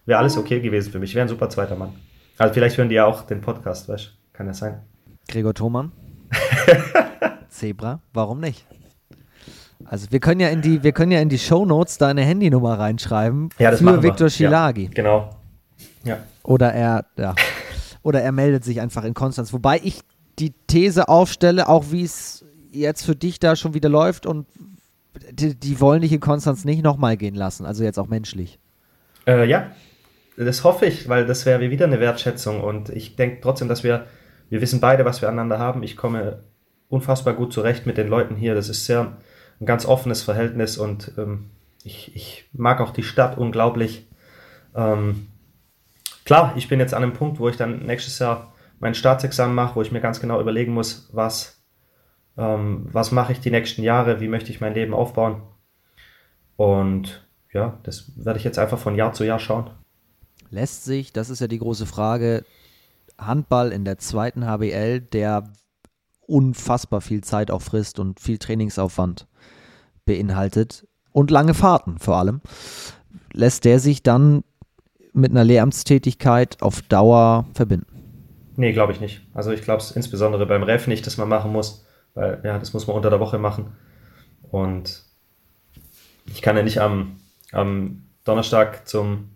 wäre alles okay gewesen für mich. Wäre ein super zweiter Mann. Also vielleicht hören die ja auch den Podcast, weißt du? Kann ja sein.
Gregor Thomann. [LAUGHS] Zebra, warum nicht? Also wir können ja in die, wir können ja in die Shownotes deine Handynummer reinschreiben
Ja, das
für. Viktor Schilagi.
Ja, genau. Ja.
Oder er, ja. Oder er meldet sich einfach in Konstanz. Wobei ich die These aufstelle, auch wie es jetzt für dich da schon wieder läuft und die, die wollen dich in Konstanz nicht nochmal gehen lassen, also jetzt auch menschlich.
Äh, ja, das hoffe ich, weil das wäre wieder eine Wertschätzung und ich denke trotzdem, dass wir, wir wissen beide, was wir aneinander haben. Ich komme unfassbar gut zurecht mit den Leuten hier. Das ist sehr ein ganz offenes Verhältnis und ähm, ich, ich mag auch die Stadt unglaublich. Ähm, klar, ich bin jetzt an einem Punkt, wo ich dann nächstes Jahr mein Staatsexamen mache, wo ich mir ganz genau überlegen muss, was, ähm, was mache ich die nächsten Jahre, wie möchte ich mein Leben aufbauen. Und ja, das werde ich jetzt einfach von Jahr zu Jahr schauen.
Lässt sich, das ist ja die große Frage, Handball in der zweiten HBL, der unfassbar viel Zeit auch frisst und viel Trainingsaufwand beinhaltet und lange Fahrten vor allem, lässt der sich dann mit einer Lehramtstätigkeit auf Dauer verbinden?
Nee, glaube ich nicht. Also ich glaube es insbesondere beim Ref nicht, dass man machen muss, weil ja, das muss man unter der Woche machen. Und ich kann ja nicht am, am Donnerstag zum,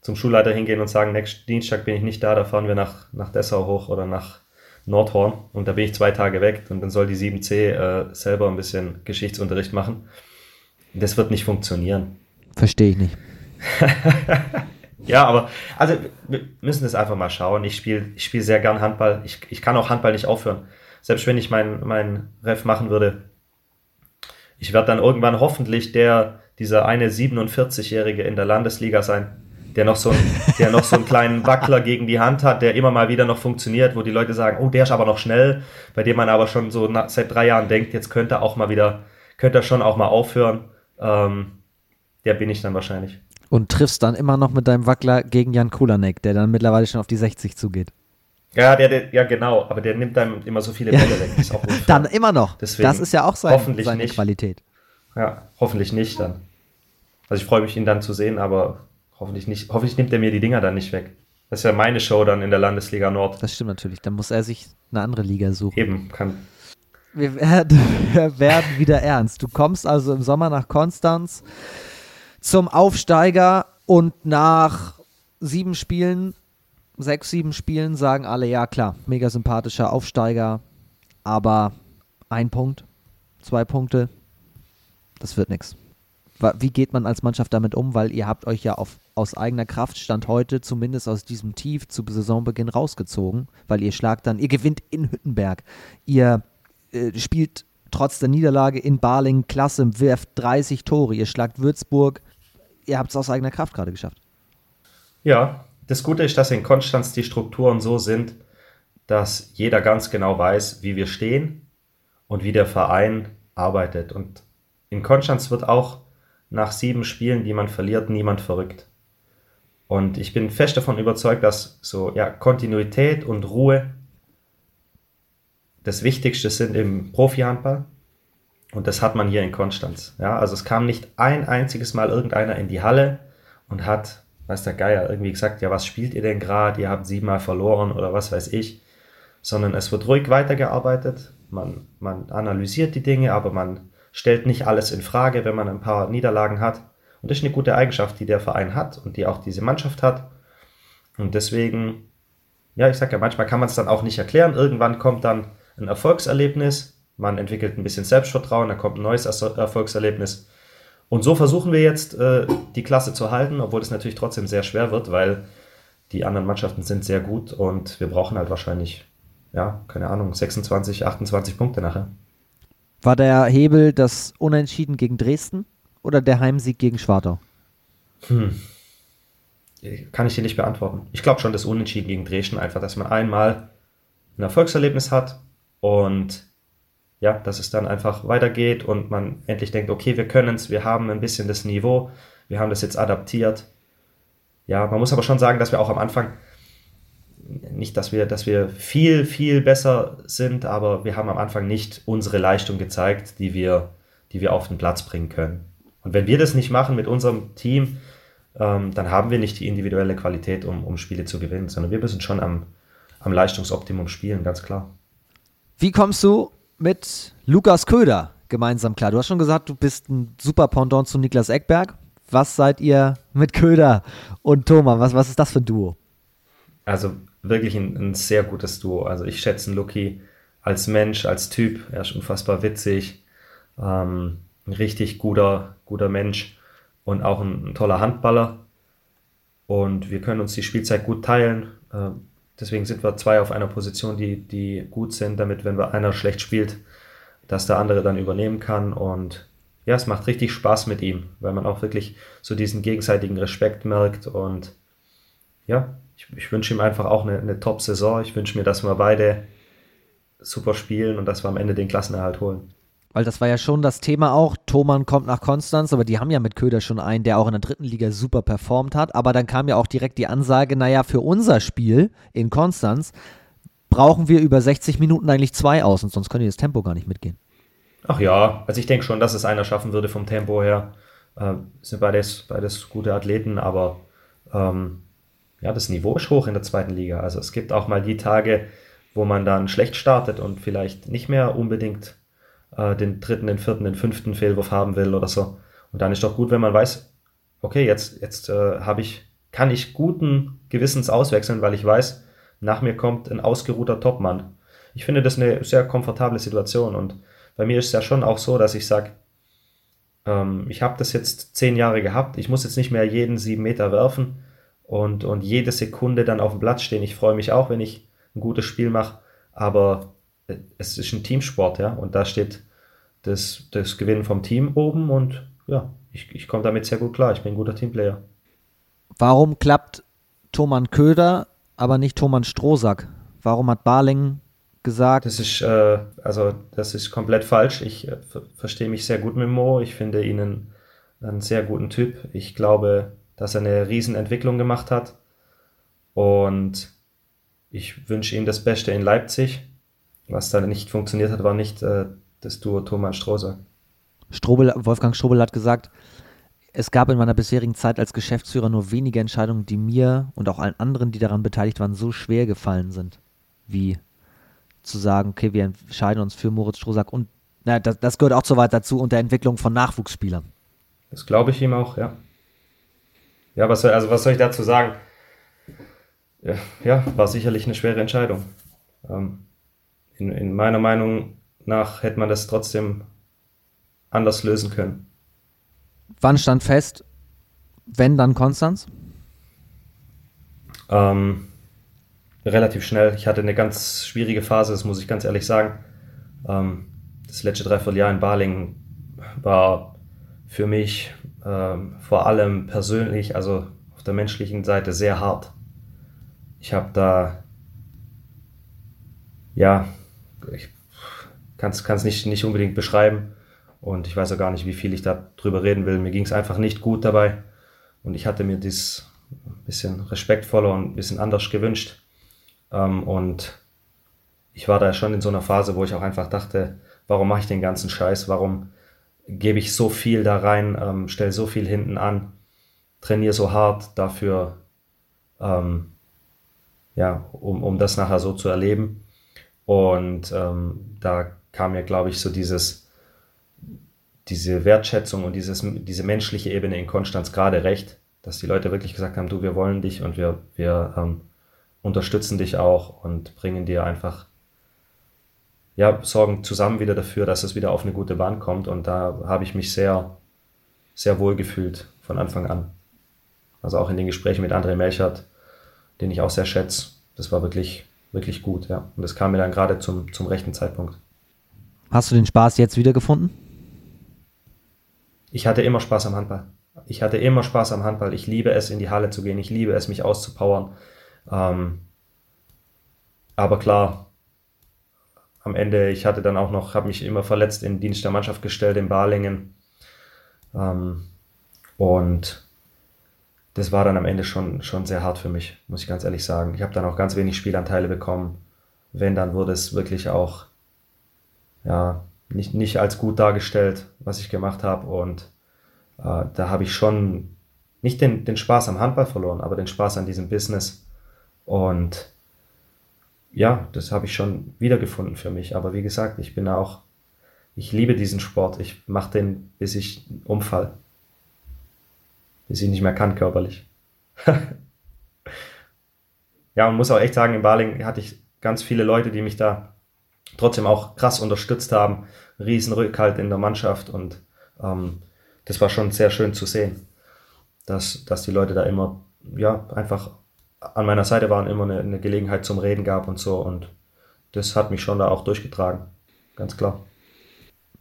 zum Schulleiter hingehen und sagen, nächsten Dienstag bin ich nicht da, da fahren wir nach, nach Dessau hoch oder nach Nordhorn und da bin ich zwei Tage weg und dann soll die 7C äh, selber ein bisschen Geschichtsunterricht machen. Das wird nicht funktionieren.
Verstehe ich nicht. [LAUGHS]
Ja, aber also wir müssen das einfach mal schauen. Ich spiele ich spiel sehr gern Handball. Ich, ich kann auch Handball nicht aufhören. Selbst wenn ich mein, mein Ref machen würde, ich werde dann irgendwann hoffentlich der, dieser eine 47-Jährige in der Landesliga sein, der noch so, ein, der noch so einen kleinen Wackler gegen die Hand hat, der immer mal wieder noch funktioniert, wo die Leute sagen, oh, der ist aber noch schnell, bei dem man aber schon so na, seit drei Jahren denkt, jetzt könnte er auch mal wieder, könnte er schon auch mal aufhören. Ähm, der bin ich dann wahrscheinlich.
Und triffst dann immer noch mit deinem Wackler gegen Jan Kulanek, der dann mittlerweile schon auf die 60 zugeht.
Ja, der, der, ja, genau, aber der nimmt dann immer so viele
Ja.
Bälle weg. Das ist auch [LAUGHS] unfair.
Dann immer noch.
Deswegen
das ist ja auch sein,
hoffentlich
seine
nicht.
Qualität.
Ja, hoffentlich nicht dann. Also ich freue mich, ihn dann zu sehen, aber hoffentlich nicht. Hoffentlich nimmt er mir die Dinger dann nicht weg. Das ist ja meine Show dann in der Landesliga Nord.
Das stimmt natürlich. Dann muss er sich eine andere Liga suchen.
Eben, kann.
Wir werden, [LAUGHS] wir werden wieder ernst. Du kommst also im Sommer nach Konstanz zum Aufsteiger und nach sieben Spielen, sechs, sieben Spielen sagen alle, ja klar, mega sympathischer Aufsteiger, aber ein Punkt, zwei Punkte, das wird nichts. Wie geht man als Mannschaft damit um? Weil ihr habt euch ja auf, aus eigener Kraft Stand heute zumindest aus diesem Tief zu Saisonbeginn rausgezogen, weil ihr schlagt dann, ihr gewinnt in Hüttenberg, ihr äh, spielt trotz der Niederlage in Baling klasse, werft 30 Tore, ihr schlagt Würzburg, ihr habt es aus eigener Kraft gerade geschafft.
Ja, das Gute ist, dass in Konstanz die Strukturen so sind, dass jeder ganz genau weiß, wie wir stehen und wie der Verein arbeitet. Und in Konstanz wird auch nach sieben Spielen, die man verliert, niemand verrückt. Und ich bin fest davon überzeugt, dass so ja, Kontinuität und Ruhe das Wichtigste sind im Profi-Handball. Und das hat man hier in Konstanz. Ja, also es kam nicht ein einziges Mal irgendeiner in die Halle und hat, weiß der Geier, irgendwie gesagt, ja, was spielt ihr denn gerade? Ihr habt siebenmal verloren oder was weiß ich. Sondern es wird ruhig weitergearbeitet. Man, man analysiert die Dinge, aber man stellt nicht alles in Frage, wenn man ein paar Niederlagen hat. Und das ist eine gute Eigenschaft, die der Verein hat und die auch diese Mannschaft hat. Und deswegen, ja, ich sage ja, manchmal kann man es dann auch nicht erklären. Irgendwann kommt dann ein Erfolgserlebnis, man entwickelt ein bisschen Selbstvertrauen, dann kommt ein neues Erfolgserlebnis. Und so versuchen wir jetzt, äh, die Klasse zu halten, obwohl es natürlich trotzdem sehr schwer wird, weil die anderen Mannschaften sind sehr gut und wir brauchen halt wahrscheinlich, ja, keine Ahnung, 26, 28 Punkte nachher.
War der Hebel das Unentschieden gegen Dresden oder der Heimsieg gegen Schwartau?
Kann ich dir nicht beantworten. Ich glaube schon, das Unentschieden gegen Dresden einfach, dass man einmal ein Erfolgserlebnis hat und ja, dass es dann einfach weitergeht und man endlich denkt, okay, wir können es, wir haben ein bisschen das Niveau, wir haben das jetzt adaptiert. Ja, man muss aber schon sagen, dass wir auch am Anfang nicht, dass wir, dass wir viel, viel besser sind, aber wir haben am Anfang nicht unsere Leistung gezeigt, die wir, die wir auf den Platz bringen können. Und wenn wir das nicht machen mit unserem Team, ähm, dann haben wir nicht die individuelle Qualität, um, um Spiele zu gewinnen, sondern wir müssen schon am, am Leistungsoptimum spielen, ganz klar.
Wie kommst du mit Lukas Köder gemeinsam klar? Du hast schon gesagt, du bist ein super Pendant zu Niklas Eckberg. Was seid ihr mit Köder und Thomas? Was, was ist das für ein Duo?
Also wirklich ein, ein sehr gutes Duo. Also ich schätze Luki als Mensch, als Typ. Er ist unfassbar witzig, ähm, ein richtig guter, guter Mensch und auch ein, ein, toller Handballer. Und wir können uns die Spielzeit gut teilen. Äh, deswegen sind wir zwei auf einer Position, die, die gut sind, damit, wenn einer schlecht spielt, dass der andere dann übernehmen kann. Und ja, es macht richtig Spaß mit ihm, weil man auch wirklich so diesen gegenseitigen Respekt merkt. Und ja, ich, ich wünsche ihm einfach auch eine, eine Top-Saison. Ich wünsche mir, dass wir beide super spielen und dass wir am Ende den Klassenerhalt holen.
Weil das war ja schon das Thema auch. Thoman kommt nach Konstanz, aber die haben ja mit Köder schon einen, der auch in der dritten Liga super performt hat. Aber dann kam ja auch direkt die Ansage, naja, für unser Spiel in Konstanz brauchen wir über 60 Minuten eigentlich zwei aus und sonst können die das Tempo gar nicht mitgehen.
Ach ja, also ich denke schon, dass es einer schaffen würde vom Tempo her. Äh, sind beides, beides gute Athleten, aber ähm, ja, das Niveau ist hoch in der zweiten Liga. Also es gibt auch mal die Tage, wo man dann schlecht startet und vielleicht nicht mehr unbedingt äh, den dritten, den vierten, den fünften Fehlwurf haben will oder so. Und dann ist doch gut, wenn man weiß, okay, jetzt, jetzt äh, ich, kann ich guten Gewissens auswechseln, weil ich weiß, nach mir kommt ein ausgeruhter Topmann. Ich finde das eine sehr komfortable Situation und bei mir ist es ja schon auch so, dass ich sage, ähm, ich habe das jetzt zehn Jahre gehabt, ich muss jetzt nicht mehr jeden sieben Meter werfen und, und jede Sekunde dann auf dem Platz stehen. Ich freue mich auch, wenn ich ein gutes Spiel mache, aber es ist ein Teamsport, ja, und da steht das, das Gewinnen vom Team oben und ja, ich, ich komme damit sehr gut klar. Ich bin ein guter Teamplayer.
Warum klappt Thoman Köder, aber nicht Thoman Strohsack? Warum hat Barling gesagt.
Das ist, äh, also das ist komplett falsch. Ich äh, verstehe mich sehr gut mit Mo. Ich finde ihn einen, einen, sehr guten Typ. Ich glaube, dass er eine Riesenentwicklung gemacht hat. Und ich wünsche ihm das Beste in Leipzig. Was da nicht funktioniert hat, war nicht äh, das Duo Thomas Strohser.
Strobel, Wolfgang Strobel hat gesagt, es gab in meiner bisherigen Zeit als Geschäftsführer nur wenige Entscheidungen, die mir und auch allen anderen, die daran beteiligt waren, so schwer gefallen sind, wie zu sagen, okay, wir entscheiden uns für Moritz Strohsack und na, das, das gehört auch so weit dazu und der Entwicklung von Nachwuchsspielern.
Das glaube ich ihm auch, ja. Ja, was soll, also was soll ich dazu sagen? Ja, ja war sicherlich eine schwere Entscheidung. Ähm, in, in meiner Meinung nach hätte man das trotzdem anders lösen können.
Wann stand fest, wenn dann Konstanz?
Ähm, relativ schnell. Ich hatte eine ganz schwierige Phase, das muss ich ganz ehrlich sagen. Ähm, das letzte Dreivierteljahr in Balingen war für mich ähm, vor allem persönlich, also auf der menschlichen Seite, sehr hart. Ich habe da, ja, ich kann es nicht, nicht unbedingt beschreiben und ich weiß auch gar nicht, wie viel ich da drüber reden will. Mir ging es einfach nicht gut dabei und ich hatte mir dies ein bisschen respektvoller und ein bisschen anders gewünscht. Ähm, und ich war da schon in so einer Phase, wo ich auch einfach dachte, warum mache ich den ganzen Scheiß? Warum gebe ich so viel da rein, ähm, stelle so viel hinten an, trainiere so hart dafür, ähm, ja, um, um das nachher so zu erleben. Und ähm, da kam mir, glaube ich, so dieses, diese Wertschätzung und dieses, diese menschliche Ebene in Konstanz gerade recht, dass die Leute wirklich gesagt haben, du, wir wollen dich und wir, wir ähm, unterstützen dich auch und bringen dir einfach, ja, sorgen zusammen wieder dafür, dass es wieder auf eine gute Bahn kommt. Und da habe ich mich sehr, sehr wohl gefühlt von Anfang an. Also auch in den Gesprächen mit André Melchert, den ich auch sehr schätze. Das war wirklich, wirklich gut, ja. Und das kam mir dann gerade zum, zum rechten Zeitpunkt.
Hast du den Spaß jetzt wiedergefunden?
Ich hatte immer Spaß am Handball. Ich hatte immer Spaß am Handball. Ich liebe es, in die Halle zu gehen. Ich liebe es, mich auszupowern. Ähm, aber klar, am Ende, ich hatte dann auch noch, habe mich immer verletzt in Dienst der Mannschaft gestellt in Balingen. Ähm, und das war dann am Ende schon, schon sehr hart für mich, muss ich ganz ehrlich sagen. Ich habe dann auch ganz wenig Spielanteile bekommen. Wenn, dann wurde es wirklich auch ja, nicht, nicht als gut dargestellt, was ich gemacht habe. Und äh, da habe ich schon nicht den, den Spaß am Handball verloren, aber den Spaß an diesem Business. Und ja, das habe ich schon wiedergefunden für mich. Aber wie gesagt, ich bin auch, ich liebe diesen Sport. Ich mache den, bis ich umfall. Bis ich nicht mehr kann körperlich. [LAUGHS] ja, und muss auch echt sagen, in Baling hatte ich ganz viele Leute, die mich da trotzdem auch krass unterstützt haben. Riesenrückhalt in der Mannschaft und ähm, das war schon sehr schön zu sehen, dass, dass die Leute da immer, ja, einfach an meiner Seite waren, immer eine, eine Gelegenheit zum Reden gab und so und das hat mich schon da auch durchgetragen, ganz klar.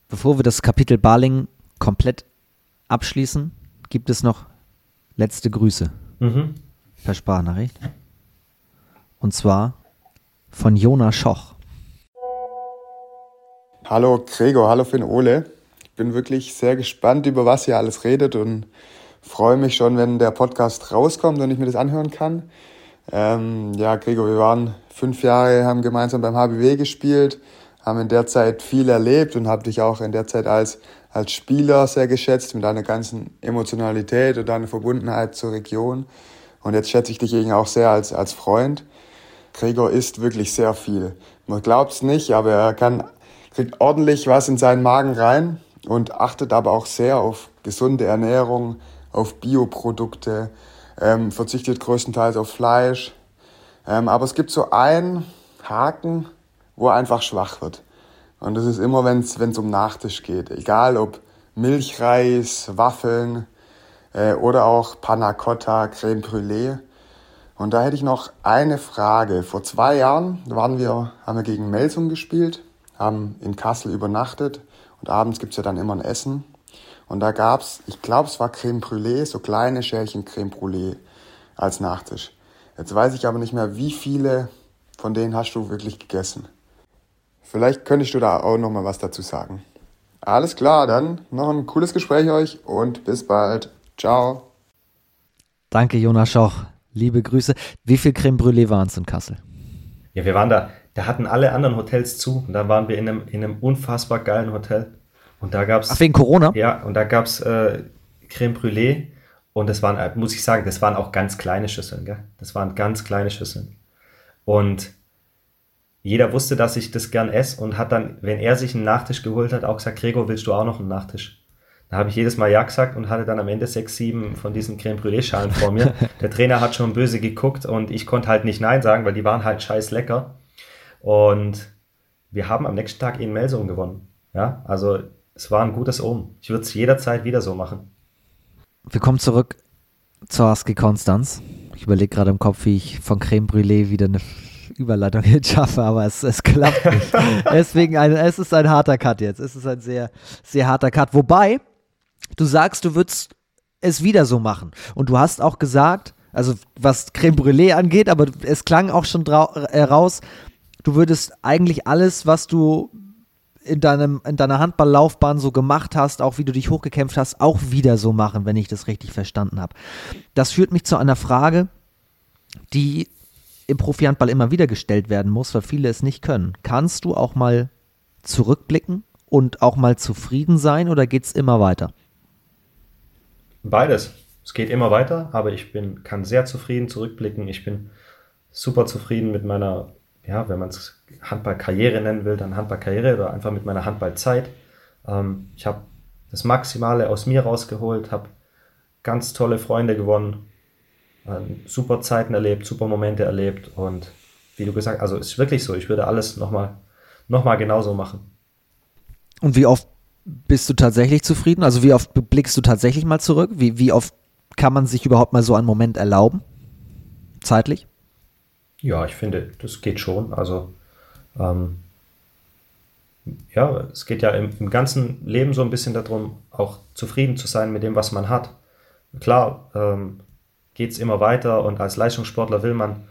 Bevor wir das Kapitel Baling komplett abschließen, gibt es noch letzte Grüße mhm. per Sprachnachricht. Und zwar von Jona Schoch.
Hallo Gregor, hallo Finn Ole. Ich bin wirklich sehr gespannt, über was ihr alles redet und freue mich schon, wenn der Podcast rauskommt und ich mir das anhören kann. Ähm, ja, Gregor, wir waren fünf Jahre, haben gemeinsam beim HBW gespielt, haben in der Zeit viel erlebt und habe dich auch in der Zeit als, als Spieler sehr geschätzt mit deiner ganzen Emotionalität und deiner Verbundenheit zur Region. Und jetzt schätze ich dich eben auch sehr als, als Freund. Gregor isst wirklich sehr viel. Man glaubt es nicht, aber er kann, kriegt ordentlich was in seinen Magen rein und achtet aber auch sehr auf gesunde Ernährung, auf Bioprodukte, ähm, verzichtet größtenteils auf Fleisch. Ähm, aber es gibt so einen Haken, wo er einfach schwach wird. Und das ist immer, wenn es um Nachtisch geht. Egal ob Milchreis, Waffeln äh, oder auch Panna Cotta, Creme Brûlée. Und da hätte ich noch eine Frage. Vor zwei Jahren waren wir, haben wir gegen Melsung gespielt, haben in Kassel übernachtet und abends gibt's ja dann immer ein Essen. Und da gab's, ich glaube, es war Creme Brûlée, so kleine Schälchen Creme Brûlée als Nachtisch. Jetzt weiß ich aber nicht mehr, wie viele von denen hast du wirklich gegessen. Vielleicht könntest du da auch noch mal was dazu sagen. Alles klar, dann noch ein cooles Gespräch euch und bis bald. Ciao.
Danke, Jonas Schoch. Liebe Grüße. Wie viel Creme Brûlée waren es in Kassel?
Ja, wir waren da, da hatten alle anderen Hotels zu und da waren wir in einem, in einem unfassbar geilen Hotel. Und da gab es.
Ach, wegen Corona?
Ja, und da gab es äh, Creme Brûlée und das waren, äh, muss ich sagen, das waren auch ganz kleine Schüsseln, gell? Das waren ganz kleine Schüsseln. Und jeder wusste, dass ich das gern esse und hat dann, wenn er sich einen Nachtisch geholt hat, auch gesagt, Gregor, willst du auch noch einen Nachtisch? Da habe ich jedes Mal Ja gesagt und hatte dann am Ende sechs, sieben von diesen Creme Brûlée-Schalen vor mir. [LAUGHS] Der Trainer hat schon böse geguckt und ich konnte halt nicht Nein sagen, weil die waren halt scheiß lecker. Und wir haben am nächsten Tag in Melsung gewonnen. Ja, also es war ein gutes Omen. Ich würde es jederzeit wieder so machen.
Wir kommen zurück zur Husky Konstanz. Ich überlege gerade im Kopf, wie ich von Creme Brûlée wieder eine Überleitung [LAUGHS] jetzt schaffe, aber es, es klappt nicht. [LAUGHS] Deswegen, ein, es ist ein harter Cut jetzt. Es ist ein sehr, sehr harter Cut. Wobei, du sagst, du würdest es wieder so machen. Und du hast auch gesagt, also was Creme Brûlée angeht, aber es klang auch schon äh, raus, du würdest eigentlich alles, was du in, deinem, in deiner Handballlaufbahn so gemacht hast, auch wie du dich hochgekämpft hast, auch wieder so machen, wenn ich das richtig verstanden habe. Das führt mich zu einer Frage, die im Profi-Handball immer wieder gestellt werden muss, weil viele es nicht können. Kannst du auch mal zurückblicken und auch mal zufrieden sein oder geht es immer weiter?
Beides. Es geht immer weiter, aber ich bin, kann sehr zufrieden zurückblicken. Ich bin super zufrieden mit meiner, ja, wenn man es Handballkarriere nennen will, dann Handballkarriere oder einfach mit meiner Handballzeit. Ähm, ich habe das Maximale aus mir rausgeholt, habe ganz tolle Freunde gewonnen, äh, super Zeiten erlebt, super Momente erlebt und wie du gesagt hast, also ist wirklich so, ich würde alles nochmal noch mal genauso machen.
Und wie oft bist du tatsächlich zufrieden? Also wie oft blickst du tatsächlich mal zurück? Wie, wie oft kann man sich überhaupt mal so einen Moment erlauben? Zeitlich?
Ja, ich finde, das geht schon. Also ähm, ja, es geht ja im, im, ganzen Leben so ein bisschen darum, auch zufrieden zu sein mit dem, was man hat. Klar ähm, geht es immer weiter und als Leistungssportler will man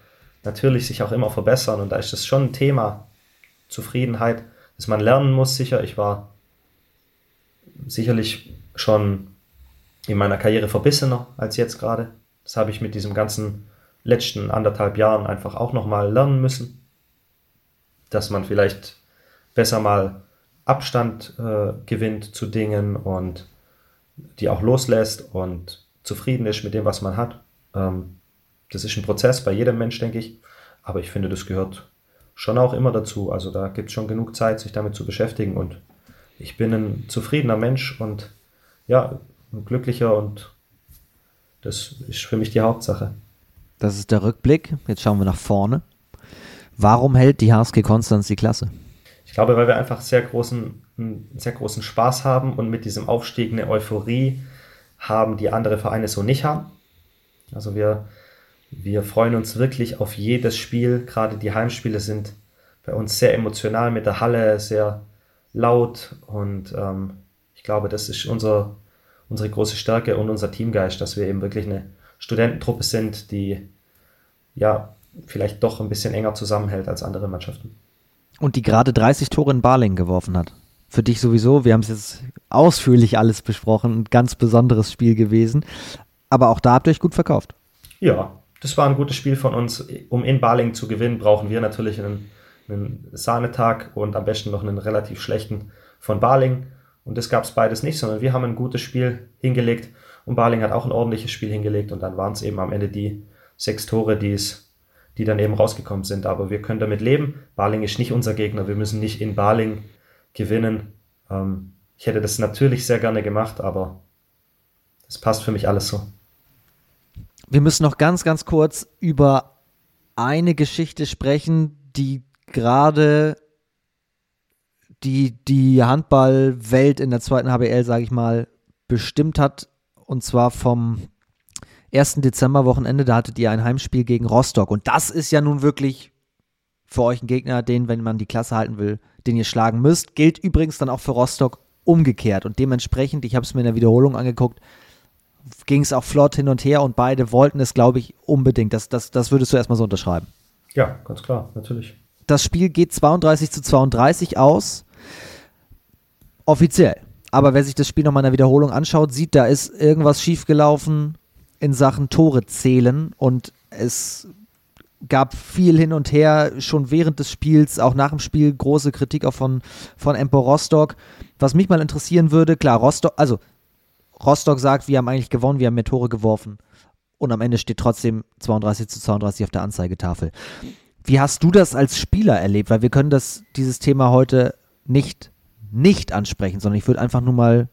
natürlich sich auch immer verbessern und da ist das schon ein Thema, Zufriedenheit, dass man lernen muss, sicher. Ich war sicherlich schon in meiner Karriere verbissener als jetzt gerade. Das habe ich mit diesem ganzen letzten anderthalb Jahren einfach auch nochmal lernen müssen. Dass man vielleicht besser mal Abstand äh, gewinnt zu Dingen und die auch loslässt und zufrieden ist mit dem, was man hat. Ähm, das ist ein Prozess bei jedem Mensch, denke ich. Aber ich finde, das gehört schon auch immer dazu. Also da gibt es schon genug Zeit, sich damit zu beschäftigen. Und ich bin ein zufriedener Mensch und ja, ein glücklicher und das ist für mich die Hauptsache.
Das ist der Rückblick. Jetzt schauen wir nach vorne. Warum hält die HSG Konstanz die Klasse?
Ich glaube, weil wir einfach sehr großen, sehr großen Spaß haben und mit diesem Aufstieg eine Euphorie haben, die andere Vereine so nicht haben. Also wir, wir freuen uns wirklich auf jedes Spiel. Gerade die Heimspiele sind bei uns sehr emotional mit der Halle, sehr laut und ähm, ich glaube, das ist unser, unsere große Stärke und unser Teamgeist, dass wir eben wirklich eine Studententruppe sind, die ja vielleicht doch ein bisschen enger zusammenhält als andere Mannschaften.
Und die gerade 30 Tore in Barling geworfen hat. Für dich sowieso, wir haben es jetzt ausführlich alles besprochen, ein ganz besonderes Spiel gewesen. Aber auch da habt ihr euch gut verkauft.
Ja, das war ein gutes Spiel von uns. Um in Baling zu gewinnen, brauchen wir natürlich einen, einen Sahnetag und am besten noch einen relativ schlechten von Baling. Und das gab es beides nicht, sondern wir haben ein gutes Spiel hingelegt und Baling hat auch ein ordentliches Spiel hingelegt und dann waren es eben am Ende die sechs Tore, die es, die dann eben rausgekommen sind. Aber wir können damit leben. Baling ist nicht unser Gegner. Wir müssen nicht in Baling gewinnen. Ähm, ich hätte das natürlich sehr gerne gemacht, aber es passt für mich alles so.
Wir müssen noch ganz, ganz kurz über eine Geschichte sprechen, die gerade die, die Handballwelt in der zweiten HBL, sage ich mal, bestimmt hat. Und zwar vom 1. Dezember-Wochenende, da hattet ihr ein Heimspiel gegen Rostock. Und das ist ja nun wirklich für euch ein Gegner, den, wenn man die Klasse halten will, den ihr schlagen müsst. Gilt übrigens dann auch für Rostock umgekehrt. Und dementsprechend, ich habe es mir in der Wiederholung angeguckt, ging es auch flott hin und her und beide wollten es, glaube ich, unbedingt. Das, das, das würdest du erstmal so unterschreiben.
Ja, ganz klar, natürlich.
Das Spiel geht 32 zu 32 aus. Offiziell. Aber wer sich das Spiel nochmal in der Wiederholung anschaut, sieht, da ist irgendwas schiefgelaufen in Sachen Tore zählen und es gab viel hin und her, schon während des Spiels, auch nach dem Spiel, große Kritik auch von, von Empo Rostock. Was mich mal interessieren würde, klar, Rostock, also Rostock sagt, wir haben eigentlich gewonnen, wir haben mehr Tore geworfen und am Ende steht trotzdem 32 zu 32 auf der Anzeigetafel. Wie hast du das als Spieler erlebt? Weil wir können das, dieses Thema heute nicht, nicht ansprechen, sondern ich würde einfach nur mal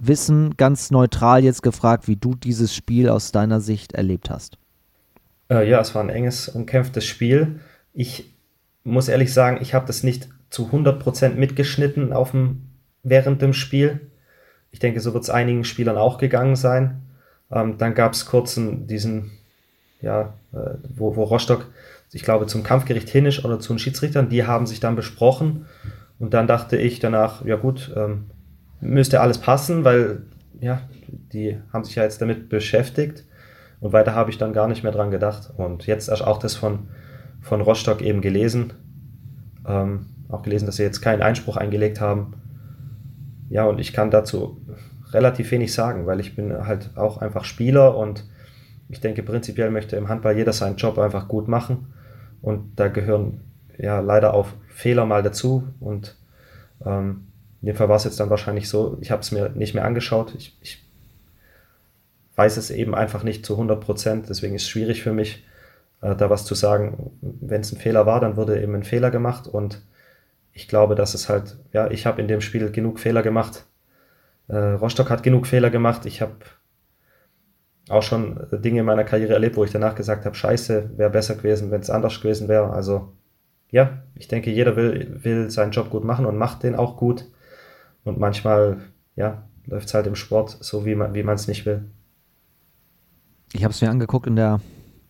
wissen, ganz neutral jetzt gefragt, wie du dieses Spiel aus deiner Sicht erlebt hast.
Äh, ja, es war ein enges, umkämpftes Spiel. Ich muss ehrlich sagen, ich habe das nicht zu 100% mitgeschnitten auf dem, während dem Spiel. Ich denke, so wird es einigen Spielern auch gegangen sein. Ähm, dann gab es kurz diesen, ja, äh, wo, wo Rostock, ich glaube, zum Kampfgericht hin ist oder zu den Schiedsrichtern, die haben sich dann besprochen. Und dann dachte ich danach, ja gut, ähm, müsste alles passen, weil ja, die haben sich ja jetzt damit beschäftigt. Und weiter habe ich dann gar nicht mehr dran gedacht. Und jetzt auch das von, von Rostock eben gelesen. Ähm, auch gelesen, dass sie jetzt keinen Einspruch eingelegt haben. Ja, und ich kann dazu relativ wenig sagen, weil ich bin halt auch einfach Spieler und ich denke, prinzipiell möchte im Handball jeder seinen Job einfach gut machen. Und da gehören ja leider auch Fehler mal dazu. Und ähm, in dem Fall war es jetzt dann wahrscheinlich so, ich habe es mir nicht mehr angeschaut. Ich, ich weiß es eben einfach nicht zu 100 Prozent. Deswegen ist es schwierig für mich, äh, da was zu sagen. Wenn es ein Fehler war, dann wurde eben ein Fehler gemacht. Und ich glaube, dass es halt, ja, ich habe in dem Spiel genug Fehler gemacht. Äh, Rostock hat genug Fehler gemacht. Ich habe auch schon Dinge in meiner Karriere erlebt, wo ich danach gesagt habe, scheiße, wäre besser gewesen, wenn es anders gewesen wäre. Also ja, ich denke, jeder will, will seinen Job gut machen und macht den auch gut. Und manchmal, ja, läuft es halt im Sport so, wie man es nicht will.
Ich habe es mir angeguckt in der,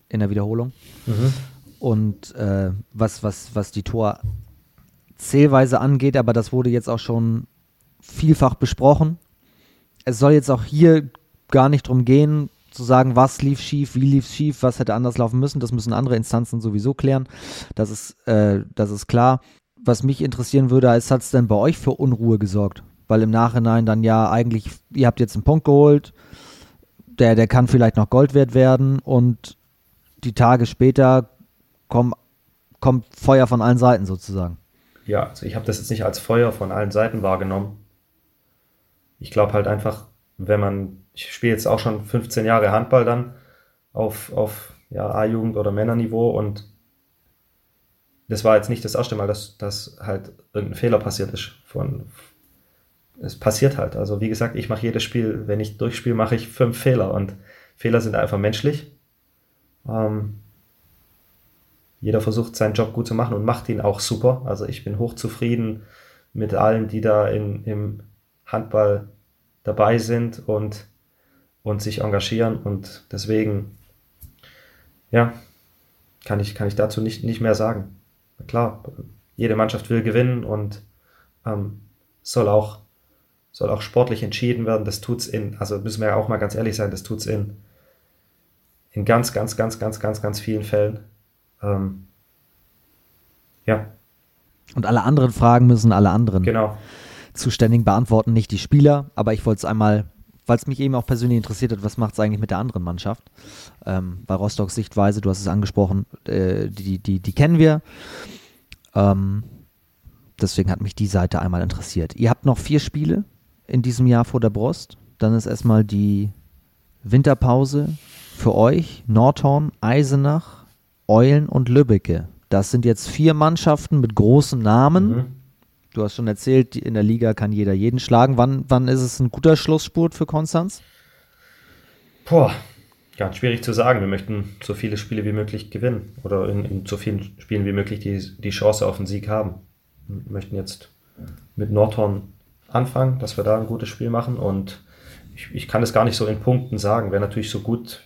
in der Wiederholung. Mhm. Und äh, was, was, was die Torzählweise angeht, aber das wurde jetzt auch schon vielfach besprochen. Es soll jetzt auch hier gar nicht darum gehen, zu sagen, was lief schief, wie lief schief, was hätte anders laufen müssen. Das müssen andere Instanzen sowieso klären. Das ist, äh, das ist klar. Was mich interessieren würde, ist, hat es denn bei euch für Unruhe gesorgt? Weil im Nachhinein dann ja eigentlich, ihr habt jetzt einen Punkt geholt, der, der kann vielleicht noch Gold wert werden und die Tage später komm, kommt Feuer von allen Seiten sozusagen.
Ja, also ich habe das jetzt nicht als Feuer von allen Seiten wahrgenommen. Ich glaube halt einfach, wenn man ich spiele jetzt auch schon 15 Jahre Handball dann auf, auf ja, A-Jugend oder Männerniveau und das war jetzt nicht das erste Mal, dass, dass halt irgendein Fehler passiert ist. Von, es passiert halt. Also wie gesagt, ich mache jedes Spiel, wenn ich durchspiele, mache ich fünf Fehler und Fehler sind einfach menschlich. Ähm, jeder versucht seinen Job gut zu machen und macht ihn auch super. Also ich bin hochzufrieden mit allen, die da in, im Handball dabei sind und, und sich engagieren und deswegen, ja, kann ich, kann ich dazu nicht, nicht mehr sagen klar, jede Mannschaft will gewinnen und ähm, soll auch soll auch sportlich entschieden werden. Das tut's in, also müssen wir ja auch mal ganz ehrlich sein, das tut's in in ganz, ganz, ganz, ganz, ganz, ganz vielen Fällen. Ähm, ja.
Und alle anderen Fragen müssen alle anderen
genau.
zuständig beantworten, nicht die Spieler. Aber ich wollte es einmal, weil es mich eben auch persönlich interessiert hat, was macht es eigentlich mit der anderen Mannschaft? Ähm, bei Rostocks Sichtweise, du hast es angesprochen, äh, die, die, die kennen wir. Ähm, deswegen hat mich die Seite einmal interessiert. Ihr habt noch vier Spiele in diesem Jahr vor der Brust. Dann ist erstmal die Winterpause für euch. Nordhorn, Eisenach, Eulen und Lübbecke. Das sind jetzt vier Mannschaften mit großen Namen. Mhm. Du hast schon erzählt, in der Liga kann jeder jeden schlagen. Wann, wann ist es ein guter Schlussspurt für Konstanz?
Boah, ganz schwierig zu sagen. Wir möchten so viele Spiele wie möglich gewinnen oder in, in so vielen Spielen wie möglich die, die Chance auf den Sieg haben. Wir möchten jetzt mit Nordhorn anfangen, dass wir da ein gutes Spiel machen und ich, ich kann es gar nicht so in Punkten sagen. Wäre natürlich so gut,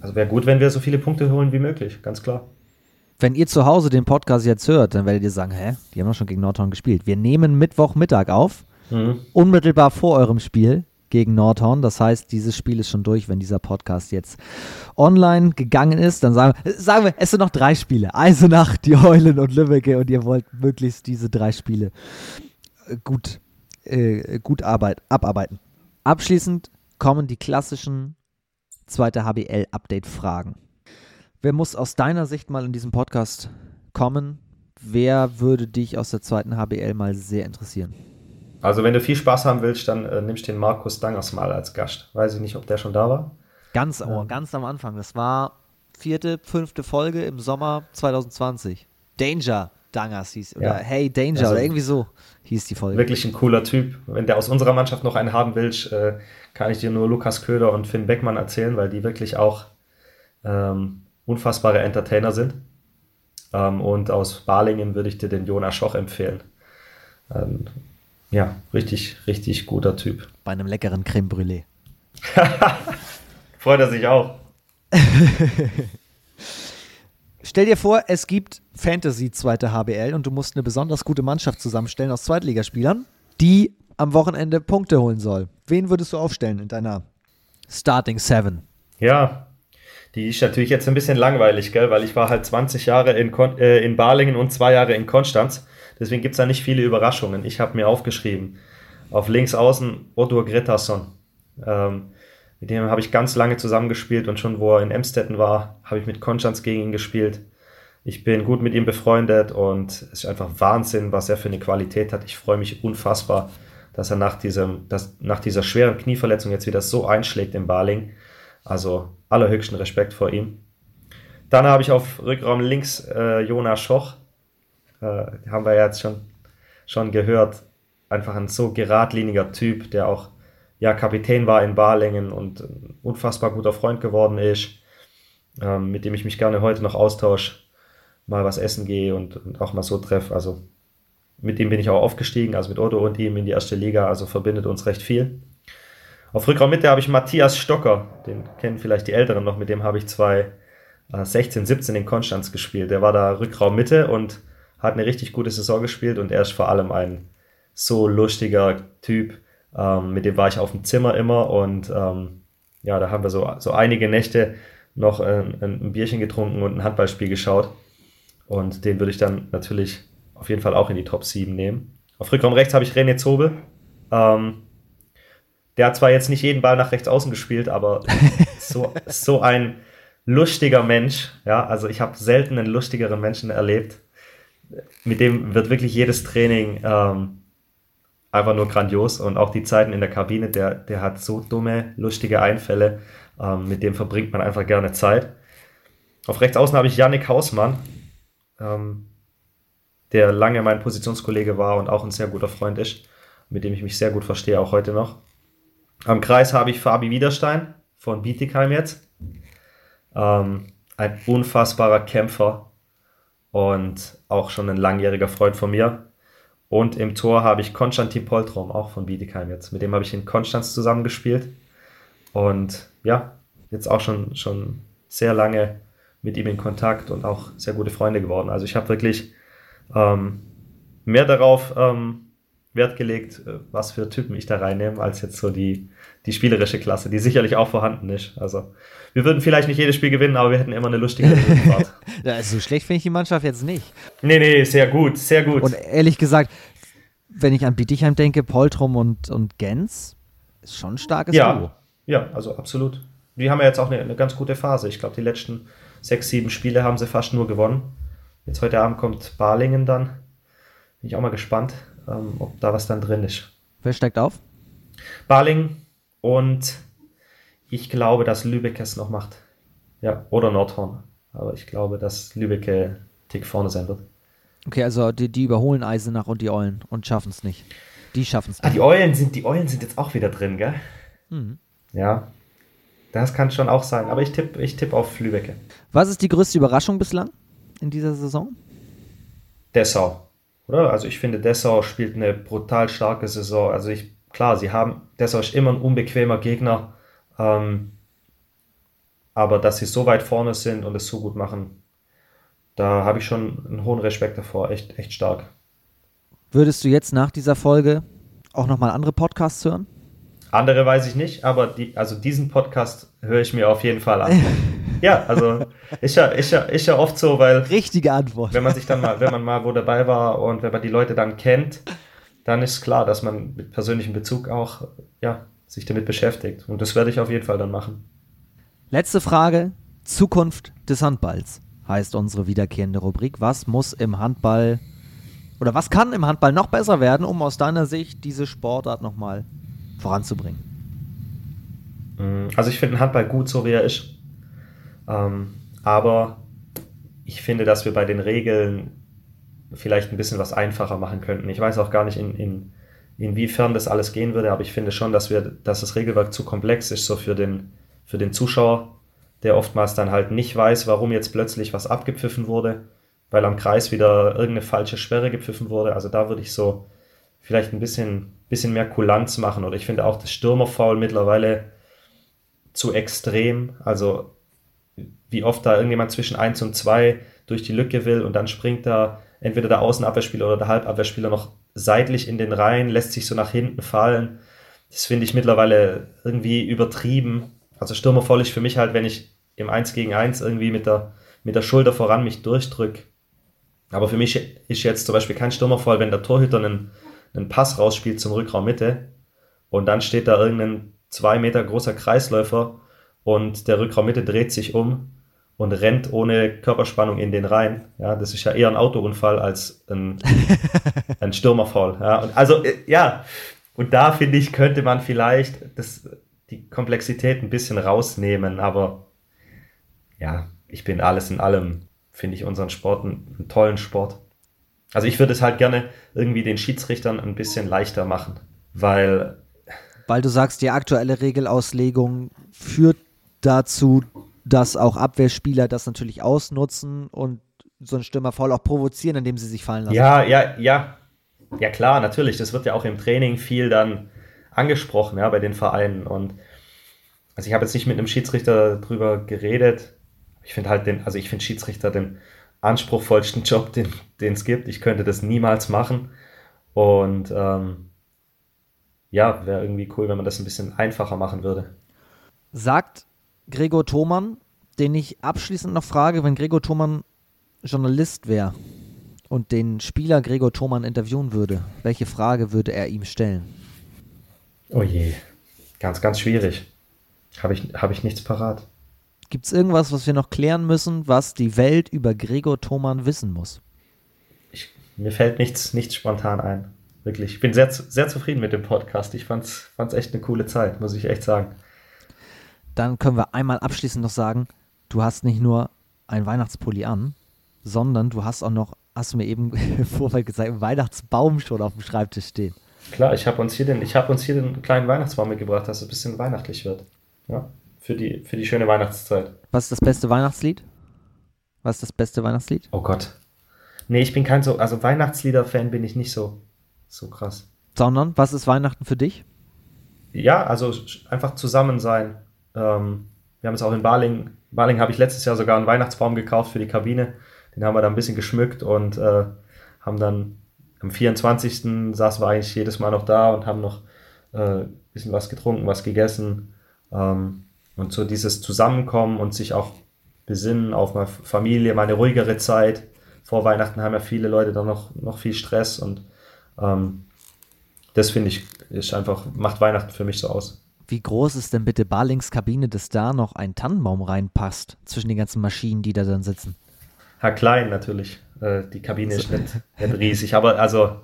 also wäre gut, wenn wir so viele Punkte holen wie möglich, ganz klar.
Wenn ihr zu Hause den Podcast jetzt hört, dann werdet ihr sagen, hä, die haben doch schon gegen Nordhorn gespielt. Wir nehmen Mittwochmittag auf, mhm. unmittelbar vor eurem Spiel gegen Nordhorn. Das heißt, dieses Spiel ist schon durch, wenn dieser Podcast jetzt online gegangen ist. Dann sagen wir, sagen wir es sind noch drei Spiele. Eisenach, die Heulen und Lübbecke und ihr wollt möglichst diese drei Spiele äh, gut, äh, gut Arbeit, abarbeiten. Abschließend kommen die klassischen zweite HBL-Update-Fragen. Wer muss aus deiner Sicht mal in diesem Podcast kommen? Wer würde dich aus der zweiten HBL mal sehr interessieren?
Also wenn du viel Spaß haben willst, dann äh, nimmst den Markus Dangers mal als Gast. Weiß ich nicht, ob der schon da war.
Ganz, oh, ja. ganz am Anfang. Das war vierte, fünfte Folge im Sommer 2020. Danger Dangers hieß. Oder ja. Hey Danger also, oder irgendwie so hieß die Folge.
Wirklich ein cooler Typ. Wenn der aus unserer Mannschaft noch einen haben willst, äh, kann ich dir nur Lukas Köder und Finn Beckmann erzählen, weil die wirklich auch ähm, unfassbare Entertainer sind. Ähm, und aus Balingen würde ich dir den Jonas Schoch empfehlen. Ähm, ja, richtig, richtig guter Typ.
Bei einem leckeren Creme Brûlée. [LAUGHS]
Freut er sich auch. [LAUGHS]
Stell dir vor, es gibt Fantasy zweite HBL und du musst eine besonders gute Mannschaft zusammenstellen aus Zweitligaspielern, die am Wochenende Punkte holen soll. Wen würdest du aufstellen in deiner Starting Seven?
Ja, die ist natürlich jetzt ein bisschen langweilig, gell? weil ich war halt 20 Jahre in, Kon äh, in Balingen und zwei Jahre in Konstanz. Deswegen gibt es da nicht viele Überraschungen. Ich habe mir aufgeschrieben, auf links außen Odur Gretason. Ähm, mit dem habe ich ganz lange zusammengespielt und schon wo er in Emstetten war, habe ich mit Konstanz gegen ihn gespielt. Ich bin gut mit ihm befreundet und es ist einfach Wahnsinn, was er für eine Qualität hat. Ich freue mich unfassbar, dass er nach, diesem, dass, nach dieser schweren Knieverletzung jetzt wieder so einschlägt im Baling. Also allerhöchsten Respekt vor ihm. Dann habe ich auf Rückraum links äh, Jonas Schoch äh, haben wir jetzt schon, schon gehört, einfach ein so geradliniger Typ, der auch ja, Kapitän war in Balingen und ein unfassbar guter Freund geworden ist, ähm, mit dem ich mich gerne heute noch austausche, mal was essen gehe und, und auch mal so treffe. Also mit ihm bin ich auch aufgestiegen, also mit Otto und ihm in die erste Liga, also verbindet uns recht viel. Auf Rückraum Mitte habe ich Matthias Stocker, den kennen vielleicht die Älteren noch, mit dem habe ich 2016, 17 in Konstanz gespielt. Der war da Rückraum Mitte und hat eine richtig gute Saison gespielt und er ist vor allem ein so lustiger Typ. Ähm, mit dem war ich auf dem Zimmer immer und ähm, ja, da haben wir so, so einige Nächte noch ein, ein Bierchen getrunken und ein Handballspiel geschaut. Und den würde ich dann natürlich auf jeden Fall auch in die Top 7 nehmen. Auf Rückraum rechts habe ich René Zobel. Ähm, der hat zwar jetzt nicht jeden Ball nach rechts außen gespielt, aber [LAUGHS] so, so ein lustiger Mensch. Ja, also ich habe selten einen lustigeren Menschen erlebt mit dem wird wirklich jedes Training ähm, einfach nur grandios. Und auch die Zeiten in der Kabine, der, der hat so dumme, lustige Einfälle. Ähm, mit dem verbringt man einfach gerne Zeit. Auf rechts außen habe ich Yannick Hausmann, ähm, der lange mein Positionskollege war und auch ein sehr guter Freund ist, mit dem ich mich sehr gut verstehe, auch heute noch. Am Kreis habe ich Fabi Wiederstein von Bietigheim jetzt. Ähm, ein unfassbarer Kämpfer und auch schon ein langjähriger Freund von mir. Und im Tor habe ich Konstantin Poltrom, auch von Bietigheim jetzt. Mit dem habe ich in Konstanz zusammengespielt. Und ja, jetzt auch schon, schon sehr lange mit ihm in Kontakt und auch sehr gute Freunde geworden. Also ich habe wirklich ähm, mehr darauf ähm, Wert gelegt, äh, was für Typen ich da reinnehme, als jetzt so die, die spielerische Klasse, die sicherlich auch vorhanden ist. Also wir würden vielleicht nicht jedes Spiel gewinnen, aber wir hätten immer eine lustige [LAUGHS] Fahrt. [LAUGHS]
so schlecht finde ich die Mannschaft jetzt nicht.
Nee, nee, sehr gut, sehr gut.
Und ehrlich gesagt, wenn ich an Bietigheim denke, Poltrum und, und Gens, ist schon ein starkes
ja,
Duo.
Ja, also absolut. Die haben ja jetzt auch eine, eine ganz gute Phase. Ich glaube, die letzten sechs, sieben Spiele haben sie fast nur gewonnen. Jetzt heute Abend kommt Balingen dann. Bin ich auch mal gespannt, ähm, ob da was dann drin ist.
Wer steigt auf?
Baling und ich glaube, dass Lübeck es noch macht. Ja, oder Nordhorn. Aber ich glaube, dass Lübeck äh, Tick vorne sein wird.
Okay, also die, die überholen Eisenach und die Eulen und schaffen es nicht. Die schaffen es
nicht. Ah, die Eulen sind, die Eulen sind jetzt auch wieder drin, gell? Mhm. Ja, das kann schon auch sein. Aber ich tippe ich tipp auf Lübecke.
Was ist die größte Überraschung bislang in dieser Saison?
Dessau. Oder? Also ich finde, Dessau spielt eine brutal starke Saison. Also ich, klar, sie haben, Dessau ist immer ein unbequemer Gegner. Ähm, aber dass sie so weit vorne sind und es so gut machen, da habe ich schon einen hohen Respekt davor. Echt, echt stark.
Würdest du jetzt nach dieser Folge auch nochmal andere Podcasts hören?
Andere weiß ich nicht, aber die, also diesen Podcast höre ich mir auf jeden Fall an. [LAUGHS] ja, also ist ja, ist, ja, ist ja oft so, weil.
Richtige Antwort.
Wenn man sich dann mal, wenn man mal wo dabei war und wenn man die Leute dann kennt, dann ist klar, dass man mit persönlichem Bezug auch ja, sich damit beschäftigt. Und das werde ich auf jeden Fall dann machen.
Letzte Frage: Zukunft des Handballs heißt unsere wiederkehrende Rubrik. Was muss im Handball oder was kann im Handball noch besser werden, um aus deiner Sicht diese Sportart nochmal voranzubringen?
Also ich finde Handball gut, so wie er ist. Ähm, aber ich finde, dass wir bei den Regeln vielleicht ein bisschen was einfacher machen könnten. Ich weiß auch gar nicht, in, in, inwiefern das alles gehen würde, aber ich finde schon, dass wir, dass das Regelwerk zu komplex ist, so für den, für den Zuschauer, der oftmals dann halt nicht weiß, warum jetzt plötzlich was abgepfiffen wurde, weil am Kreis wieder irgendeine falsche Sperre gepfiffen wurde. Also da würde ich so vielleicht ein bisschen, bisschen mehr Kulanz machen. Oder ich finde auch das Stürmerfoul mittlerweile zu extrem. Also wie oft da irgendjemand zwischen 1 und 2 durch die Lücke will und dann springt da entweder der Außenabwehrspieler oder der Halbabwehrspieler noch seitlich in den Reihen, lässt sich so nach hinten fallen. Das finde ich mittlerweile irgendwie übertrieben. Also Stürmervoll ist für mich halt, wenn ich im 1 gegen 1 irgendwie mit der, mit der Schulter voran mich durchdrücke. Aber für mich ist jetzt zum Beispiel kein Stürmervoll, wenn der Torhüter einen einen Pass rausspielt zum Rückraum Mitte und dann steht da irgendein zwei Meter großer Kreisläufer und der Rückraum Mitte dreht sich um und rennt ohne Körperspannung in den rein. Ja, das ist ja eher ein Autounfall als ein, [LAUGHS] ein Stürmerfall. Ja, und also, äh, ja, und da finde ich, könnte man vielleicht das, die Komplexität ein bisschen rausnehmen, aber ja, ich bin alles in allem, finde ich unseren Sport einen, einen tollen Sport. Also ich würde es halt gerne irgendwie den Schiedsrichtern ein bisschen leichter machen, weil.
Weil du sagst, die aktuelle Regelauslegung führt dazu, dass auch Abwehrspieler das natürlich ausnutzen und so einen Stürmer faul auch provozieren, indem sie sich fallen lassen.
Ja, ja, ja. Ja, klar, natürlich. Das wird ja auch im Training viel dann angesprochen, ja, bei den Vereinen. Und also ich habe jetzt nicht mit einem Schiedsrichter drüber geredet. Ich finde halt den, also ich finde Schiedsrichter den anspruchsvollsten Job, den es gibt. Ich könnte das niemals machen. Und ähm, ja, wäre irgendwie cool, wenn man das ein bisschen einfacher machen würde.
Sagt Gregor Thomann, den ich abschließend noch frage, wenn Gregor Thomann Journalist wäre und den Spieler Gregor Thomann interviewen würde, welche Frage würde er ihm stellen?
Oh je, ganz, ganz schwierig. Habe ich, hab ich nichts parat.
Gibt es irgendwas, was wir noch klären müssen, was die Welt über Gregor Thomann wissen muss?
Ich, mir fällt nichts, nichts spontan ein. wirklich. Ich bin sehr, sehr zufrieden mit dem Podcast. Ich fand es echt eine coole Zeit, muss ich echt sagen.
Dann können wir einmal abschließend noch sagen, du hast nicht nur ein Weihnachtspulli an, sondern du hast auch noch, hast du mir eben [LAUGHS] im Vorfeld gesagt, einen Weihnachtsbaum schon auf dem Schreibtisch stehen.
Klar, ich habe uns, hier den, hab uns hier den kleinen Weihnachtsbaum mitgebracht, dass es ein bisschen weihnachtlich wird. Ja, für die, für die schöne Weihnachtszeit.
Was ist das beste Weihnachtslied? Was ist das beste Weihnachtslied?
Oh Gott. Nee, ich bin kein so, also Weihnachtslieder-Fan bin ich nicht so, so krass.
Sondern, was ist Weihnachten für dich?
Ja, also einfach zusammen sein. Ähm, wir haben es auch in Baling, Baling habe ich letztes Jahr sogar einen Weihnachtsbaum gekauft für die Kabine. Den haben wir da ein bisschen geschmückt und äh, haben dann am 24. saßen wir eigentlich jedes Mal noch da und haben noch äh, ein bisschen was getrunken, was gegessen. Ähm, und so dieses Zusammenkommen und sich auch besinnen auf meine Familie, meine ruhigere Zeit. Vor Weihnachten haben ja viele Leute dann noch, noch viel Stress und ähm, das finde ich, ist einfach, macht Weihnachten für mich so aus.
Wie groß ist denn bitte Barlings Kabine, dass da noch ein Tannenbaum reinpasst zwischen den ganzen Maschinen, die da dann sitzen?
Ja, klein natürlich. Äh, die Kabine ist nicht, nicht riesig, aber also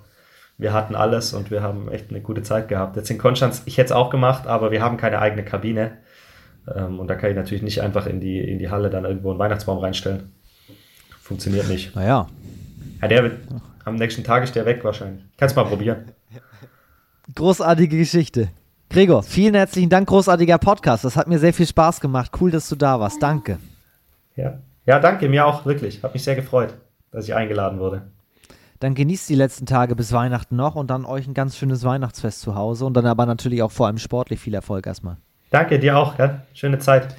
wir hatten alles und wir haben echt eine gute Zeit gehabt. Jetzt in Konstanz, ich hätte es auch gemacht, aber wir haben keine eigene Kabine. Ähm, und da kann ich natürlich nicht einfach in die, in die Halle dann irgendwo einen Weihnachtsbaum reinstellen. Funktioniert nicht.
Naja.
Ja, der wird, am nächsten Tag ist der weg wahrscheinlich. Kannst mal probieren.
Großartige Geschichte. Gregor, vielen herzlichen Dank, großartiger Podcast. Das hat mir sehr viel Spaß gemacht. Cool, dass du da warst. Danke.
Ja, ja danke, mir auch, wirklich. Hat mich sehr gefreut, dass ich eingeladen wurde.
Dann genießt die letzten Tage bis Weihnachten noch und dann euch ein ganz schönes Weihnachtsfest zu Hause und dann aber natürlich auch vor allem sportlich viel Erfolg erstmal.
Danke, dir auch. Ja? Schöne Zeit.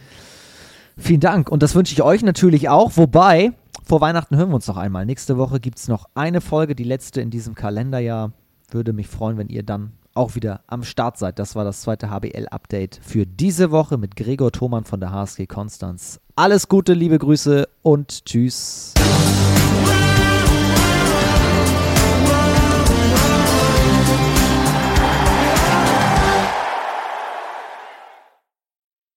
Vielen Dank und das wünsche ich euch natürlich auch. Wobei, vor Weihnachten hören wir uns noch einmal. Nächste Woche gibt es noch eine Folge, die letzte in diesem Kalenderjahr. Würde mich freuen, wenn ihr dann auch wieder am Start seid. Das war das zweite HBL-Update für diese Woche mit Gregor Thomann von der HSG Konstanz. Alles Gute, liebe Grüße und tschüss.